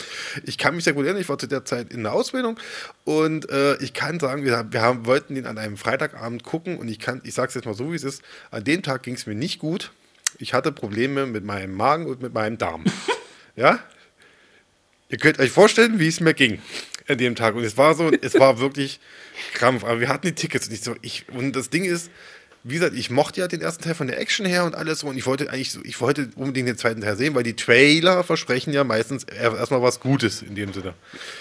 Speaker 3: Ich kann mich sehr gut erinnern, ich war zu der Zeit in der Ausbildung und äh, ich kann sagen, wir, haben- wir haben, wollten den an einem Freitagabend gucken und ich kann, ich sage es jetzt mal so, wie es ist, an dem Tag ging es mir nicht gut. Ich hatte Probleme mit meinem Magen und mit meinem Darm. ja? Ihr könnt euch vorstellen, wie es mir ging an dem Tag. Und es war so, es war wirklich Krampf. Aber wir hatten die Tickets und ich so, ich, und das Ding ist, wie gesagt, ich mochte ja den ersten Teil von der Action her und alles so und ich wollte eigentlich ich wollte unbedingt den zweiten Teil sehen, weil die Trailer versprechen ja meistens erstmal was Gutes in dem Sinne.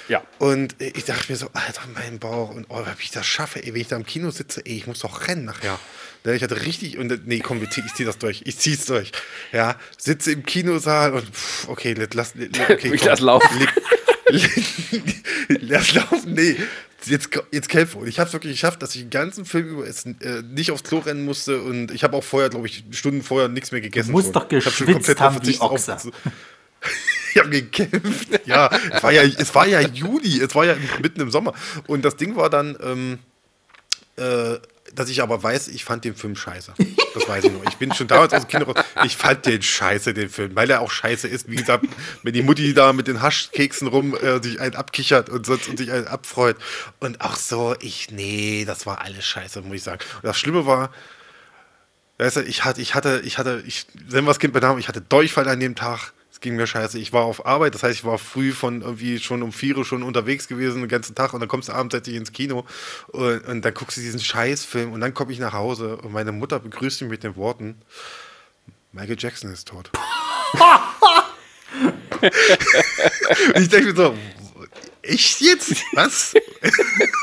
Speaker 1: Ja.
Speaker 3: Und ich dachte mir so, Alter, mein Bauch und oh, ob ich das schaffe, ey, wenn ich da im Kino sitze, ey, ich muss doch rennen nachher. Ja, Ich hatte richtig, und nee, komm, ich zieh das durch, ich zieh's durch. Ja, sitze im Kinosaal und pff, okay, lass, okay,
Speaker 1: Ich lass laufen.
Speaker 3: Lass laufen, nee. Jetzt, jetzt kämpfe. Und ich habe es wirklich geschafft, dass ich den ganzen Film über es, äh, nicht aufs Klo rennen musste. Und ich habe auch vorher, glaube ich, Stunden vorher nichts mehr gegessen.
Speaker 2: musst
Speaker 3: schon.
Speaker 2: doch
Speaker 3: Ich hab schon
Speaker 2: geschwitzt haben wie
Speaker 3: verzichtet,
Speaker 2: Ochse.
Speaker 3: ich habe gekämpft. Ja, es war ja, es war ja Juli, es war ja mitten im Sommer. Und das Ding war dann, ähm, äh, dass ich aber weiß, ich fand den Film scheiße. Das weiß ich noch. Ich bin schon damals aus dem raus. Ich fand den scheiße, den Film, weil er auch scheiße ist. Wie gesagt, wenn die Mutti da mit den Haschkeksen rum äh, sich einen abkichert und sonst und sich einen abfreut. Und auch so, ich, nee, das war alles scheiße, muss ich sagen. Und das Schlimme war, weißt du, ich hatte, ich hatte, ich hatte, ich, wenn was Kind bei Namen, ich hatte Durchfall an dem Tag. Es ging mir scheiße. Ich war auf Arbeit, das heißt, ich war früh von irgendwie schon um vier Uhr schon unterwegs gewesen, den ganzen Tag und dann kommst du abends endlich ins Kino und, und dann guckst du diesen Scheißfilm und dann komme ich nach Hause und meine Mutter begrüßt mich mit den Worten, Michael Jackson ist tot. und ich denke mir so, echt jetzt? Was?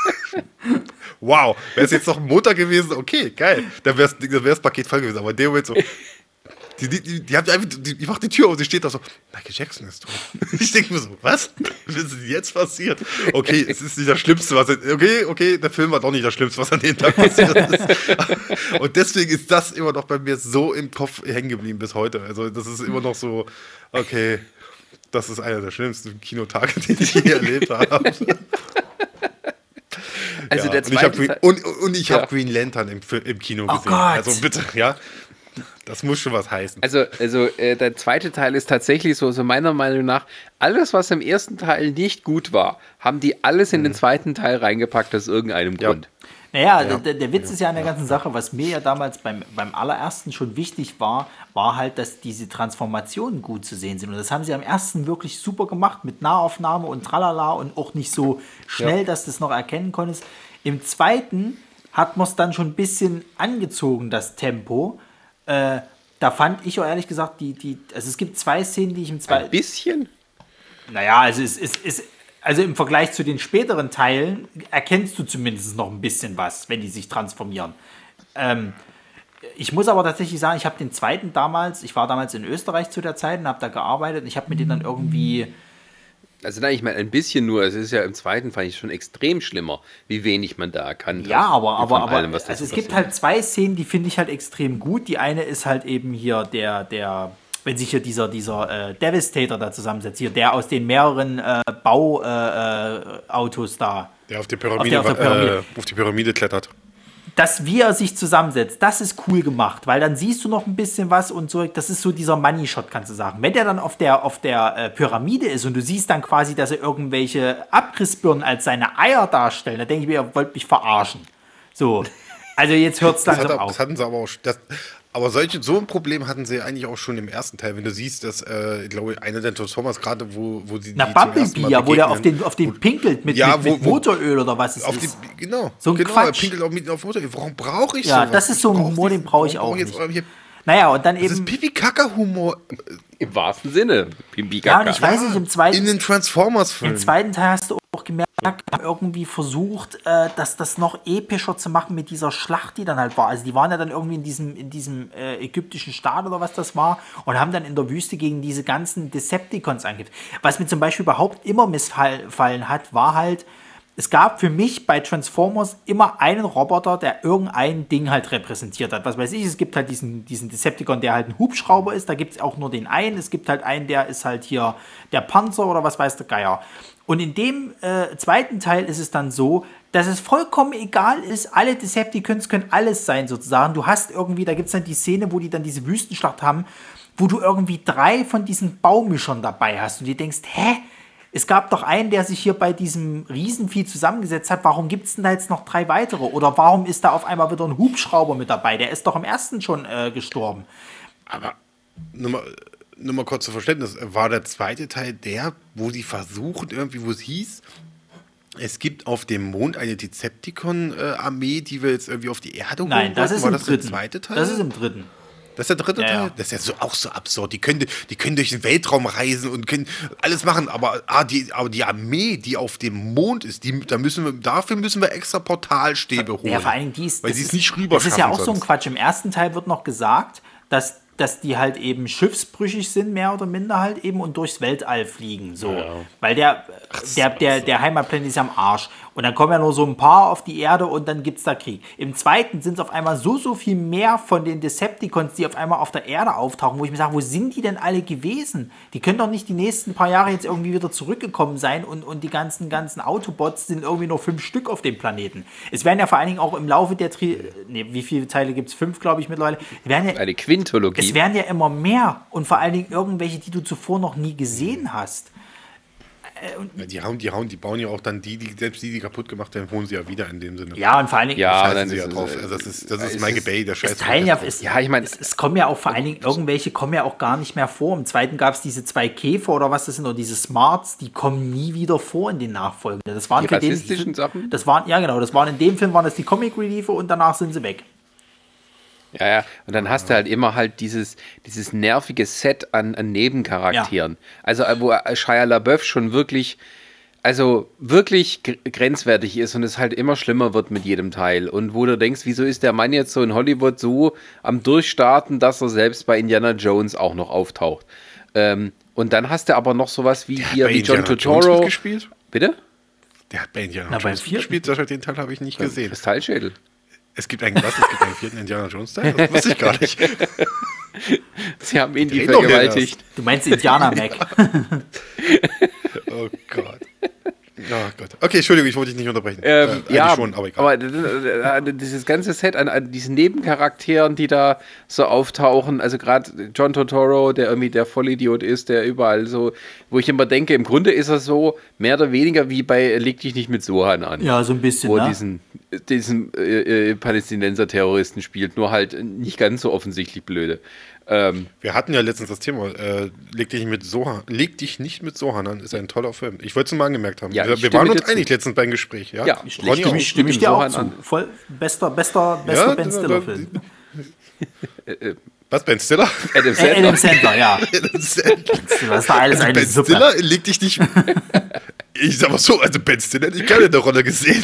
Speaker 3: wow, wäre es jetzt noch Montag gewesen, okay, geil, dann wäre das Paket voll gewesen, aber in dem Moment so, Die, die, die, die, haben einfach, die, die macht die Tür auf, sie steht da so, Michael Jackson ist tot. Ich denke mir so, was? Was ist jetzt passiert? Okay, es ist nicht das Schlimmste, was okay, okay, der Film war doch nicht das Schlimmste, was an dem Tag passiert ist. Und deswegen ist das immer noch bei mir so im Kopf hängen geblieben bis heute. Also das ist immer noch so, okay, das ist einer der schlimmsten Kinotage, die ich je erlebt habe.
Speaker 1: Also
Speaker 3: ja,
Speaker 1: der
Speaker 3: und ich habe Green, ich
Speaker 1: Ja.
Speaker 3: hab Green Lantern im, im Kino
Speaker 2: Oh
Speaker 3: gesehen.
Speaker 2: Gott.
Speaker 3: Also bitte, ja. Das muss schon was heißen.
Speaker 1: Also, also äh, der zweite Teil ist tatsächlich so, so meiner Meinung nach, alles, was im ersten Teil nicht gut war, haben die alles in den zweiten Teil reingepackt aus irgendeinem
Speaker 3: Mhm. Ja.
Speaker 1: Grund.
Speaker 2: Naja,
Speaker 3: Ja.
Speaker 2: der, der Witz ist ja an der ganzen Sache, was mir ja damals beim, beim allerersten schon wichtig war, war halt, dass diese Transformationen gut zu sehen sind. Und das haben sie am ersten wirklich super gemacht mit Nahaufnahme und tralala und auch nicht so schnell, dass du es noch erkennen konntest. Im zweiten hat man es dann schon ein bisschen angezogen, das Tempo. Äh, da fand ich auch ehrlich gesagt, die, die, also es gibt zwei Szenen, die ich im
Speaker 1: Ein
Speaker 2: zweiten.
Speaker 1: bisschen.
Speaker 2: Naja, also es ist, ist also im Vergleich zu den späteren Teilen erkennst du zumindest noch ein bisschen was, wenn die sich transformieren. Ähm, ich muss aber tatsächlich sagen, ich habe den zweiten damals, ich war damals in Österreich zu der Zeit und habe da gearbeitet und ich habe mir den dann irgendwie,
Speaker 1: Also nein, ich meine ein bisschen nur. Es ist ja im zweiten fand ich schon extrem schlimmer, wie wenig man da erkannt
Speaker 2: ja,
Speaker 1: hat.
Speaker 2: aber,
Speaker 1: von
Speaker 2: aber, aber
Speaker 1: allem,
Speaker 2: also
Speaker 1: so
Speaker 2: es gibt halt zwei Szenen, die finde ich halt extrem gut. Die eine ist halt eben hier der, der, wenn sich hier dieser, dieser äh, Devastator da zusammensetzt, hier der aus den mehreren äh, Bauautos äh, Autos da
Speaker 3: Der auf die Pyramide,
Speaker 2: Auf der- auf der Pyramide.
Speaker 3: Äh, auf die Pyramide klettert.
Speaker 2: Dass wie er sich zusammensetzt, das ist cool gemacht, weil dann siehst du noch ein bisschen was und so, das ist so dieser Money-Shot, kannst du sagen. Wenn der dann auf der, auf der äh, Pyramide ist und du siehst dann quasi, dass er irgendwelche Abrissbirnen als seine Eier darstellen, dann denke ich mir, ihr wollt mich verarschen. So, also jetzt hört es
Speaker 3: Das, hat,
Speaker 2: langsam auf.
Speaker 3: das hatten sie aber auch. Das, aber solche, so ein Problem hatten sie eigentlich auch schon im ersten Teil. Wenn du siehst, dass, äh, ich glaube, einer der Transformers gerade, wo, wo sie
Speaker 2: Na,
Speaker 3: die zum ersten
Speaker 2: Bumblebee,
Speaker 3: Mal
Speaker 2: ja, wo der auf den, auf den pinkelt mit,
Speaker 3: Ja,
Speaker 2: mit,
Speaker 3: wo-
Speaker 2: mit
Speaker 3: wo-
Speaker 2: Motoröl oder was es
Speaker 3: Auf die,
Speaker 2: ist.
Speaker 3: genau,
Speaker 2: So ein
Speaker 3: genau,
Speaker 2: Quatsch.
Speaker 3: er pinkelt auch mit auf Motor. Warum brauche ich
Speaker 2: Ja,
Speaker 3: sowas?
Speaker 2: das ist
Speaker 3: Ich
Speaker 2: so ein
Speaker 3: brauch
Speaker 2: Humor, den brauche ich
Speaker 3: warum
Speaker 2: auch
Speaker 3: jetzt
Speaker 2: nicht. Naja, und dann
Speaker 3: Das ist
Speaker 2: eben.
Speaker 3: Pipi-Kaka-Humor
Speaker 1: Im wahrsten Sinne. Pimpi
Speaker 2: Ja, und ich weiß nicht, im zweiten,
Speaker 3: in den Transformers-Filmen.
Speaker 2: Im zweiten Teil hast du auch gemerkt, haben irgendwie versucht, äh, dass das noch epischer zu machen mit dieser Schlacht, die dann halt war. Also die waren ja dann irgendwie in diesem, in diesem äh, ägyptischen Staat oder was das war und haben dann in der Wüste gegen diese ganzen Decepticons angekämpft. Was mir zum Beispiel überhaupt immer missfallen hat, war halt, es gab für mich bei Transformers immer einen Roboter, der irgendein Ding halt repräsentiert hat. Was weiß ich, es gibt halt diesen, diesen Decepticon, der halt ein Hubschrauber ist, da gibt es auch nur den einen. Es gibt halt einen, der ist halt hier der Panzer oder was weiß der Geier. Und in dem äh, zweiten Teil ist es dann so, dass es vollkommen egal ist, alle Decepticons können alles sein sozusagen. Du hast irgendwie, da gibt es dann die Szene, wo die dann diese Wüstenschlacht haben, wo du irgendwie drei von diesen Baumischern dabei hast und dir denkst, hä? Es gab doch einen, der sich hier bei diesem Riesenvieh zusammengesetzt hat. Warum gibt es denn da jetzt noch drei weitere? Oder warum ist da auf einmal wieder ein Hubschrauber mit dabei? Der ist doch im ersten schon äh, gestorben.
Speaker 3: Aber nur mal, nur mal kurz zu Verständnis, war der zweite Teil der, wo sie versuchen, irgendwie, wo es hieß, es gibt auf dem Mond eine Decepticon-Armee, die wir jetzt irgendwie auf die Erde holen
Speaker 2: Nein, das
Speaker 3: wollten?
Speaker 2: ist
Speaker 3: war
Speaker 2: im
Speaker 3: das
Speaker 2: dritten.
Speaker 3: der zweite Teil?
Speaker 2: Das ist im dritten.
Speaker 3: Das ist der dritte
Speaker 2: Ja,
Speaker 3: Teil?
Speaker 2: ja.
Speaker 3: Das ist ja so, auch so absurd. Die können, die können durch den Weltraum reisen und können alles machen, aber, ah, die, aber die Armee, die auf dem Mond ist, die, da müssen wir, dafür müssen wir extra Portalstäbe holen.
Speaker 2: Ja, vor allen Dingen die ist,
Speaker 3: Weil sie es
Speaker 2: ist-
Speaker 3: nicht rüber
Speaker 2: Das ist ja auch so ein
Speaker 3: sonst.
Speaker 2: Quatsch. Im ersten Teil wird noch gesagt, dass, dass die halt eben schiffsbrüchig sind, mehr oder minder halt eben und durchs Weltall fliegen. So. Weil der, der, der, der Heimatplanet ist ja am Arsch. Und dann kommen ja nur so ein paar auf die Erde und dann gibt es da Krieg. Im zweiten sind es auf einmal so, so viel mehr von den Decepticons, die auf einmal auf der Erde auftauchen, wo ich mir sage, wo sind die denn alle gewesen? Die können doch nicht die nächsten paar Jahre jetzt irgendwie wieder zurückgekommen sein und, und die ganzen, ganzen Autobots sind irgendwie nur fünf Stück auf dem Planeten. Es werden ja vor allen Dingen auch im Laufe der Tri nee, wie viele Teile gibt es? Fünf, glaube ich, mittlerweile. Werden, ja,
Speaker 1: Eine Quintologie.
Speaker 2: es werden ja immer mehr und vor allen Dingen irgendwelche, die du zuvor noch nie gesehen hast.
Speaker 3: Ja, die, hauen, die hauen, die bauen ja auch dann die, die selbst die, die kaputt gemacht werden, holen sie ja wieder in dem Sinne.
Speaker 2: Ja, und vor allen Dingen,
Speaker 1: Ja, dann
Speaker 3: sie
Speaker 1: ist
Speaker 3: ja
Speaker 1: es,
Speaker 3: drauf.
Speaker 1: äh,
Speaker 3: Also das ist, das
Speaker 1: es
Speaker 3: ist Michael
Speaker 1: ist-
Speaker 3: Bay, der Scheiß.
Speaker 2: es teilen ja, es,
Speaker 1: Ja, ich meine-
Speaker 2: es, es kommen ja auch vor allen Dingen irgendwelche kommen ja auch gar nicht mehr vor. Im zweiten gab es diese zwei Käfer oder was das sind, oder diese Smarts, die kommen nie wieder vor in den Nachfolgen. Das waren
Speaker 1: Die
Speaker 2: für den-
Speaker 1: rassistischen Sachen?
Speaker 2: Das waren, ja genau, das waren in dem Film waren das die Comic Reliefe und danach sind sie weg.
Speaker 1: Ja, ja. Und dann hast du halt immer halt dieses, dieses nervige Set an, an Nebencharakteren. Also, äh, wo äh, Shia LaBeouf schon wirklich. also wirklich grenzwertig ist und es halt immer schlimmer wird mit jedem Teil. Und wo du denkst, wieso ist der Mann jetzt so in Hollywood so am Durchstarten, dass er selbst bei Indiana Jones auch noch auftaucht. Ähm, und dann hast du aber noch sowas wie hier wie John Totoro.
Speaker 3: gespielt?
Speaker 1: Bitte?
Speaker 3: Der hat bei Indiana Na, Jones gespielt, den Teil habe ich nicht gesehen.
Speaker 1: Kristallschädel.
Speaker 3: Es gibt einen was? Es gibt einen vierten Indiana Jones Teil? Das wusste ich gar nicht.
Speaker 1: Sie haben ihn die vergewaltigt.
Speaker 2: Du meinst Indiana Mac.
Speaker 3: oh Gott. Oh Gott. Okay, Entschuldigung, ich wollte dich nicht unterbrechen.
Speaker 1: Ähm, äh, ja, schon, aber, aber dieses ganze Set an, an, diesen Nebencharakteren, die da so auftauchen, also gerade John Totoro, der irgendwie der Vollidiot ist, der überall so, wo ich immer denke, im Grunde ist er so mehr oder weniger wie bei Leg dich nicht mit Sohan an.
Speaker 2: Ja, so ein bisschen.
Speaker 1: Wo
Speaker 2: ne?
Speaker 1: diesen, diesen äh, äh, Palästinenser-Terroristen spielt, nur halt nicht ganz so offensichtlich blöde.
Speaker 3: Ähm, Wir hatten ja letztens das Thema, äh, leg, dich mit Sohan, leg dich nicht mit Sohan an, ist ein toller Film. Ich wollte es mal angemerkt haben.
Speaker 1: Ja,
Speaker 3: wir, wir waren uns einig letztens beim Gespräch. Ja,
Speaker 1: ja
Speaker 2: ich stimme, ich, stimme ich dir auch zu. An. Voll, bester, bester, bester ja, Ben Stiller-Film.
Speaker 3: Was, Ben Stiller?
Speaker 2: Adam Sandler. Adam Sandler, ja. Adam Sandler. Was da alles also
Speaker 3: Ben Suppe. Stiller leg dich nicht. ich sag mal so, also Ben Stiller hätte ich gerne in der Rolle gesehen.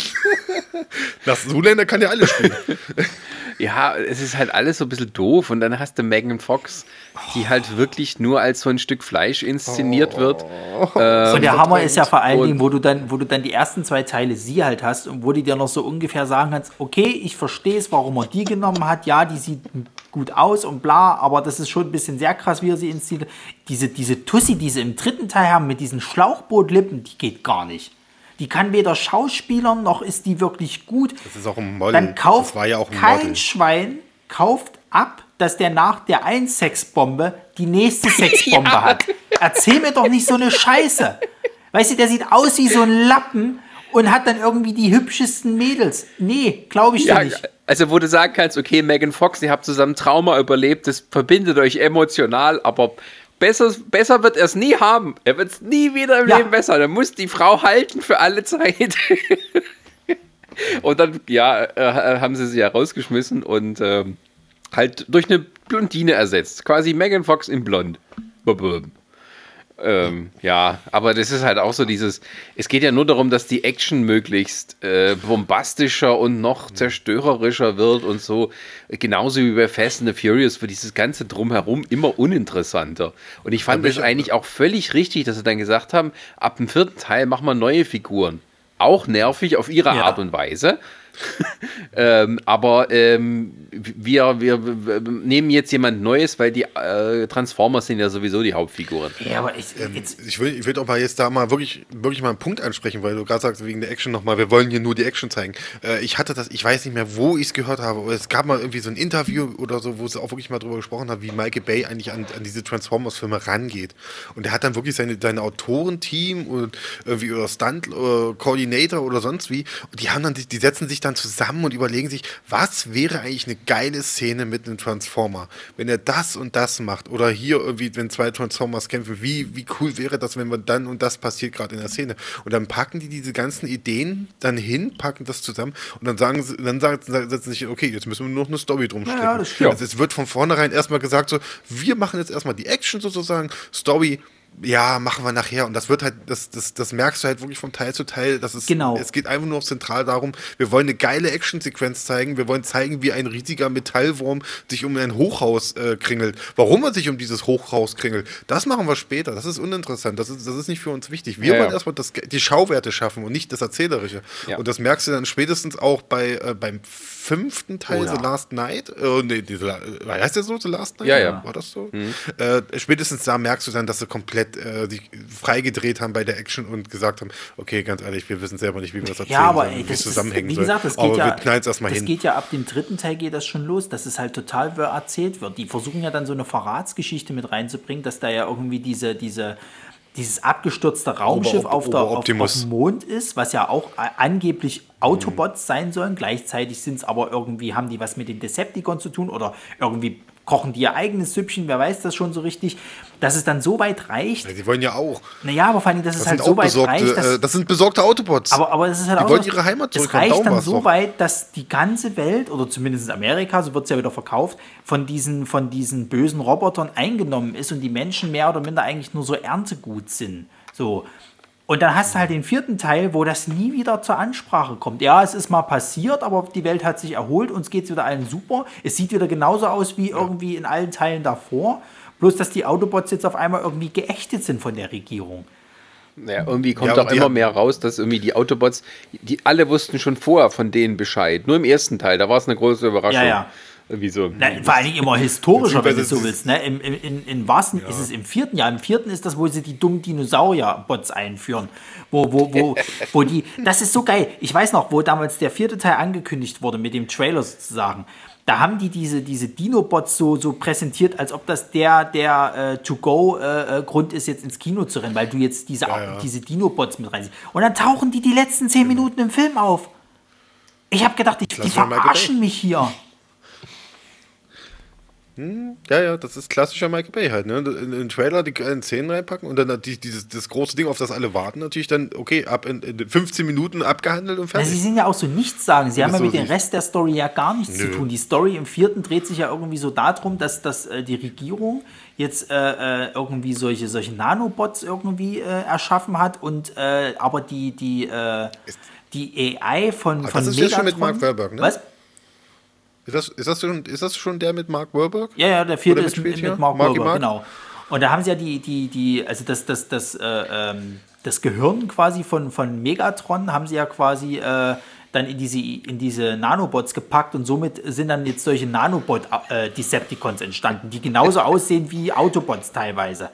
Speaker 3: Nach Zuländer kann ja alles spielen.
Speaker 1: Ja, es ist halt alles so ein bisschen doof und dann hast du Megan Fox, die halt wirklich nur als so ein Stück Fleisch inszeniert wird.
Speaker 2: Ähm, und der Hammer ist ja vor allen Dingen, wo du dann, wo du dann die ersten zwei Teile sie halt hast und wo die dir noch so ungefähr sagen kannst, okay, ich verstehe es, warum er die genommen hat, ja, die sieht gut aus und bla, aber das ist schon ein bisschen sehr krass, wie er sie inszeniert. Diese, diese Tussi, die sie im dritten Teil haben mit diesen Schlauchbootlippen, die geht gar nicht. Die kann weder Schauspielern noch ist die wirklich gut.
Speaker 3: Das ist auch ein Model.
Speaker 2: Dann kauft ja kein Model. Schwein kauft ab, dass der nach der einen Sexbombe die nächste Sexbombe ja. hat. Erzähl mir doch nicht so eine Scheiße. Weißt du, der sieht aus wie so ein Lappen und hat dann irgendwie die hübschesten Mädels. Nee, glaube ich ja, nicht.
Speaker 1: Also, wo du sagen kannst, okay, Megan Fox, ihr habt zusammen Trauma überlebt, das verbindet euch emotional, aber besser, besser wird er es nie haben. Er wird es nie wieder im ja. Leben besser. Er muss die Frau halten für alle Zeit. und dann, ja, äh, haben sie sie ja rausgeschmissen und ähm, halt durch eine Blondine ersetzt. Quasi Megan Fox in Blond. Ähm, ja, aber das ist halt auch so dieses, es geht ja nur darum, dass die Action möglichst äh, bombastischer und noch zerstörerischer wird und so, genauso wie bei Fast and the Furious, für dieses ganze Drumherum immer uninteressanter. Und ich fand es eigentlich auch völlig richtig, dass sie dann gesagt haben, ab dem vierten Teil machen wir neue Figuren. Auch nervig auf ihre ja. Art und Weise. ähm, aber ähm, wir, wir, wir, nehmen jetzt jemand Neues, weil die äh, Transformers sind ja sowieso die Hauptfiguren.
Speaker 2: Ja, aber ich,
Speaker 3: ähm, ich will, ich will auch mal jetzt da mal wirklich, wirklich mal einen Punkt ansprechen, weil du gerade sagst, wegen der Action nochmal, wir wollen hier nur die Action zeigen. Äh, ich hatte das, ich weiß nicht mehr, wo ich es gehört habe, aber es gab mal irgendwie so ein Interview oder so, wo es auch wirklich mal drüber gesprochen hat, wie Michael Bay eigentlich an, an diese Transformers-Filme rangeht. Und er hat dann wirklich seine, seine Autorenteam und irgendwie oder Stunt-Coordinator äh, oder sonst wie, und die haben dann, die, die setzen sich dann zusammen und überlegen sich, was wäre eigentlich eine geile Szene mit einem Transformer, wenn er das und das macht oder hier irgendwie, wenn zwei Transformers kämpfen, wie, wie cool wäre das, wenn man dann und das passiert gerade in der Szene. Und dann packen die diese ganzen Ideen dann hin, packen das zusammen und dann sagen sie, dann sagen, setzen sich, okay, jetzt müssen wir noch eine Story drum stricken. Ja, also es wird von vornherein erstmal gesagt, so, wir machen jetzt erstmal die Action sozusagen, Story, ja, machen wir nachher. Und das wird halt, das, das, das merkst du halt wirklich von Teil zu Teil. Das ist,
Speaker 2: genau.
Speaker 3: Es geht einfach nur zentral darum, wir wollen eine geile Actionsequenz zeigen. Wir wollen zeigen, wie ein riesiger Metallwurm sich um ein Hochhaus äh, kringelt. Warum er sich um dieses Hochhaus kringelt, das machen wir später. Das ist uninteressant. Das ist, das ist nicht für uns wichtig. Wir ja, wollen ja. erstmal das, die Schauwerte schaffen und nicht das Erzählerische. Ja. Und das merkst du dann spätestens auch bei, äh, beim fünften Teil, oh, The Last Night. Äh, nee, die, heißt der so, The Last Night?
Speaker 1: Ja, ja.
Speaker 3: War das so? Mhm. Äh, spätestens da merkst du dann, dass sie komplett komplett äh, sich freigedreht haben bei der Action und gesagt haben, okay, ganz ehrlich, wir wissen selber nicht, wie wir das erzählen
Speaker 2: ja, aber ey, das zusammenhängen
Speaker 3: ist,
Speaker 2: Wie gesagt, das geht aber ja, das
Speaker 3: hin.
Speaker 2: geht ja ab dem dritten Teil geht das schon los, dass es halt total erzählt wird. Die versuchen ja dann so eine Verratsgeschichte mit reinzubringen, dass da ja irgendwie diese, diese dieses abgestürzte Raumschiff auf, der, auf, auf, dem Mond ist, was ja auch angeblich Autobots mhm. sein sollen. Gleichzeitig sind es aber irgendwie, haben die was mit den Decepticons zu tun oder irgendwie kochen die ihr eigenes Süppchen, wer weiß das schon so richtig, dass es dann so weit reicht.
Speaker 3: Ja, die wollen ja auch.
Speaker 2: Naja, aber vor allem, dass das es halt so weit
Speaker 3: besorgte,
Speaker 2: reicht. Dass,
Speaker 3: äh, das sind besorgte Autobots.
Speaker 2: Aber, aber es ist halt
Speaker 3: die
Speaker 2: auch.
Speaker 3: wollen ihre Heimat zurück.
Speaker 2: Es reicht dann so weit, dass die ganze Welt, oder zumindest Amerika, so wird es ja wieder verkauft, von diesen, von diesen bösen Robotern eingenommen ist und die Menschen mehr oder minder eigentlich nur so Erntegut sind. So. Und dann hast du halt den vierten Teil, wo das nie wieder zur Ansprache kommt. Ja, es ist mal passiert, aber die Welt hat sich erholt, uns geht es wieder allen super. Es sieht wieder genauso aus wie irgendwie in allen Teilen davor. Bloß, dass die Autobots jetzt auf einmal irgendwie geächtet sind von der Regierung.
Speaker 1: Ja, irgendwie kommt ja, auch immer mehr raus, dass irgendwie die Autobots, die alle wussten schon vorher von denen Bescheid. Nur im ersten Teil, da war es eine große Überraschung. Ja, ja.
Speaker 2: Irgendwie so. Na, vor allem immer historischer, wenn du so willst. Ne? Im, im, in, in was ja. ist es im vierten Jahr? Im vierten ist das, wo sie die dummen Dinosaurier-Bots einführen. Wo, wo, wo, wo die, das ist so geil. Ich weiß noch, wo damals der vierte Teil angekündigt wurde mit dem Trailer sozusagen da haben die diese, diese Dino-Bots so, so präsentiert, als ob das der, der äh, To-Go-Grund äh, ist, jetzt ins Kino zu rennen, weil du jetzt diese, ja, ja. diese Dino-Bots mit reinsiehst. Und dann tauchen die die letzten zehn Minuten im Film auf. Ich habe gedacht, die, die verarschen mich hier.
Speaker 3: Hm, ja, ja, das ist klassischer Michael Bay halt, ne? In den Trailer die geilen Szenen reinpacken und dann die, dieses, das große Ding, auf das alle warten, natürlich dann, okay, ab in, in 15 Minuten abgehandelt und fertig.
Speaker 2: Ja, sie sind ja auch so nichts sagen. Sie haben ja so mit dem Rest der Story ja gar nichts Nö. zu tun. Die Story im vierten dreht sich ja irgendwie so darum, dass, dass äh, die Regierung jetzt äh, äh irgendwie solche, solche Nanobots irgendwie äh, erschaffen hat und äh, aber die, die, äh, die AI von, von
Speaker 3: Das ist Megatron, ja schon mit Mark Wahlberg, ne? Was? Ist das, ist, das schon, ist das schon der mit Mark Wahlberg?
Speaker 2: Ja, ja, der vierte ist mit, mit Mark Wahlberg, genau. Und da haben sie ja die, die, die, also das, das, das, äh, ähm, das Gehirn quasi von, von Megatron haben sie ja quasi äh, dann in diese, in diese Nanobots gepackt und somit sind dann jetzt solche Nanobot-Decepticons äh, entstanden, die genauso aussehen wie Autobots teilweise.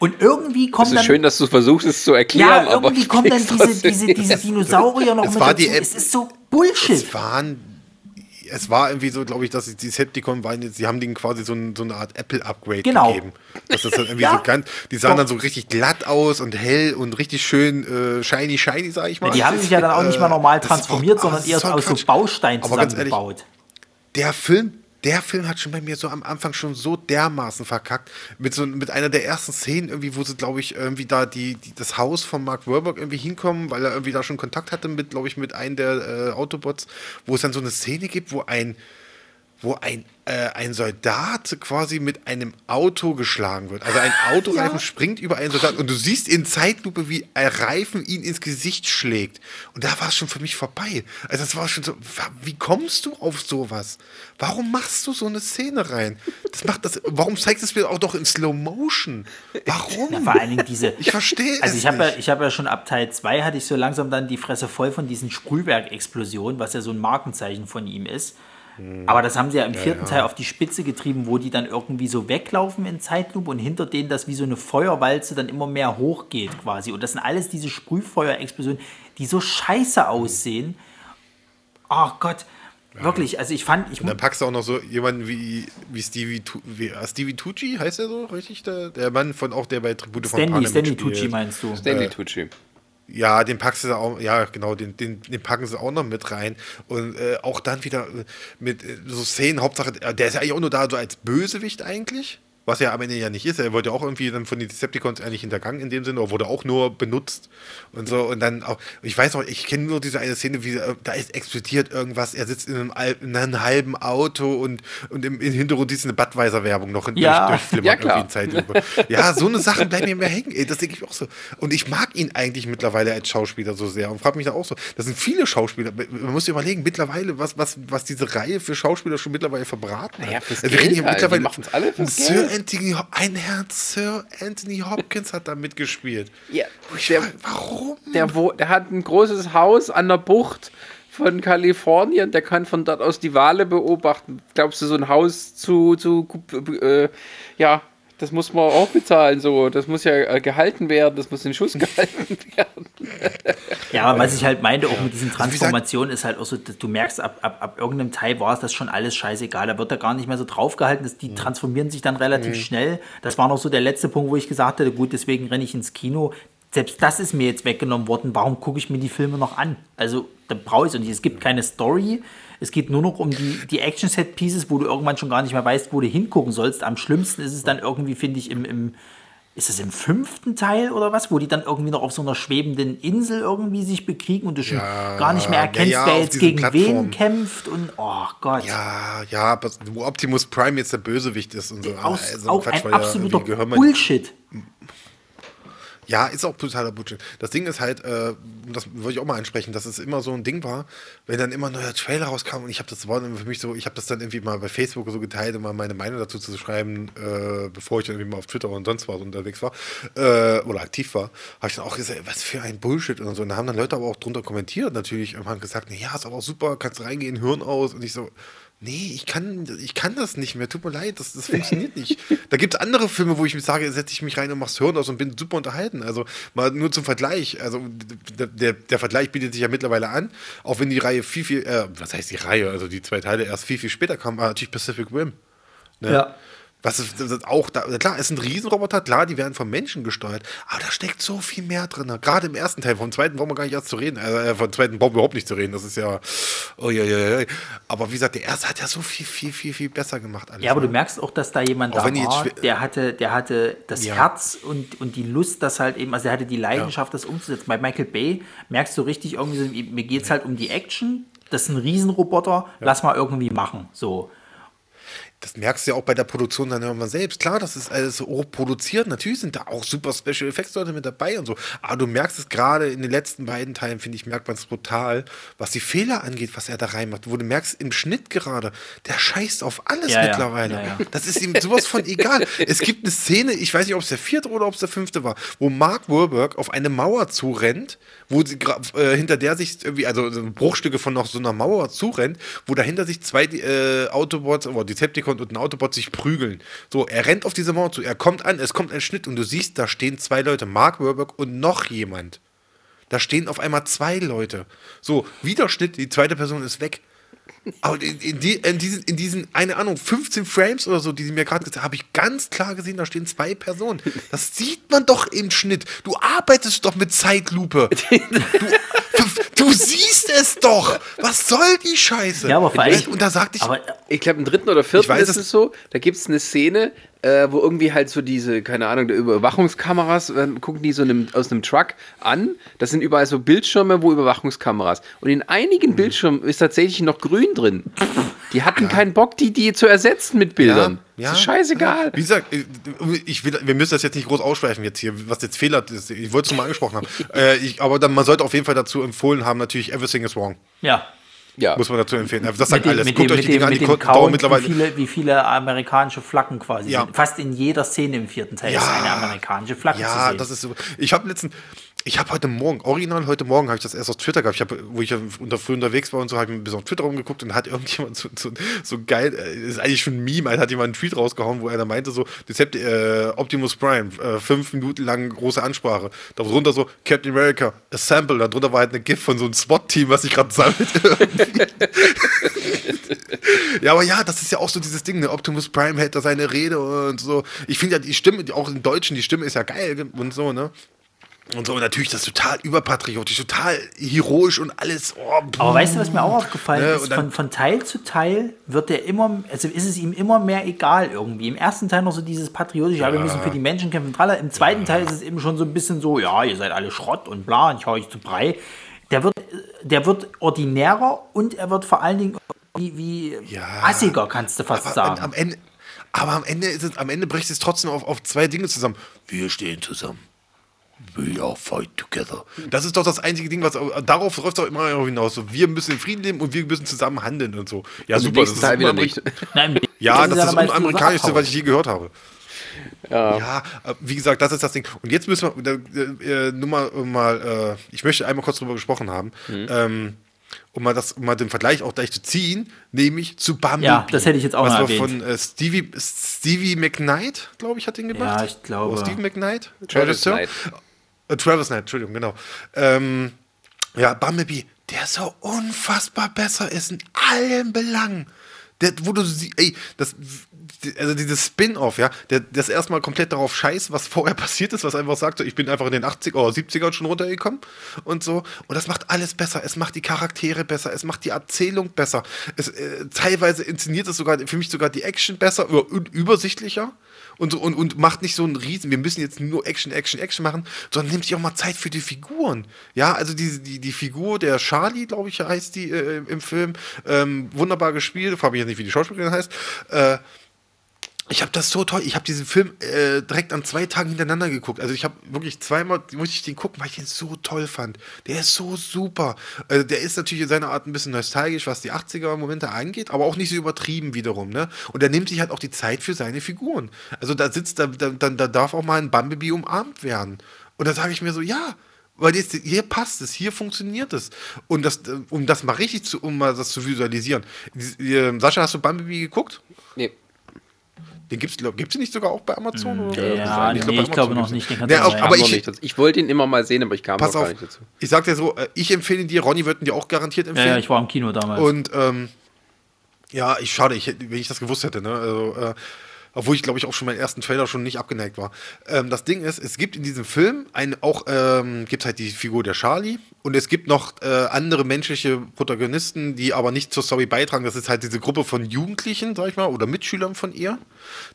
Speaker 2: Und irgendwie kommen
Speaker 1: dann. Es ist schön, dass du versuchst, es zu erklären.
Speaker 2: Ja, irgendwie kommen dann diese, diese, diese Dinosaurier noch
Speaker 3: es mit dazu.
Speaker 2: Die, es ist so Bullshit.
Speaker 3: Es waren es war irgendwie so, glaube ich, dass die Decepticon waren jetzt, sie haben denen quasi so, ein, so eine Art Apple-Upgrade
Speaker 2: genau.
Speaker 3: gegeben. Das ist irgendwie ja. so ganz, die sahen Doch. dann so richtig glatt aus und hell und richtig schön äh, shiny, shiny, sag ich mal. Ja,
Speaker 2: die haben sich ja dann auch nicht mal normal transformiert, war, sondern eher aus so Bausteinen zusammengebaut.
Speaker 3: Der Film der Film hat schon bei mir so am Anfang schon so dermaßen verkackt. Mit, so, mit einer der ersten Szenen, irgendwie, wo sie, glaube ich, irgendwie da die, die, das Haus von Mark Warburg irgendwie hinkommen, weil er irgendwie da schon Kontakt hatte mit, glaube ich, mit einem der äh, Autobots, wo es dann so eine Szene gibt, wo ein, wo ein äh, ein Soldat quasi mit einem Auto geschlagen wird. Also ein Autoreifen ja. springt über einen Soldat und du siehst in Zeitlupe, wie ein Reifen ihn ins Gesicht schlägt. Und da war es schon für mich vorbei. Also das war schon so, wie kommst du auf sowas? Warum machst du so eine Szene rein? Das macht das, warum zeigst du es mir auch doch in Slow Motion? Warum?
Speaker 2: Na, vor allen Dingen diese.
Speaker 3: Ich verstehe
Speaker 2: Also ich habe ja, ich ja schon ab Teil 2 hatte ich so langsam dann die Fresse voll von diesen Sprühwerk-Explosionen, was ja so ein Markenzeichen von ihm ist. Mhm. Aber das haben sie ja im vierten ja, ja. Teil auf die Spitze getrieben, wo die dann irgendwie so weglaufen in Zeitlupe und hinter denen das wie so eine Feuerwalze dann immer mehr hochgeht quasi. Und das sind alles diese Sprühfeuerexplosionen, die so scheiße aussehen. Oh Gott. Ja. Wirklich, also ich fand. Ich
Speaker 3: und dann packst du auch noch so jemanden wie, wie Stevie, wie, äh, Stevie Tucci, heißt er so richtig? Der, der Mann von auch der bei Tribute
Speaker 2: Stanley, von Panem Stanley Tucci meinst du?
Speaker 1: Stanley äh, Tucci.
Speaker 3: Ja, den packst du auch, ja, genau, den, den, den packen sie auch noch mit rein. Und äh, auch dann wieder äh, mit äh, so Szenen, Hauptsache, der ist ja eigentlich auch nur da so als Bösewicht eigentlich. Was er am Ende ja nicht ist. Er wurde ja auch irgendwie dann von den Decepticons eigentlich hintergangen in dem Sinne, oder wurde auch nur benutzt und so. Und dann auch, ich weiß noch, ich kenne nur diese eine Szene, wie äh, da ist explodiert irgendwas. Er sitzt in einem, in einem halben Auto und, und im, im Hintergrund ist eine Budweiser-Werbung noch
Speaker 2: ja. durch,
Speaker 3: ja, klar. Zeit über. Ja, so eine Sache bleibt mir mehr hängen. Ey, das denke ich auch so. Und ich mag ihn eigentlich mittlerweile als Schauspieler so sehr und frage mich da auch so. Das sind viele Schauspieler. Man muss sich überlegen, mittlerweile, was, was, was diese Reihe für Schauspieler schon mittlerweile verbraten hat.
Speaker 1: Ja, fürs also, wir reden hier halt. mittlerweile alle
Speaker 3: fürs Anthony, ein Herr Sir Anthony Hopkins hat da mitgespielt.
Speaker 1: Ja, der, warum? Der, wo, der hat ein großes Haus an der Bucht von Kalifornien, der kann von dort aus die Wale beobachten. Glaubst du, so ein Haus zu, zu äh, ja, das muss man auch bezahlen, so. Das muss ja äh, gehalten werden, das muss in Schuss gehalten werden.
Speaker 2: ja, aber was ich halt meinte, auch mit diesen also Transformationen, ist halt auch so, du merkst, ab, ab, ab irgendeinem Teil war es das schon alles scheißegal. Da wird da gar nicht mehr so draufgehalten. die mhm. transformieren sich dann relativ mhm. schnell. Das war noch so der letzte Punkt, wo ich gesagt hatte, gut, deswegen renne ich ins Kino. Selbst das ist mir jetzt weggenommen worden. Warum gucke ich mir die Filme noch an? Also, da brauche ich es nicht. Es gibt keine Story es geht nur noch um die, die Action-Set-Pieces, wo du irgendwann schon gar nicht mehr weißt, wo du hingucken sollst. Am schlimmsten ist es dann irgendwie, finde ich, im, im ist es im fünften Teil oder was, wo die dann irgendwie noch auf so einer schwebenden Insel irgendwie sich bekriegen und du schon ja, gar nicht mehr erkennst, ja, ja, wer jetzt gegen Plattform. wen kämpft und oh Gott.
Speaker 3: Ja, ja, wo Optimus Prime jetzt der Bösewicht ist und so.
Speaker 2: Aus, also auch Quatsch, ein absoluter Bullshit.
Speaker 3: Ja, ist auch totaler Bullshit. Das Ding ist halt, äh, das wollte ich auch mal ansprechen, dass es immer so ein Ding war, wenn dann immer ein neuer Trailer rauskam und ich habe das dann für mich so, ich habe das dann irgendwie mal bei Facebook so geteilt, um mal meine Meinung dazu zu schreiben, äh, bevor ich dann irgendwie mal auf Twitter und sonst was unterwegs war äh, oder aktiv war, habe ich dann auch gesagt, was für ein Bullshit und so. Und da haben dann Leute aber auch drunter kommentiert natürlich und haben gesagt, ja, ist aber auch super, kannst reingehen, Hirn aus und ich so, Nee, ich kann, ich kann das nicht mehr. Tut mir leid, das, das funktioniert nicht. Da gibt es andere Filme, wo ich mir sage, setze ich mich rein und mach's Hirn aus und bin super unterhalten. Also mal nur zum Vergleich. Also der, der, der Vergleich bietet sich ja mittlerweile an, auch wenn die Reihe viel, viel, äh, was heißt die Reihe, also die zwei Teile erst viel, viel später kamen, war natürlich Pacific Rim. Ne?
Speaker 2: Ja.
Speaker 3: Was ist, ist auch da, klar, es sind Riesenroboter, klar, die werden von Menschen gesteuert, aber da steckt so viel mehr drin. Gerade im ersten Teil, vom zweiten brauchen wir gar nicht erst zu reden, äh, vom zweiten brauchen wir überhaupt nicht zu reden, das ist ja, oh, ja, ja, ja. aber wie gesagt, der erste hat ja so viel, viel, viel, viel besser gemacht.
Speaker 2: Alles, ja, aber ne? du merkst auch, dass da jemand auch da war, der hatte, der hatte das ja. Herz und, und die Lust, das halt eben, also er hatte die Leidenschaft, ja. das umzusetzen. Bei Michael Bay merkst du richtig irgendwie, so, mir geht es halt um die Action, das ist ein Riesenroboter, lass mal irgendwie machen, so
Speaker 3: das merkst du ja auch bei der Produktion dann immer selbst. Klar, das ist alles hoch produziert. Natürlich sind da auch super Special Effects Leute mit dabei und so. Aber du merkst es gerade in den letzten beiden Teilen, finde ich, merkt man es brutal, was die Fehler angeht, was er da reinmacht. Wo du merkst, im Schnitt gerade, der scheißt auf alles
Speaker 2: ja,
Speaker 3: mittlerweile.
Speaker 2: Ja, ja,
Speaker 3: das ist ihm sowas von egal. es gibt eine Szene, ich weiß nicht, ob es der vierte oder ob es der fünfte war, wo Mark Wahlberg auf eine Mauer zurennt, wo sie äh, hinter der sich irgendwie, also Bruchstücke von noch so einer Mauer zurennt, wo dahinter sich zwei äh, Autobots, oder Decepticons kommt und ein Autobot sich prügeln. So, er rennt auf diese Mauer zu, er kommt an, es kommt ein Schnitt und du siehst, da stehen zwei Leute, Mark Warburg und noch jemand. Da stehen auf einmal zwei Leute. So, wieder Schnitt, die zweite Person ist weg. Aber in, in, die, in, diesen, in diesen, eine Ahnung, 15 Frames oder so, die sie mir gerade gesagt haben, habe ich ganz klar gesehen, da stehen zwei Personen. Das sieht man doch im Schnitt. Du arbeitest doch mit Zeitlupe. Du, du siehst es doch. Was soll die Scheiße?
Speaker 2: Ja, aber vor allem,
Speaker 3: und da sagte ich.
Speaker 1: Aber ich glaube, im dritten oder vierten weiß, ist es so, da gibt es eine Szene, äh, wo irgendwie halt so diese, keine Ahnung, Überwachungskameras, äh, gucken die so einem, aus einem Truck an. Das sind überall so Bildschirme, wo Überwachungskameras. Und in einigen mhm. Bildschirmen ist tatsächlich noch grün drin. Die hatten ja. keinen Bock, die, die zu ersetzen mit Bildern. Ja, ja, das ist scheißegal.
Speaker 3: Wie gesagt, äh, ich will, wir müssen das jetzt nicht groß ausschweifen jetzt hier, was jetzt Fehler ist. Ich wollte es mal angesprochen haben. äh, ich, aber dann, man sollte auf jeden Fall dazu empfohlen haben, natürlich Everything is Wrong.
Speaker 2: Ja.
Speaker 3: Ja. Muss man dazu empfehlen. Das sagt
Speaker 2: alles. Mit Guckt dem, euch die Dinger an, die Count, mittlerweile. Wie viele, wie viele amerikanische Flaggen quasi ja. sind. Fast in jeder Szene im vierten Teil ja. ist eine amerikanische Flagge ja, zu sehen.
Speaker 3: das ist so. Ich habe letzten, ich habe heute Morgen, original heute Morgen, habe ich das erst auf Twitter gehabt. Ich hab, wo ich unter, früh unterwegs war und so, habe ich ein bisschen auf Twitter rumgeguckt und hat irgendjemand so, so, so geil, äh, ist eigentlich schon ein Meme, hat jemand einen Tweet rausgehauen, wo er da meinte, so, Dezept, äh, Optimus Prime, äh, fünf Minuten lang große Ansprache. Darunter so, Captain America, Assemble, darunter war halt eine GIF von so einem SWAT-Team, was sich gerade sammelt. ja, aber ja, das ist ja auch so dieses Ding, ne? Optimus Prime hält da seine Rede und so. Ich finde ja die Stimme, auch im Deutschen, die Stimme ist ja geil und so, ne? Und so, und natürlich das total überpatriotisch, total heroisch und alles. Oh,
Speaker 2: Aber weißt du, was mir auch aufgefallen ja, ist? Von, von Teil zu Teil wird er immer, also ist es ihm immer mehr egal irgendwie. Im ersten Teil noch so dieses patriotische, ja, wir müssen für die Menschen kämpfen. Im zweiten ja. Teil ist es eben schon so ein bisschen so, ja, ihr seid alle Schrott und bla, und ich hau euch zu Brei. Der wird, der wird ordinärer und er wird vor allen Dingen wie, wie ja, assiger, kannst du fast sagen.
Speaker 3: Am Ende, aber am Ende, ist es, am Ende bricht es trotzdem auf, auf zwei Dinge zusammen. Wir stehen zusammen. We all fight together. Das ist doch das einzige Ding, was darauf läuft doch immer hinaus. So, wir müssen in Frieden leben und wir müssen zusammen handeln und so. Ja, und super. Das ist Teil wieder nicht. Nein, ja, das, das ist das Unamerikanischste, was ich je gehört habe. Ja. ja, äh, wie gesagt, das ist das Ding. Und jetzt müssen wir äh, äh, nur mal, mal äh, ich möchte einmal kurz drüber gesprochen haben. Mhm. Ähm, um mal, das, um mal den Vergleich auch gleich zu ziehen, nämlich zu Bumblebee.
Speaker 2: Ja, das hätte ich jetzt auch was noch erwähnt.
Speaker 3: von äh, Stevie, Stevie McKnight, glaube ich, hat den gemacht.
Speaker 2: Ja, ich glaube.
Speaker 3: Oder Stevie McKnight? Travis Knight. Äh, Travis Knight, Entschuldigung, genau. Ähm, ja, Bumblebee, der so unfassbar besser ist in allen Belangen. Der, wo du ey, das, also dieses Spin-off, ja, der das erstmal komplett darauf scheißt, was vorher passiert ist, was einfach sagt, so, ich bin einfach in den 80er oder 70ern schon runtergekommen und so. Und das macht alles besser. Es macht die Charaktere besser, es macht die Erzählung besser. Es, äh, teilweise inszeniert es sogar für mich sogar die Action besser und übersichtlicher und, und, und macht nicht so einen Riesen, wir müssen jetzt nur Action, Action, Action machen, sondern nimmt sich auch mal Zeit für die Figuren. Ja, also die, die, die Figur der Charlie, glaube ich, heißt die äh, im Film, ähm, wunderbar gespielt, frage mich jetzt nicht, wie die Schauspielerin heißt, äh, Ich habe das so toll. Ich habe diesen Film äh, direkt an zwei Tagen hintereinander geguckt. Also ich habe wirklich zweimal musste ich den gucken, weil ich den so toll fand. Der ist so super. Also der ist natürlich in seiner Art ein bisschen nostalgisch, was die 80er Momente angeht, aber auch nicht so übertrieben wiederum. Ne? Und er nimmt sich halt auch die Zeit für seine Figuren. Also da sitzt, da, da, da darf auch mal ein Bumblebee umarmt werden. Und da sage ich mir so, ja, weil jetzt, hier passt es, hier funktioniert es. Und das, um das mal richtig zu, um mal das zu visualisieren. Ähm, Sascha, hast du Bumblebee geguckt?
Speaker 1: Nee.
Speaker 3: Den gibt es gibt's nicht sogar auch bei Amazon?
Speaker 2: Ja,
Speaker 3: oder?
Speaker 2: ja nee, ich, glaub, ich glaube noch nicht.
Speaker 3: Den ja, auch, aber ich,
Speaker 1: ich wollte ihn immer mal sehen, aber ich kam
Speaker 3: pass auf,
Speaker 1: gar nicht dazu.
Speaker 3: Ich sag dir so, äh, ich empfehle ihn dir, Ronny wird ihn dir auch garantiert empfehlen.
Speaker 2: Ja, ja ich war im Kino damals.
Speaker 3: Und ähm, ja, ich schade, ich, wenn ich das gewusst hätte. Ne? Also, äh, obwohl ich glaube ich auch schon meinen ersten Trailer schon nicht abgeneigt war. Ähm, das Ding ist, es gibt in diesem Film ein, auch ähm, gibt halt die Figur der Charlie und es gibt noch äh, andere menschliche Protagonisten, die aber nicht zur Story beitragen. Das ist halt diese Gruppe von Jugendlichen, sag ich mal, oder Mitschülern von ihr,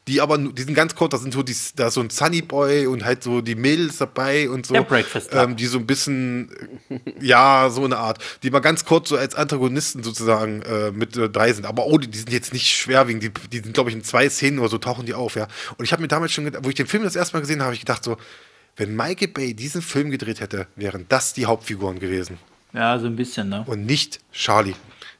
Speaker 3: die aber, die sind ganz kurz, da sind so die, da ist so ein Sunny Boy und halt so die Mädels dabei und so,
Speaker 2: der Breakfast
Speaker 3: ähm, die so ein bisschen, ja, so eine Art, die mal ganz kurz so als Antagonisten sozusagen äh, mit äh, dabei sind. Aber oh, die, die, sind jetzt nicht schwerwiegend, die, die sind glaube ich in zwei Szenen oder so tauchen die auf, ja. Und ich habe mir damals schon gedacht, wo ich den Film das erste Mal gesehen habe, habe ich gedacht so, wenn Michael Bay diesen Film gedreht hätte, wären das die Hauptfiguren gewesen.
Speaker 2: Ja, so ein bisschen, ne?
Speaker 3: Und nicht Charlie.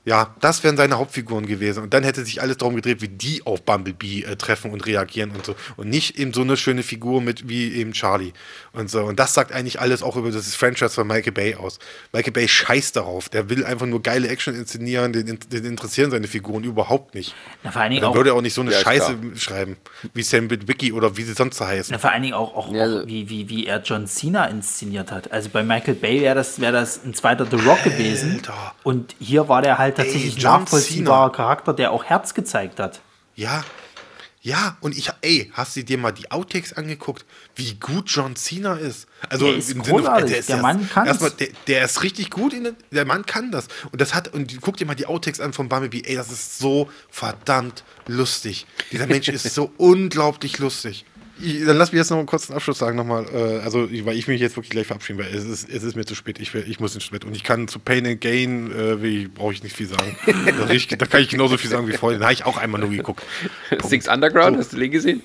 Speaker 3: Ja, das wären seine Hauptfiguren gewesen. Und dann hätte sich alles darum gedreht, wie die auf Bumblebee äh, treffen und reagieren und so. Und nicht eben so eine schöne Figur mit wie eben Charlie. Und so. Und das sagt eigentlich alles auch über das Franchise von Michael Bay aus. Michael Bay scheißt darauf. Der will einfach nur geile Action inszenieren, den, den interessieren seine Figuren überhaupt nicht.
Speaker 2: Na, vor allen Dingen
Speaker 3: dann
Speaker 2: auch,
Speaker 3: würde er auch nicht so eine
Speaker 1: Ja,
Speaker 3: Scheiße
Speaker 1: klar.
Speaker 3: schreiben, wie Sam Wiki oder wie sie sonst so heißen.
Speaker 2: na, vor allen Dingen auch, auch,
Speaker 1: Ja,
Speaker 2: auch wie, wie, wie er John Cena inszeniert hat. Also bei Michael Bay wäre das, wär das ein zweiter The Rock gewesen.
Speaker 3: Alter.
Speaker 2: Und hier war der halt tatsächlich ein
Speaker 3: John
Speaker 2: nachvollziehbarer
Speaker 3: Cena.
Speaker 2: Charakter, der auch Herz gezeigt hat.
Speaker 3: Ja. Ja, und ich, ey, hast du dir mal die Outtakes angeguckt, wie gut John Cena ist? Also
Speaker 2: Der ist
Speaker 3: im Sinne
Speaker 2: großartig. Der Mann kann's.
Speaker 3: Erstmal, der, der ist richtig gut, in, der- der Mann kann das. Und das hat, und guck dir mal die Outtakes an von Bumblebee, ey, das ist so verdammt lustig. Dieser Mensch ist so unglaublich lustig. Ich, dann lass mich jetzt noch einen kurzen Abschluss sagen nochmal, äh, also ich- weil ich mich jetzt wirklich gleich verabschieden, weil es ist, es ist mir zu spät, ich, will- ich muss ins Bett und ich kann zu Pain and Gain, äh, brauche ich nicht viel sagen. da, ich, da kann ich genauso viel sagen wie vorhin, da habe ich auch einmal nur geguckt.
Speaker 1: Six Underground,
Speaker 3: So.
Speaker 1: hast du den gesehen?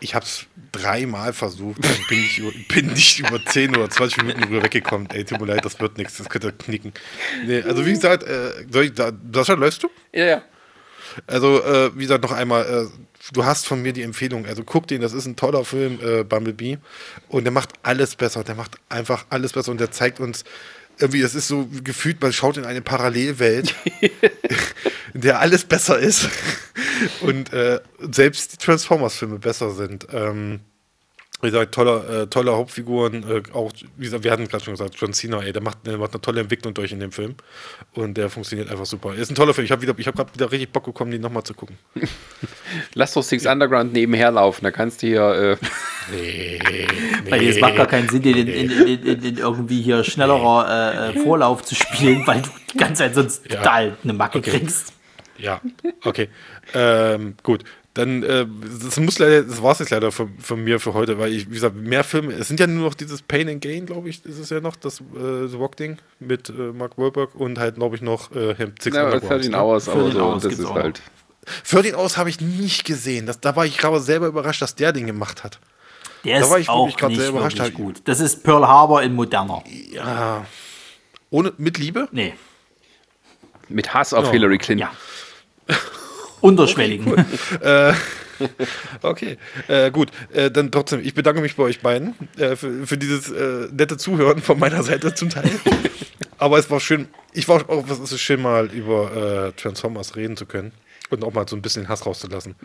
Speaker 3: Ich habe es dreimal versucht und bin nicht, über, bin nicht über 10 oder 20 Minuten drüber weggekommen. Ey, tut mir leid, das wird nichts, das könnte knicken. Nee, also wie gesagt, äh, soll ich da, Sascha, läufst du?
Speaker 1: Ja, ja.
Speaker 3: Also, äh, wie gesagt, noch einmal, äh, du hast von mir die Empfehlung. Also guck den, das ist ein toller Film, äh, Bumblebee. Und der macht alles besser. Der macht einfach alles besser und der zeigt uns, irgendwie, das ist so gefühlt, man schaut in eine Parallelwelt, in der alles besser ist. Und äh, selbst die Transformers-Filme besser sind. Ähm, wie gesagt, toller, äh, tolle Hauptfiguren, äh, auch, wie gesagt, wir hatten gerade schon gesagt, John Cena, ey, der macht, der macht eine tolle Entwicklung durch in dem Film. Und der funktioniert einfach super. Ist ein toller Film. Ich habe hab gerade wieder richtig Bock bekommen, den nochmal zu gucken.
Speaker 1: Lass doch Six Underground nebenher laufen, da kannst du hier. Äh,
Speaker 3: Nee,
Speaker 2: Weil es macht gar keinen Sinn, den in, in, in, in, in irgendwie hier schnellerer äh, äh, Vorlauf zu spielen, weil du die ganze Zeit sonst
Speaker 3: Ja.
Speaker 2: total eine Macke
Speaker 3: Okay.
Speaker 2: kriegst.
Speaker 3: Ja, okay. ähm, gut. Dann, äh, das muss leider, das war es jetzt leider von, von mir für heute, weil ich, wie gesagt, mehr Filme, es sind ja nur noch dieses Pain and Gain, glaube ich, ist es ja noch, das äh, The Rock-Ding mit äh, Mark Wahlberg und halt, glaube ich, noch äh, Six
Speaker 1: na,
Speaker 3: Undergrounds,
Speaker 1: 13
Speaker 3: ne?
Speaker 1: Hours, aber
Speaker 2: 13
Speaker 1: so,
Speaker 2: Hours
Speaker 1: das ist
Speaker 2: auch
Speaker 1: halt.
Speaker 3: 13 aus habe ich nicht gesehen. Das, da war ich gerade selber überrascht, dass der den gemacht hat.
Speaker 2: Der
Speaker 3: Da
Speaker 2: ist
Speaker 3: war ich
Speaker 2: auch nicht
Speaker 3: sehr überrascht,
Speaker 2: wirklich
Speaker 3: hab-
Speaker 2: gut. Das ist Pearl Harbor in moderner.
Speaker 3: Ja. Ohne, mit Liebe?
Speaker 2: Nee,
Speaker 1: Mit Hass auf
Speaker 3: Ja.
Speaker 1: Hillary Clinton.
Speaker 2: ja. Unterschwelligen.
Speaker 3: Okay, äh, gut. Äh, dann trotzdem, ich bedanke mich bei euch beiden äh, für, für dieses äh, nette Zuhören von meiner Seite zum Teil. Aber es war schön, ich war auch, es ist schön mal über äh, Transformers reden zu können und auch mal so ein bisschen den Hass rauszulassen.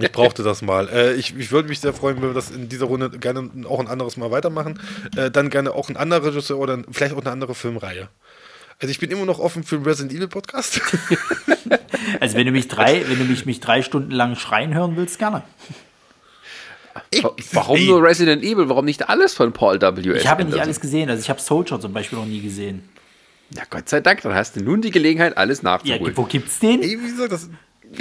Speaker 3: Ich brauchte das mal. Äh, ich, ich würde mich sehr freuen, wenn wir das in dieser Runde gerne auch ein anderes Mal weitermachen. Äh, dann gerne auch ein anderer Regisseur oder vielleicht auch eine andere Filmreihe. Also ich bin immer noch offen für einen Resident Evil Podcast.
Speaker 2: Also wenn du mich drei, wenn du mich, mich drei Stunden lang schreien hören willst, gerne.
Speaker 3: Ich-
Speaker 1: Warum
Speaker 3: ey,
Speaker 1: nur Resident Evil? Warum nicht alles von Paul W.S.
Speaker 2: Ich habe nicht
Speaker 1: Anderson?
Speaker 2: alles gesehen. Also ich habe Soldier zum Beispiel noch nie gesehen.
Speaker 1: Ja, Gott sei Dank, dann hast du nun die Gelegenheit, alles
Speaker 2: Ja,
Speaker 1: nachzuholen.
Speaker 2: wo gibt's den?
Speaker 3: Ey, wie gesagt, das,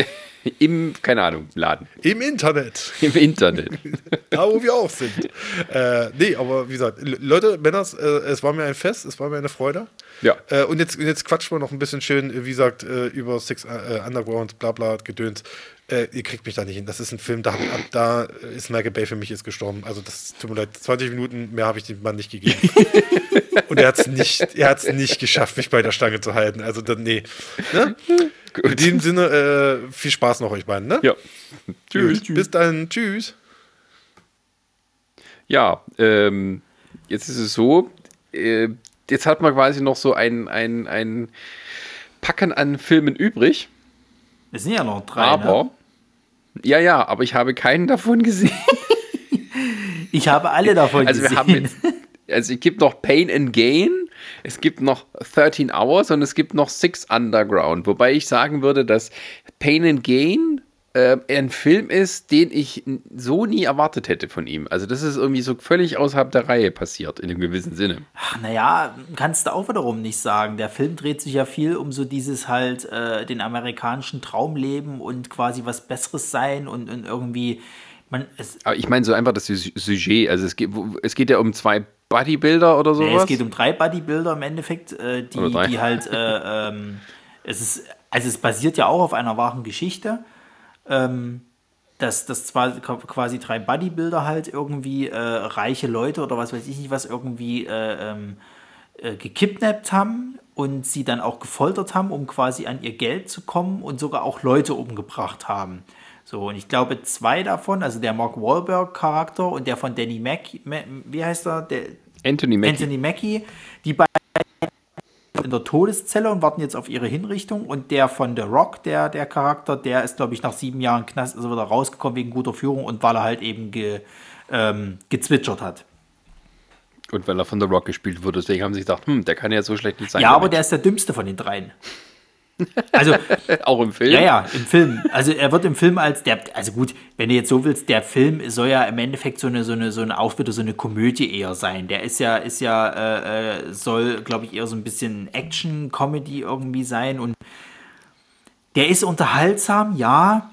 Speaker 1: Im, keine Ahnung, Laden.
Speaker 3: Im Internet.
Speaker 1: Im Internet.
Speaker 3: da, wo wir auch sind. Äh, nee, aber wie gesagt, Leute, Männers, äh, es war mir ein Fest, es war mir eine Freude.
Speaker 1: Ja.
Speaker 3: Äh, und jetzt, jetzt quatschen wir noch ein bisschen schön, wie gesagt, äh, über Six äh, Underground, bla bla, Gedöns. Äh, ihr kriegt mich da nicht hin. Das ist ein Film, da, ab, da ist Michael Bay für mich jetzt gestorben. Also das tut mir leid, 20 Minuten mehr habe ich dem Mann nicht gegeben. und er hat es nicht, nicht geschafft, mich bei der Stange zu halten. Also dann, nee. Ne? In diesem Sinne, äh, viel Spaß noch euch beiden. Ne?
Speaker 1: Ja. Tschüss.
Speaker 3: Bis dann. Tschüss.
Speaker 1: Ja, ähm, jetzt ist es so, äh, jetzt hat man quasi noch so ein, ein, ein Packen an Filmen übrig.
Speaker 2: Es sind ja noch drei.
Speaker 1: Aber,
Speaker 2: ne?
Speaker 1: ja, ja, aber ich habe keinen davon gesehen.
Speaker 2: ich habe alle davon
Speaker 1: also
Speaker 2: gesehen.
Speaker 1: Wir haben jetzt, also es gibt noch Pain and Gain, es gibt noch 13 Hours und es gibt noch Six Underground. Wobei ich sagen würde, dass Pain and Gain äh, ein Film ist, den ich so nie erwartet hätte von ihm. Also das ist irgendwie so völlig außerhalb der Reihe passiert, in einem gewissen Sinne.
Speaker 2: Ach, naja, kannst du auch wiederum nicht sagen. Der Film dreht sich ja viel um so dieses halt äh, den amerikanischen Traumleben und quasi was Besseres sein und, und irgendwie man,
Speaker 1: Aber ich meine so einfach das Sujet. Also es geht, es geht ja um zwei Bodybuilder oder sowas. Nee,
Speaker 2: es geht um drei Bodybuilder im Endeffekt, äh, die, die halt, äh, ähm, es ist, also es basiert ja auch auf einer wahren Geschichte ähm, dass das zwar quasi drei Bodybuilder halt irgendwie äh, reiche Leute oder was weiß ich nicht was irgendwie äh, ähm, äh, gekidnappt haben und sie dann auch gefoltert haben, um quasi an ihr Geld zu kommen und sogar auch Leute umgebracht haben. So, und ich glaube, zwei davon, also der Mark Wahlberg-Charakter und der von Danny Mack, wie heißt er? Der,
Speaker 1: Anthony Mackie.
Speaker 2: Anthony Mackie, die beiden in der Todeszelle und warten jetzt auf ihre Hinrichtung. Und der von The Rock, der, der Charakter, der ist, glaube ich, nach sieben Jahren Knast also wieder rausgekommen wegen guter Führung und weil er halt eben ge, ähm, gezwitschert hat.
Speaker 1: Und weil er von The Rock gespielt wurde, deswegen haben sie gedacht, hm, der kann ja so schlecht nicht sein.
Speaker 2: Ja, aber der ist der dümmste von den dreien.
Speaker 1: Also auch im Film?
Speaker 2: Ja, ja, im Film. Also er wird im Film als der, also gut, wenn du jetzt so willst, der Film soll ja im Endeffekt so eine, so eine, so eine auch wieder so eine Komödie eher sein. Der ist ja, ist ja, äh, äh soll, glaube ich, eher so ein bisschen Action-Comedy irgendwie sein und der ist unterhaltsam, ja,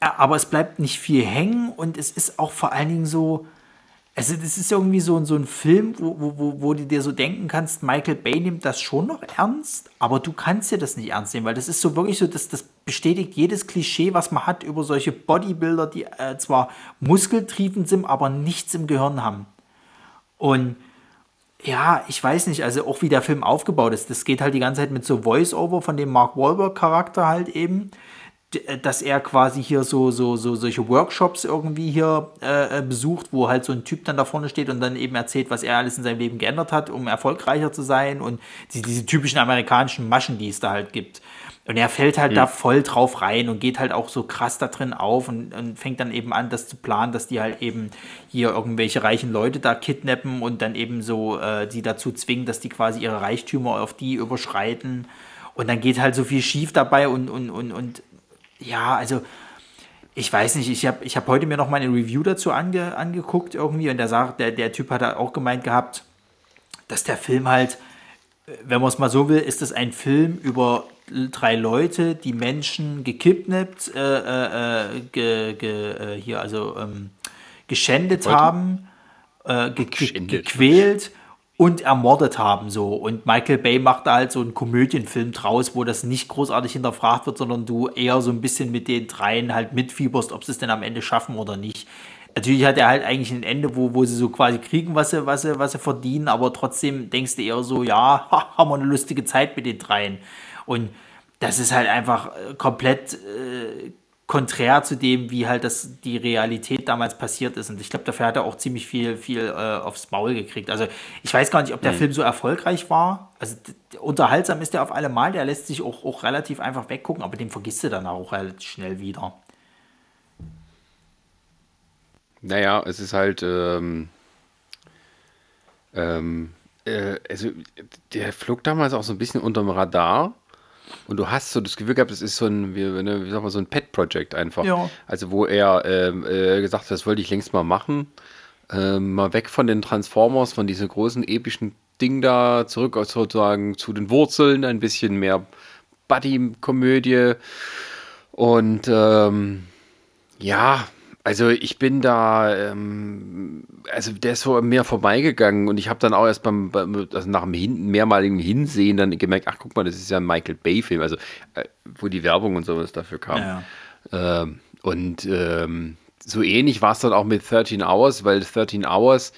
Speaker 2: aber es bleibt nicht viel hängen und es ist auch vor allen Dingen so, also das ist irgendwie so, so ein Film, wo, wo, wo du dir so denken kannst, Michael Bay nimmt das schon noch ernst, aber du kannst dir das nicht ernst nehmen, weil das ist so wirklich so, dass das bestätigt jedes Klischee, was man hat über solche Bodybuilder, die äh, zwar muskeltriefend sind, aber nichts im Gehirn haben. Und ja, ich weiß nicht, also auch wie der Film aufgebaut ist, das geht halt die ganze Zeit mit so Voice-Over von dem Mark Wahlberg-Charakter halt eben dass er quasi hier so, so, so solche Workshops irgendwie hier äh, äh, besucht, wo halt so ein Typ dann da vorne steht und dann eben erzählt, was er alles in seinem Leben geändert hat, um erfolgreicher zu sein und die, diese typischen amerikanischen Maschen, die es da halt gibt. Und er fällt halt mhm. da voll drauf rein und geht halt auch so krass da drin auf und, und, fängt dann eben an, das zu planen, dass die halt eben hier irgendwelche reichen Leute da kidnappen und dann eben so äh, die dazu zwingen, dass die quasi ihre Reichtümer auf die überschreiten. Und dann geht halt so viel schief dabei und, und, und, und ja, also ich weiß nicht, ich habe ich hab heute mir noch mal eine Review dazu ange, angeguckt irgendwie und der, sagt, der, der Typ hat auch gemeint gehabt, dass der Film halt, wenn man es mal so will, ist das ein Film über drei Leute, die Menschen gekidnappt, äh, äh, äh ge, ge, äh, hier also ähm, geschändet heute? haben, äh, ge, gequält und ermordet haben so. Und Michael Bay macht da halt so einen Komödienfilm draus, wo das nicht großartig hinterfragt wird, sondern du eher so ein bisschen mit den dreien halt mitfieberst, ob sie es denn am Ende schaffen oder nicht. Natürlich hat er halt eigentlich ein Ende, wo, wo sie so quasi kriegen, was sie, was, sie, was sie verdienen, aber trotzdem denkst du eher so, ja, haben wir eine lustige Zeit mit den dreien. Und das ist halt einfach äh, komplett äh, konträr zu dem, wie halt das die Realität damals passiert ist. Und ich glaube, dafür hat er auch ziemlich viel, viel äh, aufs Maul gekriegt. Also ich weiß gar nicht, ob der mhm. Film so erfolgreich war. Also unterhaltsam ist der auf alle Mal, der lässt sich auch, auch relativ einfach weggucken, aber den vergisst du dann auch relativ schnell wieder.
Speaker 1: Naja, es ist halt, ähm, ähm, äh, also der flog damals auch so ein bisschen unterm Radar und du hast so das Gefühl gehabt, es ist so ein, wie, wie sag mal, so ein Pet-Project einfach. Ja. Also wo er ähm, äh, gesagt hat, das wollte ich längst mal machen. Ähm, mal weg von den Transformers, von diesem großen epischen Ding da, zurück sozusagen zu den Wurzeln, ein bisschen mehr Buddy-Komödie. Und ähm, ja, also ich bin da, ähm, also der ist an mir vorbeigegangen und ich habe dann auch erst beim, beim also nach dem Hin mehrmaligen Hinsehen dann gemerkt, ach guck mal, das ist ja ein Michael Bay-Film, also äh, wo die Werbung und sowas dafür kam. Ja. Ähm, und ähm, so ähnlich war es dann auch mit 13 Hours, weil 13 Hours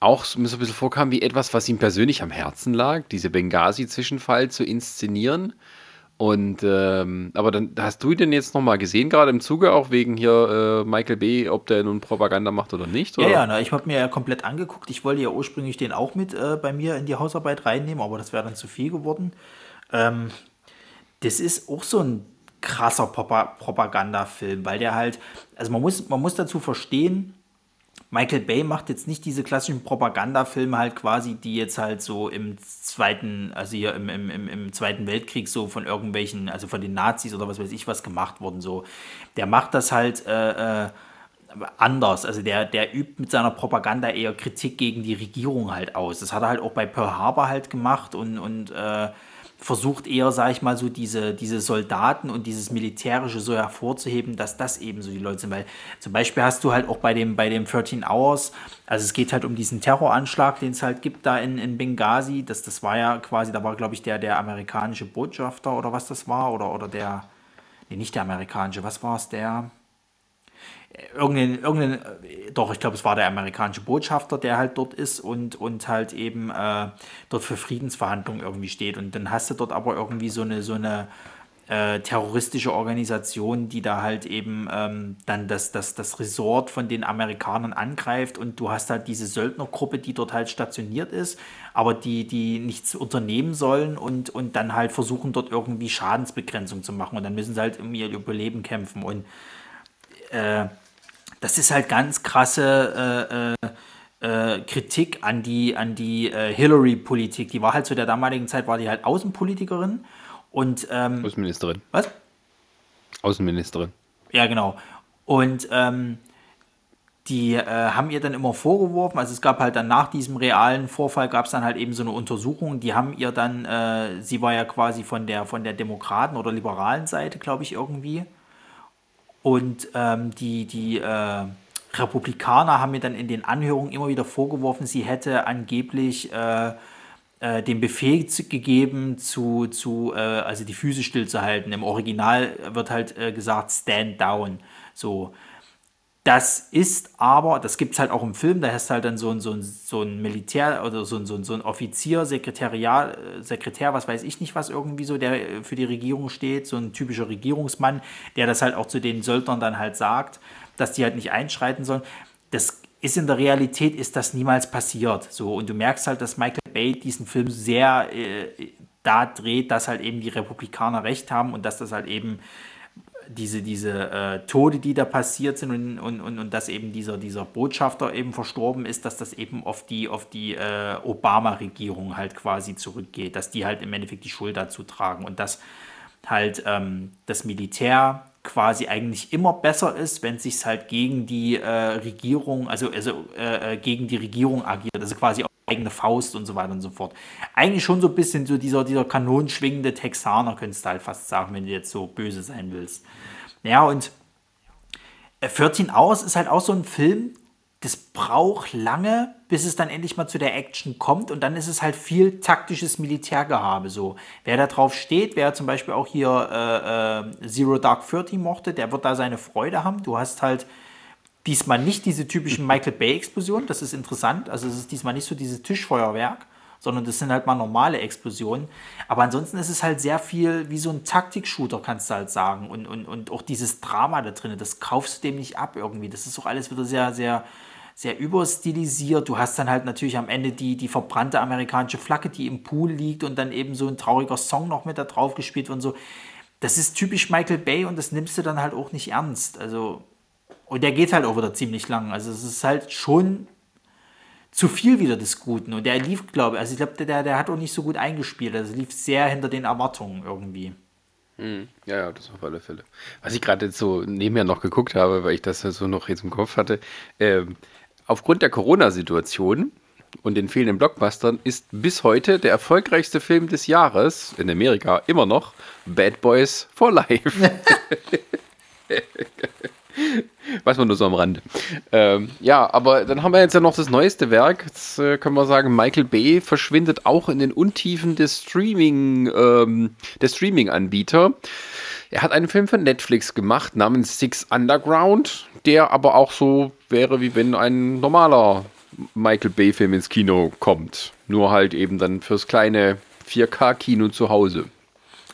Speaker 1: auch so ein bisschen vorkam wie etwas, was ihm persönlich am Herzen lag, diese Benghazi-Zwischenfall zu inszenieren. Und ähm, aber dann hast du den jetzt nochmal gesehen, gerade im Zuge auch wegen hier äh, Michael B., ob der nun Propaganda macht oder nicht? Oder?
Speaker 2: Ja, ja, na, ich habe mir ja komplett angeguckt. Ich wollte ja ursprünglich den auch mit äh, bei mir in die Hausarbeit reinnehmen, aber das wäre dann zu viel geworden. Ähm, das ist auch so ein krasser Propagandafilm, weil der halt, also man muss, man muss dazu verstehen, Michael Bay macht jetzt nicht diese klassischen Propagandafilme halt quasi, die jetzt halt so im zweiten, also hier im, im, im, Zweiten Weltkrieg so von irgendwelchen, also von den Nazis oder was weiß ich was gemacht wurden. So, der macht das halt äh, äh, anders. Also der, der übt mit seiner Propaganda eher Kritik gegen die Regierung halt aus. Das hat er halt auch bei Pearl Harbor halt gemacht und, und äh, versucht eher, sage ich mal, so diese, diese Soldaten und dieses Militärische so hervorzuheben, dass das eben so die Leute sind. Weil zum Beispiel hast du halt auch bei dem, bei dem 13 Hours, also es geht halt um diesen Terroranschlag, den es halt gibt da in, in Benghazi. Das, das war ja quasi, da war, glaube ich, der, der amerikanische Botschafter oder was das war, oder, oder der, nee, nicht der amerikanische, was war es, der, irgendein, irgendein, doch, ich glaube, es war der amerikanische Botschafter, der halt dort ist und, und halt eben äh, dort für Friedensverhandlungen irgendwie steht. Und dann hast du dort aber irgendwie so eine, so eine äh, terroristische Organisation, die da halt eben ähm, dann das, das, das Resort von den Amerikanern angreift. Und du hast halt diese Söldnergruppe, die dort halt stationiert ist, aber die, die nichts unternehmen sollen und, und dann halt versuchen dort irgendwie Schadensbegrenzung zu machen. Und dann müssen sie halt um ihr Überleben kämpfen. Und äh, das ist halt ganz krasse äh, äh, äh, Kritik an die, an die äh, Hillary-Politik. Die war halt zu der damaligen Zeit, war die halt Außenpolitikerin und ähm,
Speaker 1: Außenministerin.
Speaker 2: Was?
Speaker 1: Außenministerin.
Speaker 2: Ja, genau. Und ähm, die äh, haben ihr dann immer vorgeworfen, also es gab halt dann nach diesem realen Vorfall gab es dann halt eben so eine Untersuchung, die haben ihr dann, äh, sie war ja quasi von der von der Demokraten oder liberalen Seite, glaube ich, irgendwie. Und ähm, die, die äh, Republikaner haben mir dann in den Anhörungen immer wieder vorgeworfen, sie hätte angeblich äh, äh, den Befehl gegeben, zu, zu, äh, also die Füße stillzuhalten. Im Original wird halt äh, gesagt, stand down. So. Das ist aber, das gibt es halt auch im Film, da hast du halt dann so ein, so ein, so ein Militär oder so ein, so ein, so ein Offizier, Sekretariat, Sekretär, was weiß ich nicht, was irgendwie so, der für die Regierung steht, so ein typischer Regierungsmann, der das halt auch zu den Söldnern dann halt sagt, dass die halt nicht einschreiten sollen. Das ist in der Realität, ist das niemals passiert. So, und du merkst halt, dass Michael Bay diesen Film sehr äh, da dreht, dass halt eben die Republikaner recht haben und dass das halt eben diese, diese äh, Tode, die da passiert sind und, und, und, und dass eben dieser, dieser Botschafter eben verstorben ist, dass das eben auf die, auf die äh, Obama-Regierung halt quasi zurückgeht, dass die halt im Endeffekt die Schuld dazu tragen und dass halt ähm, das Militär quasi eigentlich immer besser ist, wenn es sich halt gegen die äh, Regierung, also, also äh, äh, gegen die Regierung agiert, also quasi eigene Faust und so weiter und so fort. Eigentlich schon so ein bisschen so dieser, dieser kanonenschwingende Texaner, könntest du halt fast sagen, wenn du jetzt so böse sein willst. Ja, und 14 Hours ist halt auch so ein Film, das braucht lange, bis es dann endlich mal zu der Action kommt und dann ist es halt viel taktisches Militärgehabe so. Wer da drauf steht, wer zum Beispiel auch hier äh, äh, Zero Dark Thirty mochte, der wird da seine Freude haben. Du hast halt diesmal nicht diese typischen Michael Bay-Explosionen, das ist interessant. Also es ist diesmal nicht so dieses Tischfeuerwerk, sondern das sind halt mal normale Explosionen. Aber ansonsten ist es halt sehr viel wie so ein Taktik-Shooter, kannst du halt sagen. Und, und, und auch dieses Drama da drin, das kaufst du dem nicht ab irgendwie. Das ist doch alles wieder sehr, sehr sehr überstilisiert. Du hast dann halt natürlich am Ende die, die verbrannte amerikanische Flagge, die im Pool liegt und dann eben so ein trauriger Song noch mit da drauf gespielt und so. Das ist typisch Michael Bay und das nimmst du dann halt auch nicht ernst. Also, und der geht halt auch wieder ziemlich lang. Also es ist halt schon zu viel wieder des Guten. Und der lief, glaube ich, also ich glaube, der, der hat auch nicht so gut eingespielt. Also lief sehr hinter den Erwartungen irgendwie.
Speaker 1: Hm, ja, ja, das auf alle Fälle. Was ich gerade jetzt so nebenher noch geguckt habe, weil ich das so noch jetzt im Kopf hatte, ähm, aufgrund der Corona-Situation und den fehlenden Blockbustern ist bis heute der erfolgreichste Film des Jahres in Amerika immer noch Bad Boys for Life. Weiß man nur so am Rand. Ähm, ja, aber dann haben wir jetzt ja noch das neueste Werk. Jetzt äh, können wir sagen, Michael Bay verschwindet auch in den Untiefen des Streaming, ähm, der Streaming-Anbieter. Er hat einen Film für Netflix gemacht namens Six Underground, der aber auch so wäre, wie wenn ein normaler Michael Bay-Film ins Kino kommt. Nur halt eben dann fürs kleine 4K-Kino zu Hause.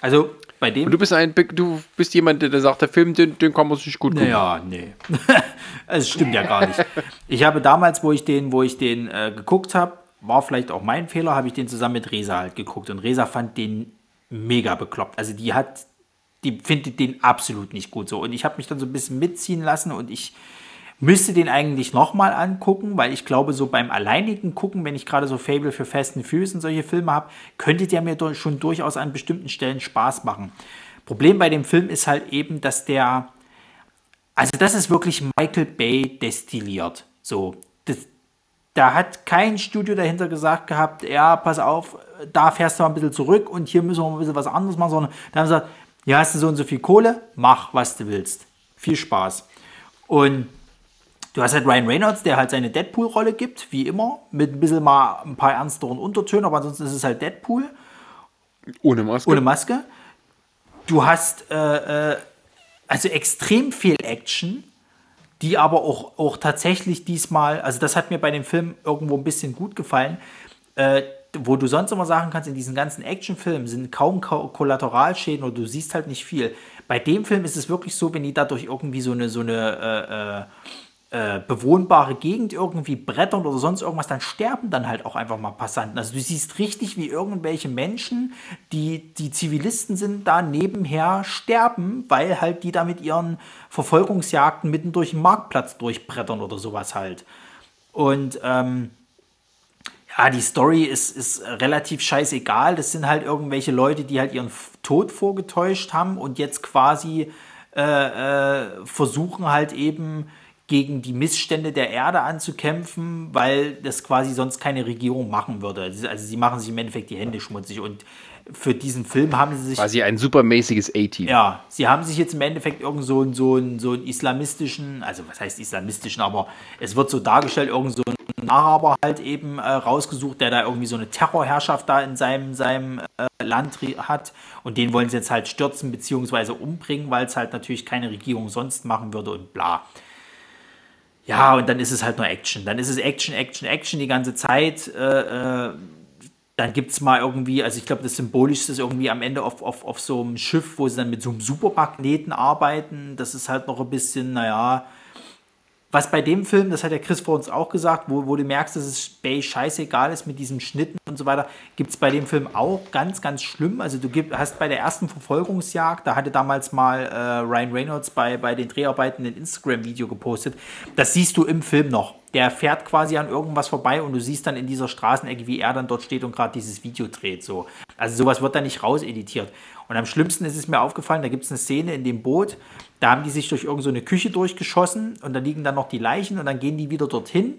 Speaker 2: Also bei dem.
Speaker 1: Und du bist ein, du bist jemand, der sagt, der Film, den, den kann man sich gut
Speaker 2: gucken. Ja, nee. Es stimmt ja gar nicht. Ich habe damals, wo ich den, wo ich den äh, geguckt habe, war vielleicht auch mein Fehler, habe ich den zusammen mit Resa halt geguckt. Und Resa fand den mega bekloppt. Also die hat, die findet den absolut nicht gut so. Und ich habe mich dann so ein bisschen mitziehen lassen und ich Müsste den eigentlich nochmal angucken, weil ich glaube, so beim alleinigen Gucken, wenn ich gerade so Fable für Furious und solche Filme habe, könnte der mir schon durchaus an bestimmten Stellen Spaß machen. Problem bei dem Film ist halt eben, dass der, also das ist wirklich Michael Bay destilliert. So, das, da hat kein Studio dahinter gesagt gehabt, ja, pass auf, da fährst du mal ein bisschen zurück und hier müssen wir mal ein bisschen was anderes machen, sondern da haben sie gesagt, ja, hast du so und so viel Kohle, mach, was du willst. Viel Spaß. Und Du hast halt Ryan Reynolds, der halt seine Deadpool-Rolle gibt, wie immer, mit ein bisschen mal ein paar ernsteren Untertönen, aber ansonsten ist es halt Deadpool.
Speaker 1: Ohne Maske.
Speaker 2: Ohne Maske. Du hast äh, äh, also extrem viel Action, die aber auch, auch tatsächlich diesmal, also das hat mir bei dem Film irgendwo ein bisschen gut gefallen, äh, wo du sonst immer sagen kannst, in diesen ganzen Actionfilmen sind kaum Kollateralschäden oder du siehst halt nicht viel. Bei dem Film ist es wirklich so, wenn die dadurch irgendwie so eine, so eine äh, bewohnbare Gegend irgendwie brettern oder sonst irgendwas, dann sterben dann halt auch einfach mal Passanten. Also du siehst richtig, wie irgendwelche Menschen, die, die Zivilisten sind, da nebenher sterben, weil halt die da mit ihren Verfolgungsjagden mitten durch den Marktplatz durchbrettern oder sowas halt. Und ähm, ja, die Story ist, ist relativ scheißegal. Das sind halt irgendwelche Leute, die halt ihren Tod vorgetäuscht haben und jetzt quasi äh, äh, versuchen halt eben gegen die Missstände der Erde anzukämpfen, weil das quasi sonst keine Regierung machen würde. Also sie machen sich im Endeffekt die Hände schmutzig und für diesen Film haben sie sich.
Speaker 1: Quasi ein supermäßiges A-Team.
Speaker 2: Ja, sie haben sich jetzt im Endeffekt irgend so, einen, so, einen, so einen islamistischen, also was heißt islamistischen, aber es wird so dargestellt, irgend so ein Araber halt eben äh, rausgesucht, der da irgendwie so eine Terrorherrschaft da in seinem, seinem äh, Land hat und den wollen sie jetzt halt stürzen bzw. umbringen, weil es halt natürlich keine Regierung sonst machen würde und bla. Ja, und dann ist es halt nur Action. Dann ist es Action, Action, Action die ganze Zeit. Äh, äh, dann gibt es mal irgendwie, also ich glaube, das Symbolischste ist irgendwie am Ende auf, auf, auf so einem Schiff, wo sie dann mit so einem Supermagneten arbeiten. Das ist halt noch ein bisschen, naja, was bei dem Film, das hat der Chris vor uns auch gesagt, wo, wo du merkst, dass es Bay scheißegal ist mit diesen Schnitten und so weiter, gibt es bei dem Film auch ganz, ganz schlimm. Also du gib, hast bei der ersten Verfolgungsjagd, da hatte damals mal äh, Ryan Reynolds bei, bei den Dreharbeiten ein Instagram-Video gepostet. Das siehst du im Film noch. Der fährt quasi an irgendwas vorbei und du siehst dann in dieser Straßenecke, wie er dann dort steht und gerade dieses Video dreht. So. Also sowas wird da nicht rauseditiert. Und am schlimmsten ist es mir aufgefallen, da gibt es eine Szene in dem Boot, da haben die sich durch irgendeine so Küche durchgeschossen und da liegen dann noch die Leichen und dann gehen die wieder dorthin.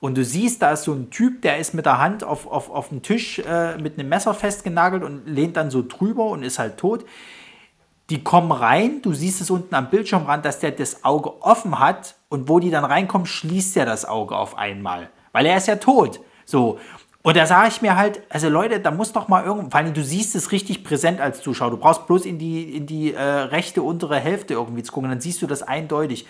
Speaker 2: Und du siehst, da ist so ein Typ, der ist mit der Hand auf, auf, auf dem Tisch äh, mit einem Messer festgenagelt und lehnt dann so drüber und ist halt tot. Die kommen rein, du siehst es unten am Bildschirmrand, dass der das Auge offen hat und wo die dann reinkommen, schließt er das Auge auf einmal, weil er ist ja tot. So, und da sage ich mir halt, also Leute, da muss doch mal irgendwo, allem du siehst es richtig präsent als Zuschauer. Du brauchst bloß in die, in die äh, rechte untere Hälfte irgendwie zu gucken, dann siehst du das eindeutig.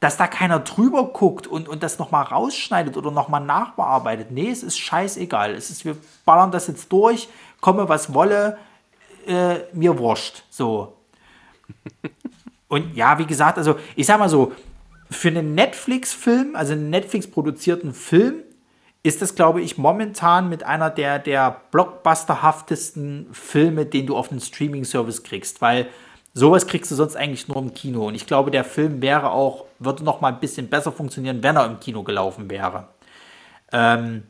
Speaker 2: Dass da keiner drüber guckt und, und das nochmal rausschneidet oder nochmal nachbearbeitet. Nee, es ist scheißegal. Es ist, wir ballern das jetzt durch, komme was wolle, äh, mir wurscht. So. Und ja, wie gesagt, also ich sag mal so, für einen Netflix-Film, also einen Netflix-produzierten Film, ist das, glaube ich, momentan mit einer der, der blockbusterhaftesten Filme, den du auf einen Streaming-Service kriegst, weil sowas kriegst du sonst eigentlich nur im Kino. Und ich glaube, der Film wäre auch, würde noch mal ein bisschen besser funktionieren, wenn er im Kino gelaufen wäre. Ähm,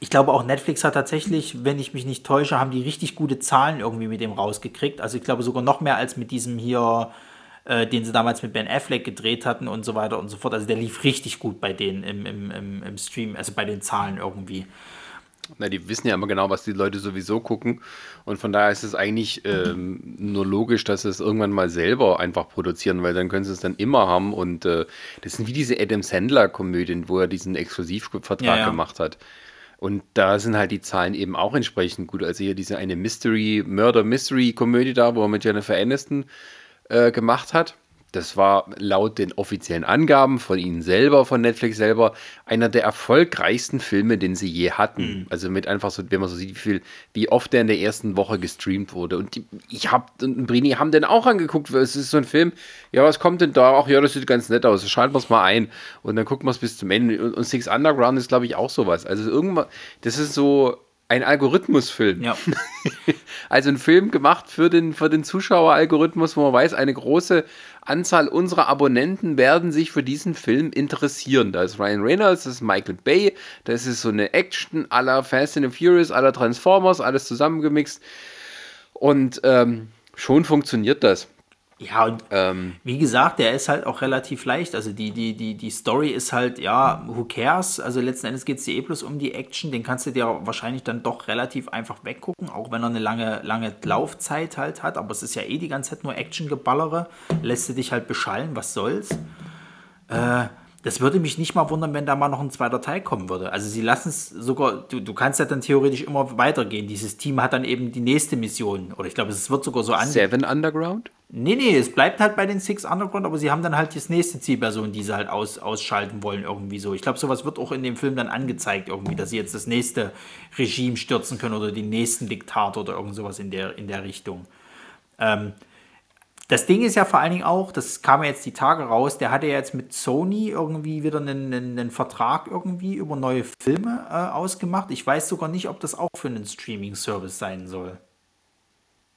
Speaker 2: ich glaube auch Netflix hat tatsächlich, wenn ich mich nicht täusche, haben die richtig gute Zahlen irgendwie mit dem rausgekriegt. Also ich glaube sogar noch mehr als mit diesem hier äh, den sie damals mit Ben Affleck gedreht hatten und so weiter und so fort. Also der lief richtig gut bei denen im, im, im, im Stream, also bei den Zahlen irgendwie.
Speaker 1: Na, die wissen ja immer genau, was die Leute sowieso gucken. Und von daher ist es eigentlich ähm, nur logisch, dass sie es irgendwann mal selber einfach produzieren, weil dann können sie es dann immer haben. Und äh, das sind wie diese Adam Sandler-Komödien, wo er diesen Exklusivvertrag ja, ja. gemacht hat. Und da sind halt die Zahlen eben auch entsprechend gut. Also hier diese eine Mystery, Murder-Mystery-Komödie da, wo er mit Jennifer Aniston äh, gemacht hat. Das war laut den offiziellen Angaben von ihnen selber, von Netflix selber, einer der erfolgreichsten Filme, den sie je hatten. Mhm. Also mit einfach so, wenn man so sieht, wie viel, wie oft der in der ersten Woche gestreamt wurde. Und die, ich hab, und Brini haben den auch angeguckt, es ist so ein Film, ja, was kommt denn da? Ach ja, das sieht ganz nett aus, schalten wir es mal ein. Und dann gucken wir es bis zum Ende. Und, und Six Underground ist, glaube ich, auch sowas. Also irgendwann, das ist so, ein Algorithmusfilm. Ja. also ein Film gemacht für den, für den Zuschaueralgorithmus, wo man weiß, eine große Anzahl unserer Abonnenten werden sich für diesen Film interessieren. Da ist Ryan Reynolds, das ist Michael Bay, das ist so eine Action aller Fast and Furious, aller Transformers, alles zusammengemixt. Und ähm, schon funktioniert das.
Speaker 2: Ja, und ähm, wie gesagt, der ist halt auch relativ leicht. Also die, die, die, die Story ist halt, ja, who cares? Also letzten Endes geht es dir eh bloß um die Action. Den kannst du dir wahrscheinlich dann doch relativ einfach weggucken, auch wenn er eine lange, lange Laufzeit halt hat. Aber es ist ja eh die ganze Zeit nur Action-Geballere. Lässt du dich halt beschallen, was soll's. Äh, das würde mich nicht mal wundern, wenn da mal noch ein zweiter Teil kommen würde. Also sie lassen es sogar, du, du kannst ja dann theoretisch immer weitergehen. Dieses Team hat dann eben die nächste Mission. Oder ich glaube, es wird sogar so
Speaker 1: an. Seven Underground?
Speaker 2: Nee, nee, es bleibt halt bei den Six Underground, aber sie haben dann halt das nächste Zielperson, die sie halt aus, ausschalten wollen, irgendwie so. Ich glaube, sowas wird auch in dem Film dann angezeigt, irgendwie, dass sie jetzt das nächste Regime stürzen können oder den nächsten Diktator oder irgend sowas in der, in der Richtung. Ähm, das Ding ist ja vor allen Dingen auch, das kam ja jetzt die Tage raus, der hatte ja jetzt mit Sony irgendwie wieder einen, einen, einen Vertrag irgendwie über neue Filme äh, ausgemacht. Ich weiß sogar nicht, ob das auch für einen Streaming-Service sein soll.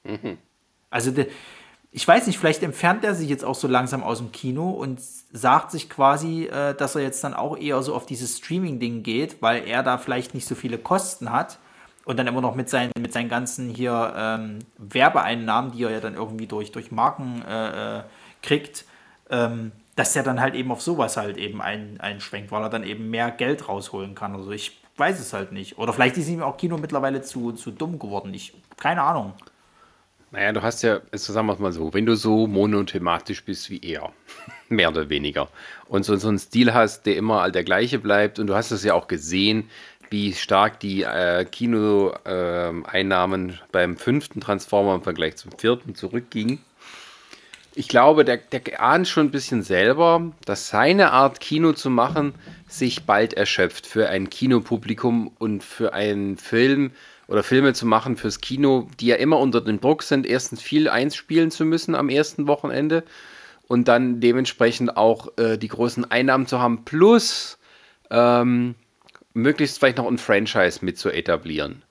Speaker 2: Mhm. Also, de, ich weiß nicht, vielleicht entfernt er sich jetzt auch so langsam aus dem Kino und sagt sich quasi, äh, dass er jetzt dann auch eher so auf dieses Streaming-Ding geht, weil er da vielleicht nicht so viele Kosten hat und dann immer noch mit seinen, mit seinen ganzen hier ähm, Werbeeinnahmen, die er ja dann irgendwie durch, durch Marken äh, äh, kriegt, ähm, dass er dann halt eben auf sowas halt eben ein, einschwenkt, weil er dann eben mehr Geld rausholen kann. Also ich weiß es halt nicht. Oder vielleicht ist ihm auch Kino mittlerweile zu, zu dumm geworden. Ich, keine Ahnung.
Speaker 1: Naja, du hast ja, sagen wir es mal so, wenn du so monothematisch bist wie er, mehr oder weniger, und so, so einen Stil hast, der immer der gleiche bleibt, und du hast es ja auch gesehen, wie stark die äh, Kinoeinnahmen äh, beim fünften Transformer im Vergleich zum vierten zurückgingen. Ich glaube, der, der ahnt schon ein bisschen selber, dass seine Art Kino zu machen sich bald erschöpft für ein Kinopublikum und für einen Film oder Filme zu machen fürs Kino, die ja immer unter dem Druck sind, erstens viel einspielen zu müssen am ersten Wochenende und dann dementsprechend auch äh, die großen Einnahmen zu haben, plus ähm, möglichst vielleicht noch ein Franchise mit zu etablieren.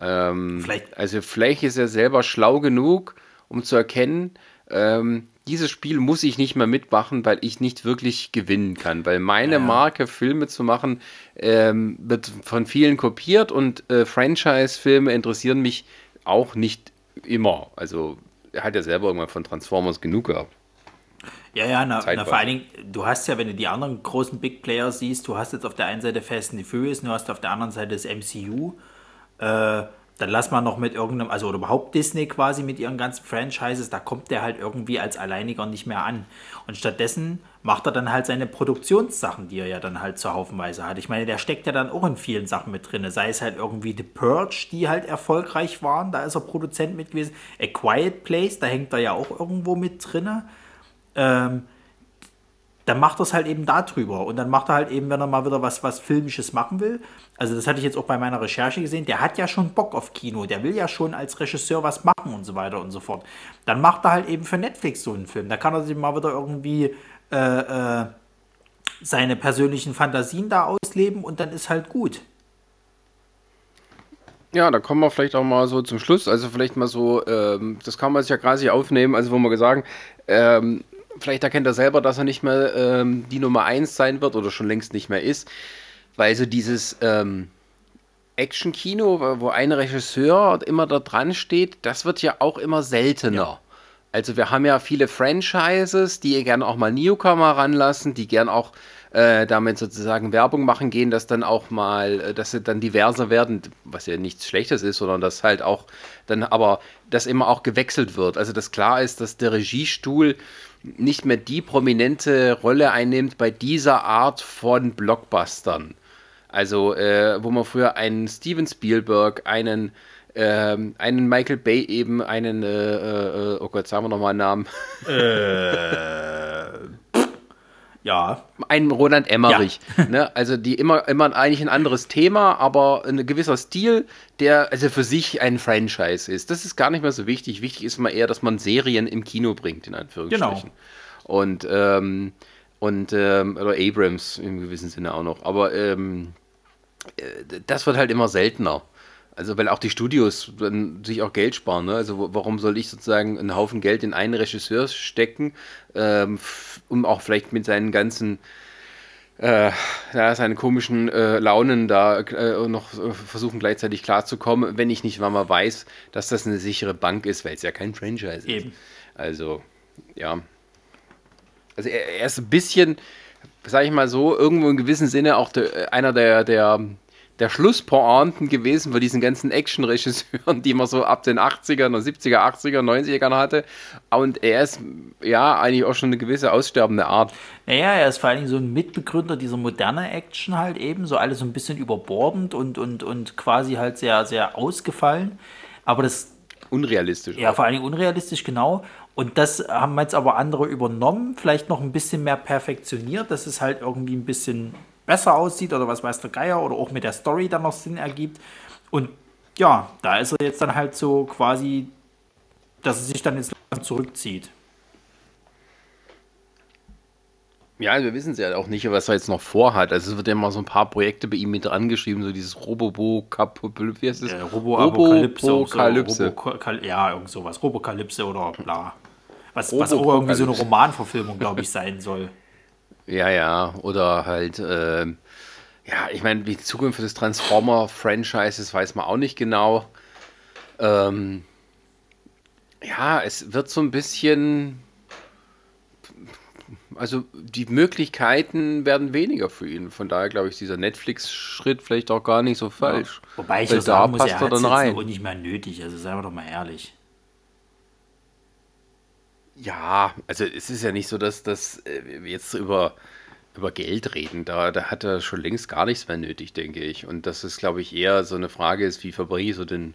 Speaker 1: Ähm, vielleicht. Also vielleicht ist er selber schlau genug, um zu erkennen, ähm, dieses Spiel muss ich nicht mehr mitmachen, weil ich nicht wirklich gewinnen kann. Weil meine ja. Marke, Filme zu machen, ähm, wird von vielen kopiert und äh, Franchise-Filme interessieren mich auch nicht immer. Also er hat ja selber irgendwann von Transformers genug gehabt.
Speaker 2: Ja, ja, na, na, vor allen Dingen, du hast ja, wenn du die anderen großen Big Player siehst, du hast jetzt auf der einen Seite Fast and the Furious, du hast auf der anderen Seite das MCU. Äh, dann lass mal noch mit irgendeinem, also oder überhaupt Disney quasi mit ihren ganzen Franchises, da kommt der halt irgendwie als Alleiniger nicht mehr an. Und stattdessen macht er dann halt seine Produktionssachen, die er ja dann halt zur Haufenweise hat. Ich meine, der steckt ja dann auch in vielen Sachen mit drin. Sei es halt irgendwie The Purge, die halt erfolgreich waren, da ist er Produzent mit gewesen. A Quiet Place, da hängt er ja auch irgendwo mit drin ähm, dann macht er es halt eben darüber. Und dann macht er halt eben, wenn er mal wieder was, was Filmisches machen will. Also, das hatte ich jetzt auch bei meiner Recherche gesehen. Der hat ja schon Bock auf Kino. Der will ja schon als Regisseur was machen und so weiter und so fort. Dann macht er halt eben für Netflix so einen Film. Da kann er sich mal wieder irgendwie äh, äh, seine persönlichen Fantasien da ausleben und dann ist halt gut.
Speaker 1: Ja, da kommen wir vielleicht auch mal so zum Schluss. Also vielleicht mal so, ähm, das kann man sich ja quasi aufnehmen, also wo wir sagen, ähm, vielleicht erkennt er selber, dass er nicht mehr ähm, die Nummer 1 sein wird oder schon längst nicht mehr ist, weil so dieses ähm, Action-Kino, wo ein Regisseur immer da dran steht, das wird ja auch immer seltener. Ja. Also wir haben ja viele Franchises, die gerne auch mal Newcomer ranlassen, die gern auch äh, damit sozusagen Werbung machen gehen, dass dann auch mal, äh, dass sie dann diverser werden, was ja nichts Schlechtes ist, sondern dass halt auch dann aber, dass immer auch gewechselt wird. Also dass klar ist, dass der Regiestuhl nicht mehr die prominente Rolle einnimmt bei dieser Art von Blockbustern. Also, äh, wo man früher einen Steven Spielberg, einen, ähm, einen Michael Bay eben, einen, äh, äh, oh Gott, sagen wir nochmal einen Namen.
Speaker 2: Äh, ja.
Speaker 1: Einen Roland Emmerich. Ja. Ne? Also die immer, immer eigentlich ein anderes Thema, aber ein gewisser Stil, der also für sich ein Franchise ist. Das ist gar nicht mehr so wichtig. Wichtig ist mal eher, dass man Serien im Kino bringt, in Anführungsstrichen. Genau. Und, ähm, und ähm, oder Abrams im gewissen Sinne auch noch. Aber ähm, äh, das wird halt immer seltener. Also, weil auch die Studios dann sich auch Geld sparen. Ne? Also, warum soll ich sozusagen einen Haufen Geld in einen Regisseur stecken, ähm, um auch vielleicht mit seinen ganzen, äh, ja, seinen komischen äh, Launen da äh, noch äh, versuchen gleichzeitig klarzukommen, wenn ich nicht mal weiß, dass das eine sichere Bank ist, weil es ja kein Franchise ist. Eben. Also, ja. Also, er, er ist ein bisschen, sage ich mal so, irgendwo in gewissem Sinne auch der, einer der, der der Schlusspointen gewesen für diesen ganzen Action-Regisseuren, die man so ab den 80ern, 70er, 80er, 90ern hatte. Und er ist ja eigentlich auch schon eine gewisse aussterbende Art.
Speaker 2: Naja, er ist vor allen Dingen so ein Mitbegründer dieser modernen Action halt eben, so alles so ein bisschen überbordend und, und, und quasi halt sehr, sehr ausgefallen. Aber das.
Speaker 1: Unrealistisch.
Speaker 2: Ja, auch. vor allen Dingen unrealistisch, genau. Und das haben jetzt aber andere übernommen, vielleicht noch ein bisschen mehr perfektioniert, dass es halt irgendwie ein bisschen besser aussieht oder was weiß der Geier oder auch mit der Story dann noch Sinn ergibt. Und ja, da ist er jetzt dann halt so quasi, dass er sich dann jetzt zurückzieht.
Speaker 1: Ja, wir wissen es ja auch nicht, was er jetzt noch vorhat. Also es wird ja immer so ein paar Projekte bei ihm mit angeschrieben, so dieses Robobo
Speaker 2: wie heißt das? Äh, Robo-Apokalypse. Robo Robo ja, irgend sowas. Robokalypse oder bla. Was, was auch irgendwie so eine Romanverfilmung, glaube ich, sein soll.
Speaker 1: Ja, ja, oder halt, äh, ja, ich meine, die Zukunft des Transformer-Franchises weiß man auch nicht genau. Ähm, ja, es wird so ein bisschen, also die Möglichkeiten werden weniger für ihn. Von daher glaube ich, dieser Netflix-Schritt vielleicht auch gar nicht so falsch.
Speaker 2: Ja. Wobei ich Weil da sagen muss, passt er hat dann rein. auch nicht mehr nötig. Also seien wir doch mal ehrlich.
Speaker 1: Ja, also es ist ja nicht so, dass das äh, jetzt über, über Geld reden. Da, da hat er schon längst gar nichts mehr nötig, denke ich. Und das ist, glaube ich, eher so eine Frage ist, wie verbringe ich so den,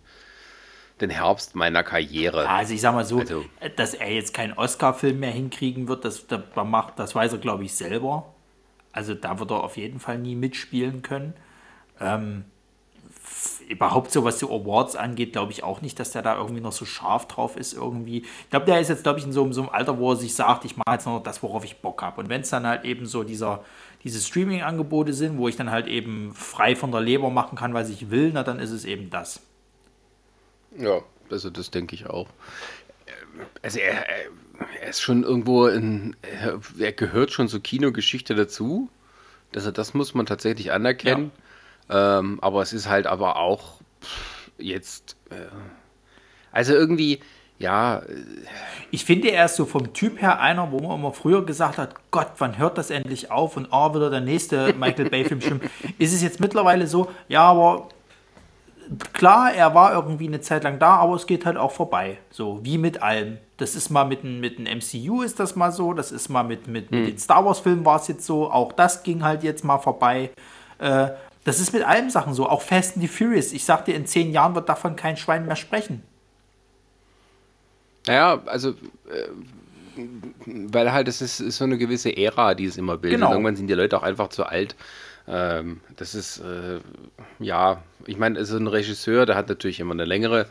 Speaker 1: den Herbst meiner Karriere.
Speaker 2: Ja, also ich sag mal so, also, dass er jetzt keinen Oscar-Film mehr hinkriegen wird, das, das, macht, das weiß er, glaube ich, selber. Also da wird er auf jeden Fall nie mitspielen können. Ähm, überhaupt so, was die Awards angeht, glaube ich auch nicht, dass der da irgendwie noch so scharf drauf ist irgendwie. Ich glaube, der ist jetzt, glaube ich, in so, so, einem Alter, wo er sich sagt, ich mache jetzt noch das, worauf ich Bock habe. Und wenn es dann halt eben so dieser, diese Streaming-Angebote sind, wo ich dann halt eben frei von der Leber machen kann, was ich will, na dann ist es eben das.
Speaker 1: Ja, also das denke ich auch. Also er, er ist schon irgendwo in, er gehört schon zur Kinogeschichte dazu. Also das muss man tatsächlich anerkennen. Ja. Ähm, aber es ist halt aber auch jetzt. Äh, also irgendwie, ja. Äh,
Speaker 2: ich finde, er ist so vom Typ her einer, wo man immer früher gesagt hat: Gott, wann hört das endlich auf? Und oh, wieder der nächste Michael Bay-Film stimmt. Ist es jetzt mittlerweile so, ja, aber klar, er war irgendwie eine Zeit lang da, aber es geht halt auch vorbei. So wie mit allem. Das ist mal mit, mit dem MCU ist das mal so, das ist mal mit, mit, mit hm. den Star Wars-Filmen war es jetzt so, auch das ging halt jetzt mal vorbei. Äh, das ist mit allen Sachen so, auch Fast and the Furious. Ich sag dir, in zehn Jahren wird davon kein Schwein mehr sprechen.
Speaker 1: Naja, also, äh, weil halt es ist, ist, so eine gewisse Ära, die es immer bildet. Genau. Irgendwann sind die Leute auch einfach zu alt. Ähm, das ist, äh, ja, ich meine, so ein Regisseur, der hat natürlich immer eine längere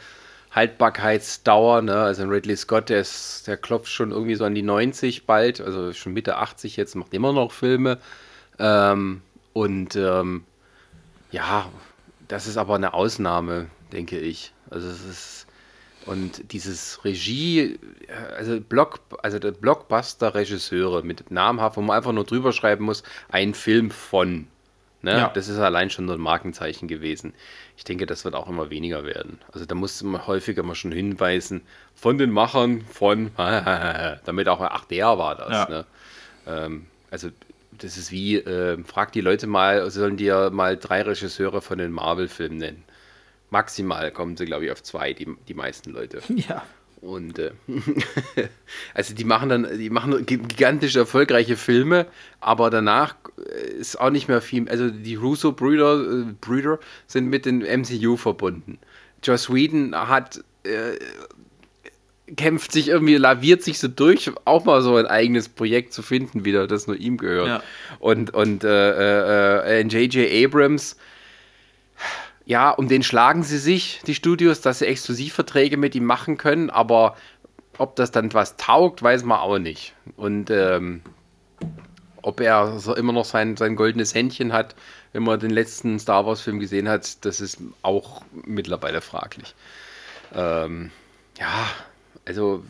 Speaker 1: Haltbarkeitsdauer. Ne? Also ein Ridley Scott, der, ist, der klopft schon irgendwie so an die 90 bald, also schon Mitte 80 jetzt, macht immer noch Filme. Ähm, und ähm, ja, das ist aber eine Ausnahme, denke ich. Also es ist und dieses Regie, also Block, also der Blockbuster-Regisseure mit namhaft, wo man einfach nur drüber schreiben muss, ein Film von. Ne?
Speaker 2: Ja.
Speaker 1: Das ist allein schon so ein Markenzeichen gewesen. Ich denke, das wird auch immer weniger werden. Also da muss man häufiger mal schon hinweisen, von den Machern von, damit auch, ach, der war das.
Speaker 2: Ja.
Speaker 1: Ne? Ähm, also das ist wie, äh, frag die Leute mal, sollen dir mal drei Regisseure von den Marvel-Filmen nennen. Maximal kommen sie, glaube ich, auf zwei, die, die meisten Leute.
Speaker 2: Ja.
Speaker 1: Und äh, also die machen dann, die machen gigantisch erfolgreiche Filme, aber danach äh, ist auch nicht mehr viel. Also die Russo-Brüder äh, Brüder sind mit dem MCU verbunden. Joss Whedon hat äh, kämpft sich irgendwie, laviert sich so durch, auch mal so ein eigenes Projekt zu finden, wieder, das nur ihm gehört.
Speaker 2: Ja.
Speaker 1: Und, und äh, äh, J.J. Abrams, ja, um den schlagen sie sich, die Studios, dass sie Exklusivverträge mit ihm machen können, aber ob das dann was taugt, weiß man auch nicht. Und ähm, ob er so immer noch sein, sein goldenes Händchen hat, wenn man den letzten Star Wars-Film gesehen hat, das ist auch mittlerweile fraglich. Ähm, ja, also,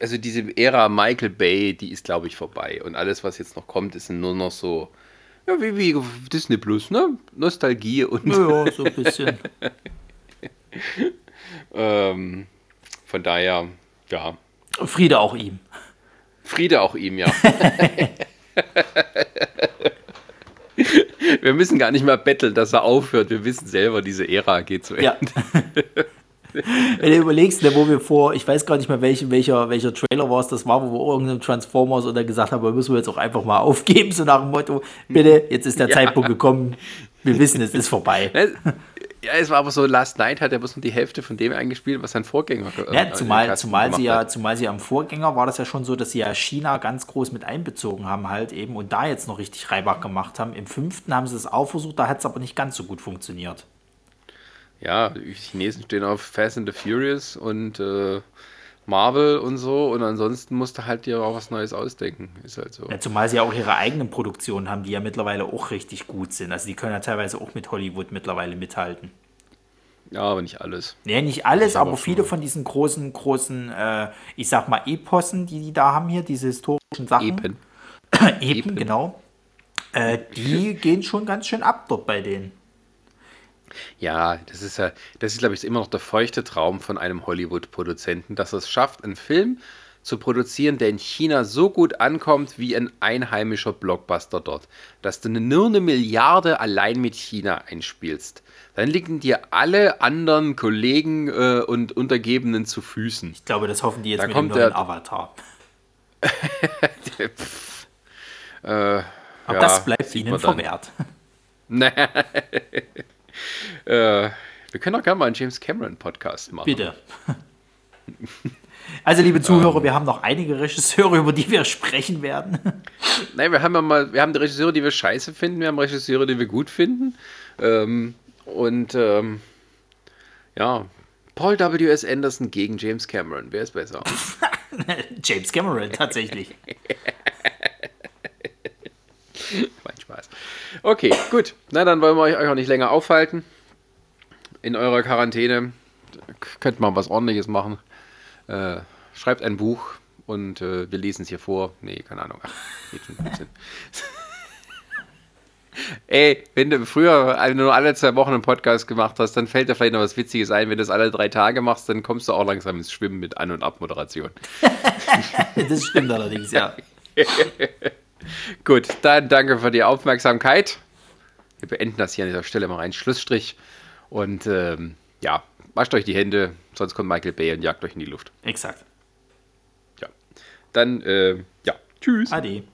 Speaker 1: also diese Ära Michael Bay, die ist, glaube ich, vorbei. Und alles, was jetzt noch kommt, ist nur noch so, ja, wie, wie Disney Plus, ne? Nostalgie und
Speaker 2: Ja, so ein bisschen.
Speaker 1: ähm, von daher, ja,
Speaker 2: Friede auch ihm.
Speaker 1: Friede auch ihm, ja. Wir müssen gar nicht mehr betteln, dass er aufhört. Wir wissen selber, diese Ära geht zu Ende.
Speaker 2: Ja. Wenn du überlegst, ne, wo wir vor, ich weiß gar nicht mehr, welche, welcher, welcher Trailer war es, das war, wo wir irgendeinem Transformers oder gesagt haben, müssen wir jetzt auch einfach mal aufgeben, so nach dem Motto, bitte, jetzt ist der
Speaker 1: Ja.
Speaker 2: Zeitpunkt gekommen, wir wissen, es ist vorbei.
Speaker 1: Ja, es war aber so, Last Night hat er bloß nur die Hälfte von dem eingespielt, was sein Vorgänger ge-
Speaker 2: Ja,
Speaker 1: äh,
Speaker 2: zumal, zumal, sie ja,
Speaker 1: hat.
Speaker 2: zumal sie am Vorgänger war das ja schon so, dass sie ja China ganz groß mit einbezogen haben halt eben und da jetzt noch richtig Reibach gemacht haben. Im fünften haben sie es auch versucht, da hat es aber nicht ganz so gut funktioniert.
Speaker 1: Ja, die Chinesen stehen auf Fast and the Furious und äh, Marvel und so und ansonsten musst du halt dir auch was Neues ausdenken. Ist halt so.
Speaker 2: Ja, zumal sie ja auch ihre eigenen Produktionen haben, die ja mittlerweile auch richtig gut sind. Also die können ja teilweise auch mit Hollywood mittlerweile mithalten.
Speaker 1: Ja, aber nicht alles.
Speaker 2: Nee, nicht alles, aber
Speaker 1: aber
Speaker 2: viele von diesen großen, großen, äh, ich sag mal, Epossen, die die da haben hier, diese historischen Sachen.
Speaker 1: Eben.
Speaker 2: Epen,
Speaker 1: Epen.
Speaker 2: genau. Äh, die gehen schon ganz schön ab dort bei denen.
Speaker 1: Ja, das ist ja, das ist, glaube ich, immer noch der feuchte Traum von einem Hollywood-Produzenten, dass er es schafft, einen Film zu produzieren, der in China so gut ankommt wie ein einheimischer Blockbuster dort, dass du eine- nur eine Milliarde allein mit China einspielst. Dann liegen dir alle anderen Kollegen äh, und Untergebenen zu Füßen.
Speaker 2: Ich glaube, das hoffen die jetzt
Speaker 1: Da
Speaker 2: mit dem
Speaker 1: kommt
Speaker 2: neuen
Speaker 1: der-
Speaker 2: Avatar.
Speaker 1: Äh,
Speaker 2: Aber
Speaker 1: ja,
Speaker 2: das bleibt ihnen verwehrt.
Speaker 1: äh, wir können auch gerne mal einen James Cameron Podcast machen.
Speaker 2: Bitte. Also, liebe Zuhörer, wir haben noch einige Regisseure, über die wir sprechen werden.
Speaker 1: Nein, wir haben ja mal, wir haben die Regisseure, die wir scheiße finden, wir haben Regisseure, die wir gut finden. Ähm, und ähm, ja, Paul W.S. Anderson gegen James Cameron. Wer ist besser?
Speaker 2: James Cameron, tatsächlich.
Speaker 1: mein Spaß. Okay, gut. Na, dann wollen wir euch auch nicht länger aufhalten. In eurer Quarantäne könnt mal was ordentliches machen. Äh, schreibt ein Buch und äh, wir lesen es hier vor. Nee, keine Ahnung. Ach, geht schon Blödsinn. Ey, wenn du früher wenn du nur alle zwei Wochen einen Podcast gemacht hast, dann fällt dir vielleicht noch was Witziges ein. Wenn du das alle drei Tage machst, dann kommst du auch langsam ins Schwimmen mit An- und Abmoderation.
Speaker 2: Das stimmt allerdings, ja.
Speaker 1: Gut, dann danke für die Aufmerksamkeit. Wir beenden das hier an dieser Stelle mal einen Schlussstrich. Und ähm, ja, wascht euch die Hände, sonst kommt Michael Bay und jagt euch in die Luft.
Speaker 2: Exakt.
Speaker 1: Ja. Dann, äh, ja, tschüss.
Speaker 2: Ade.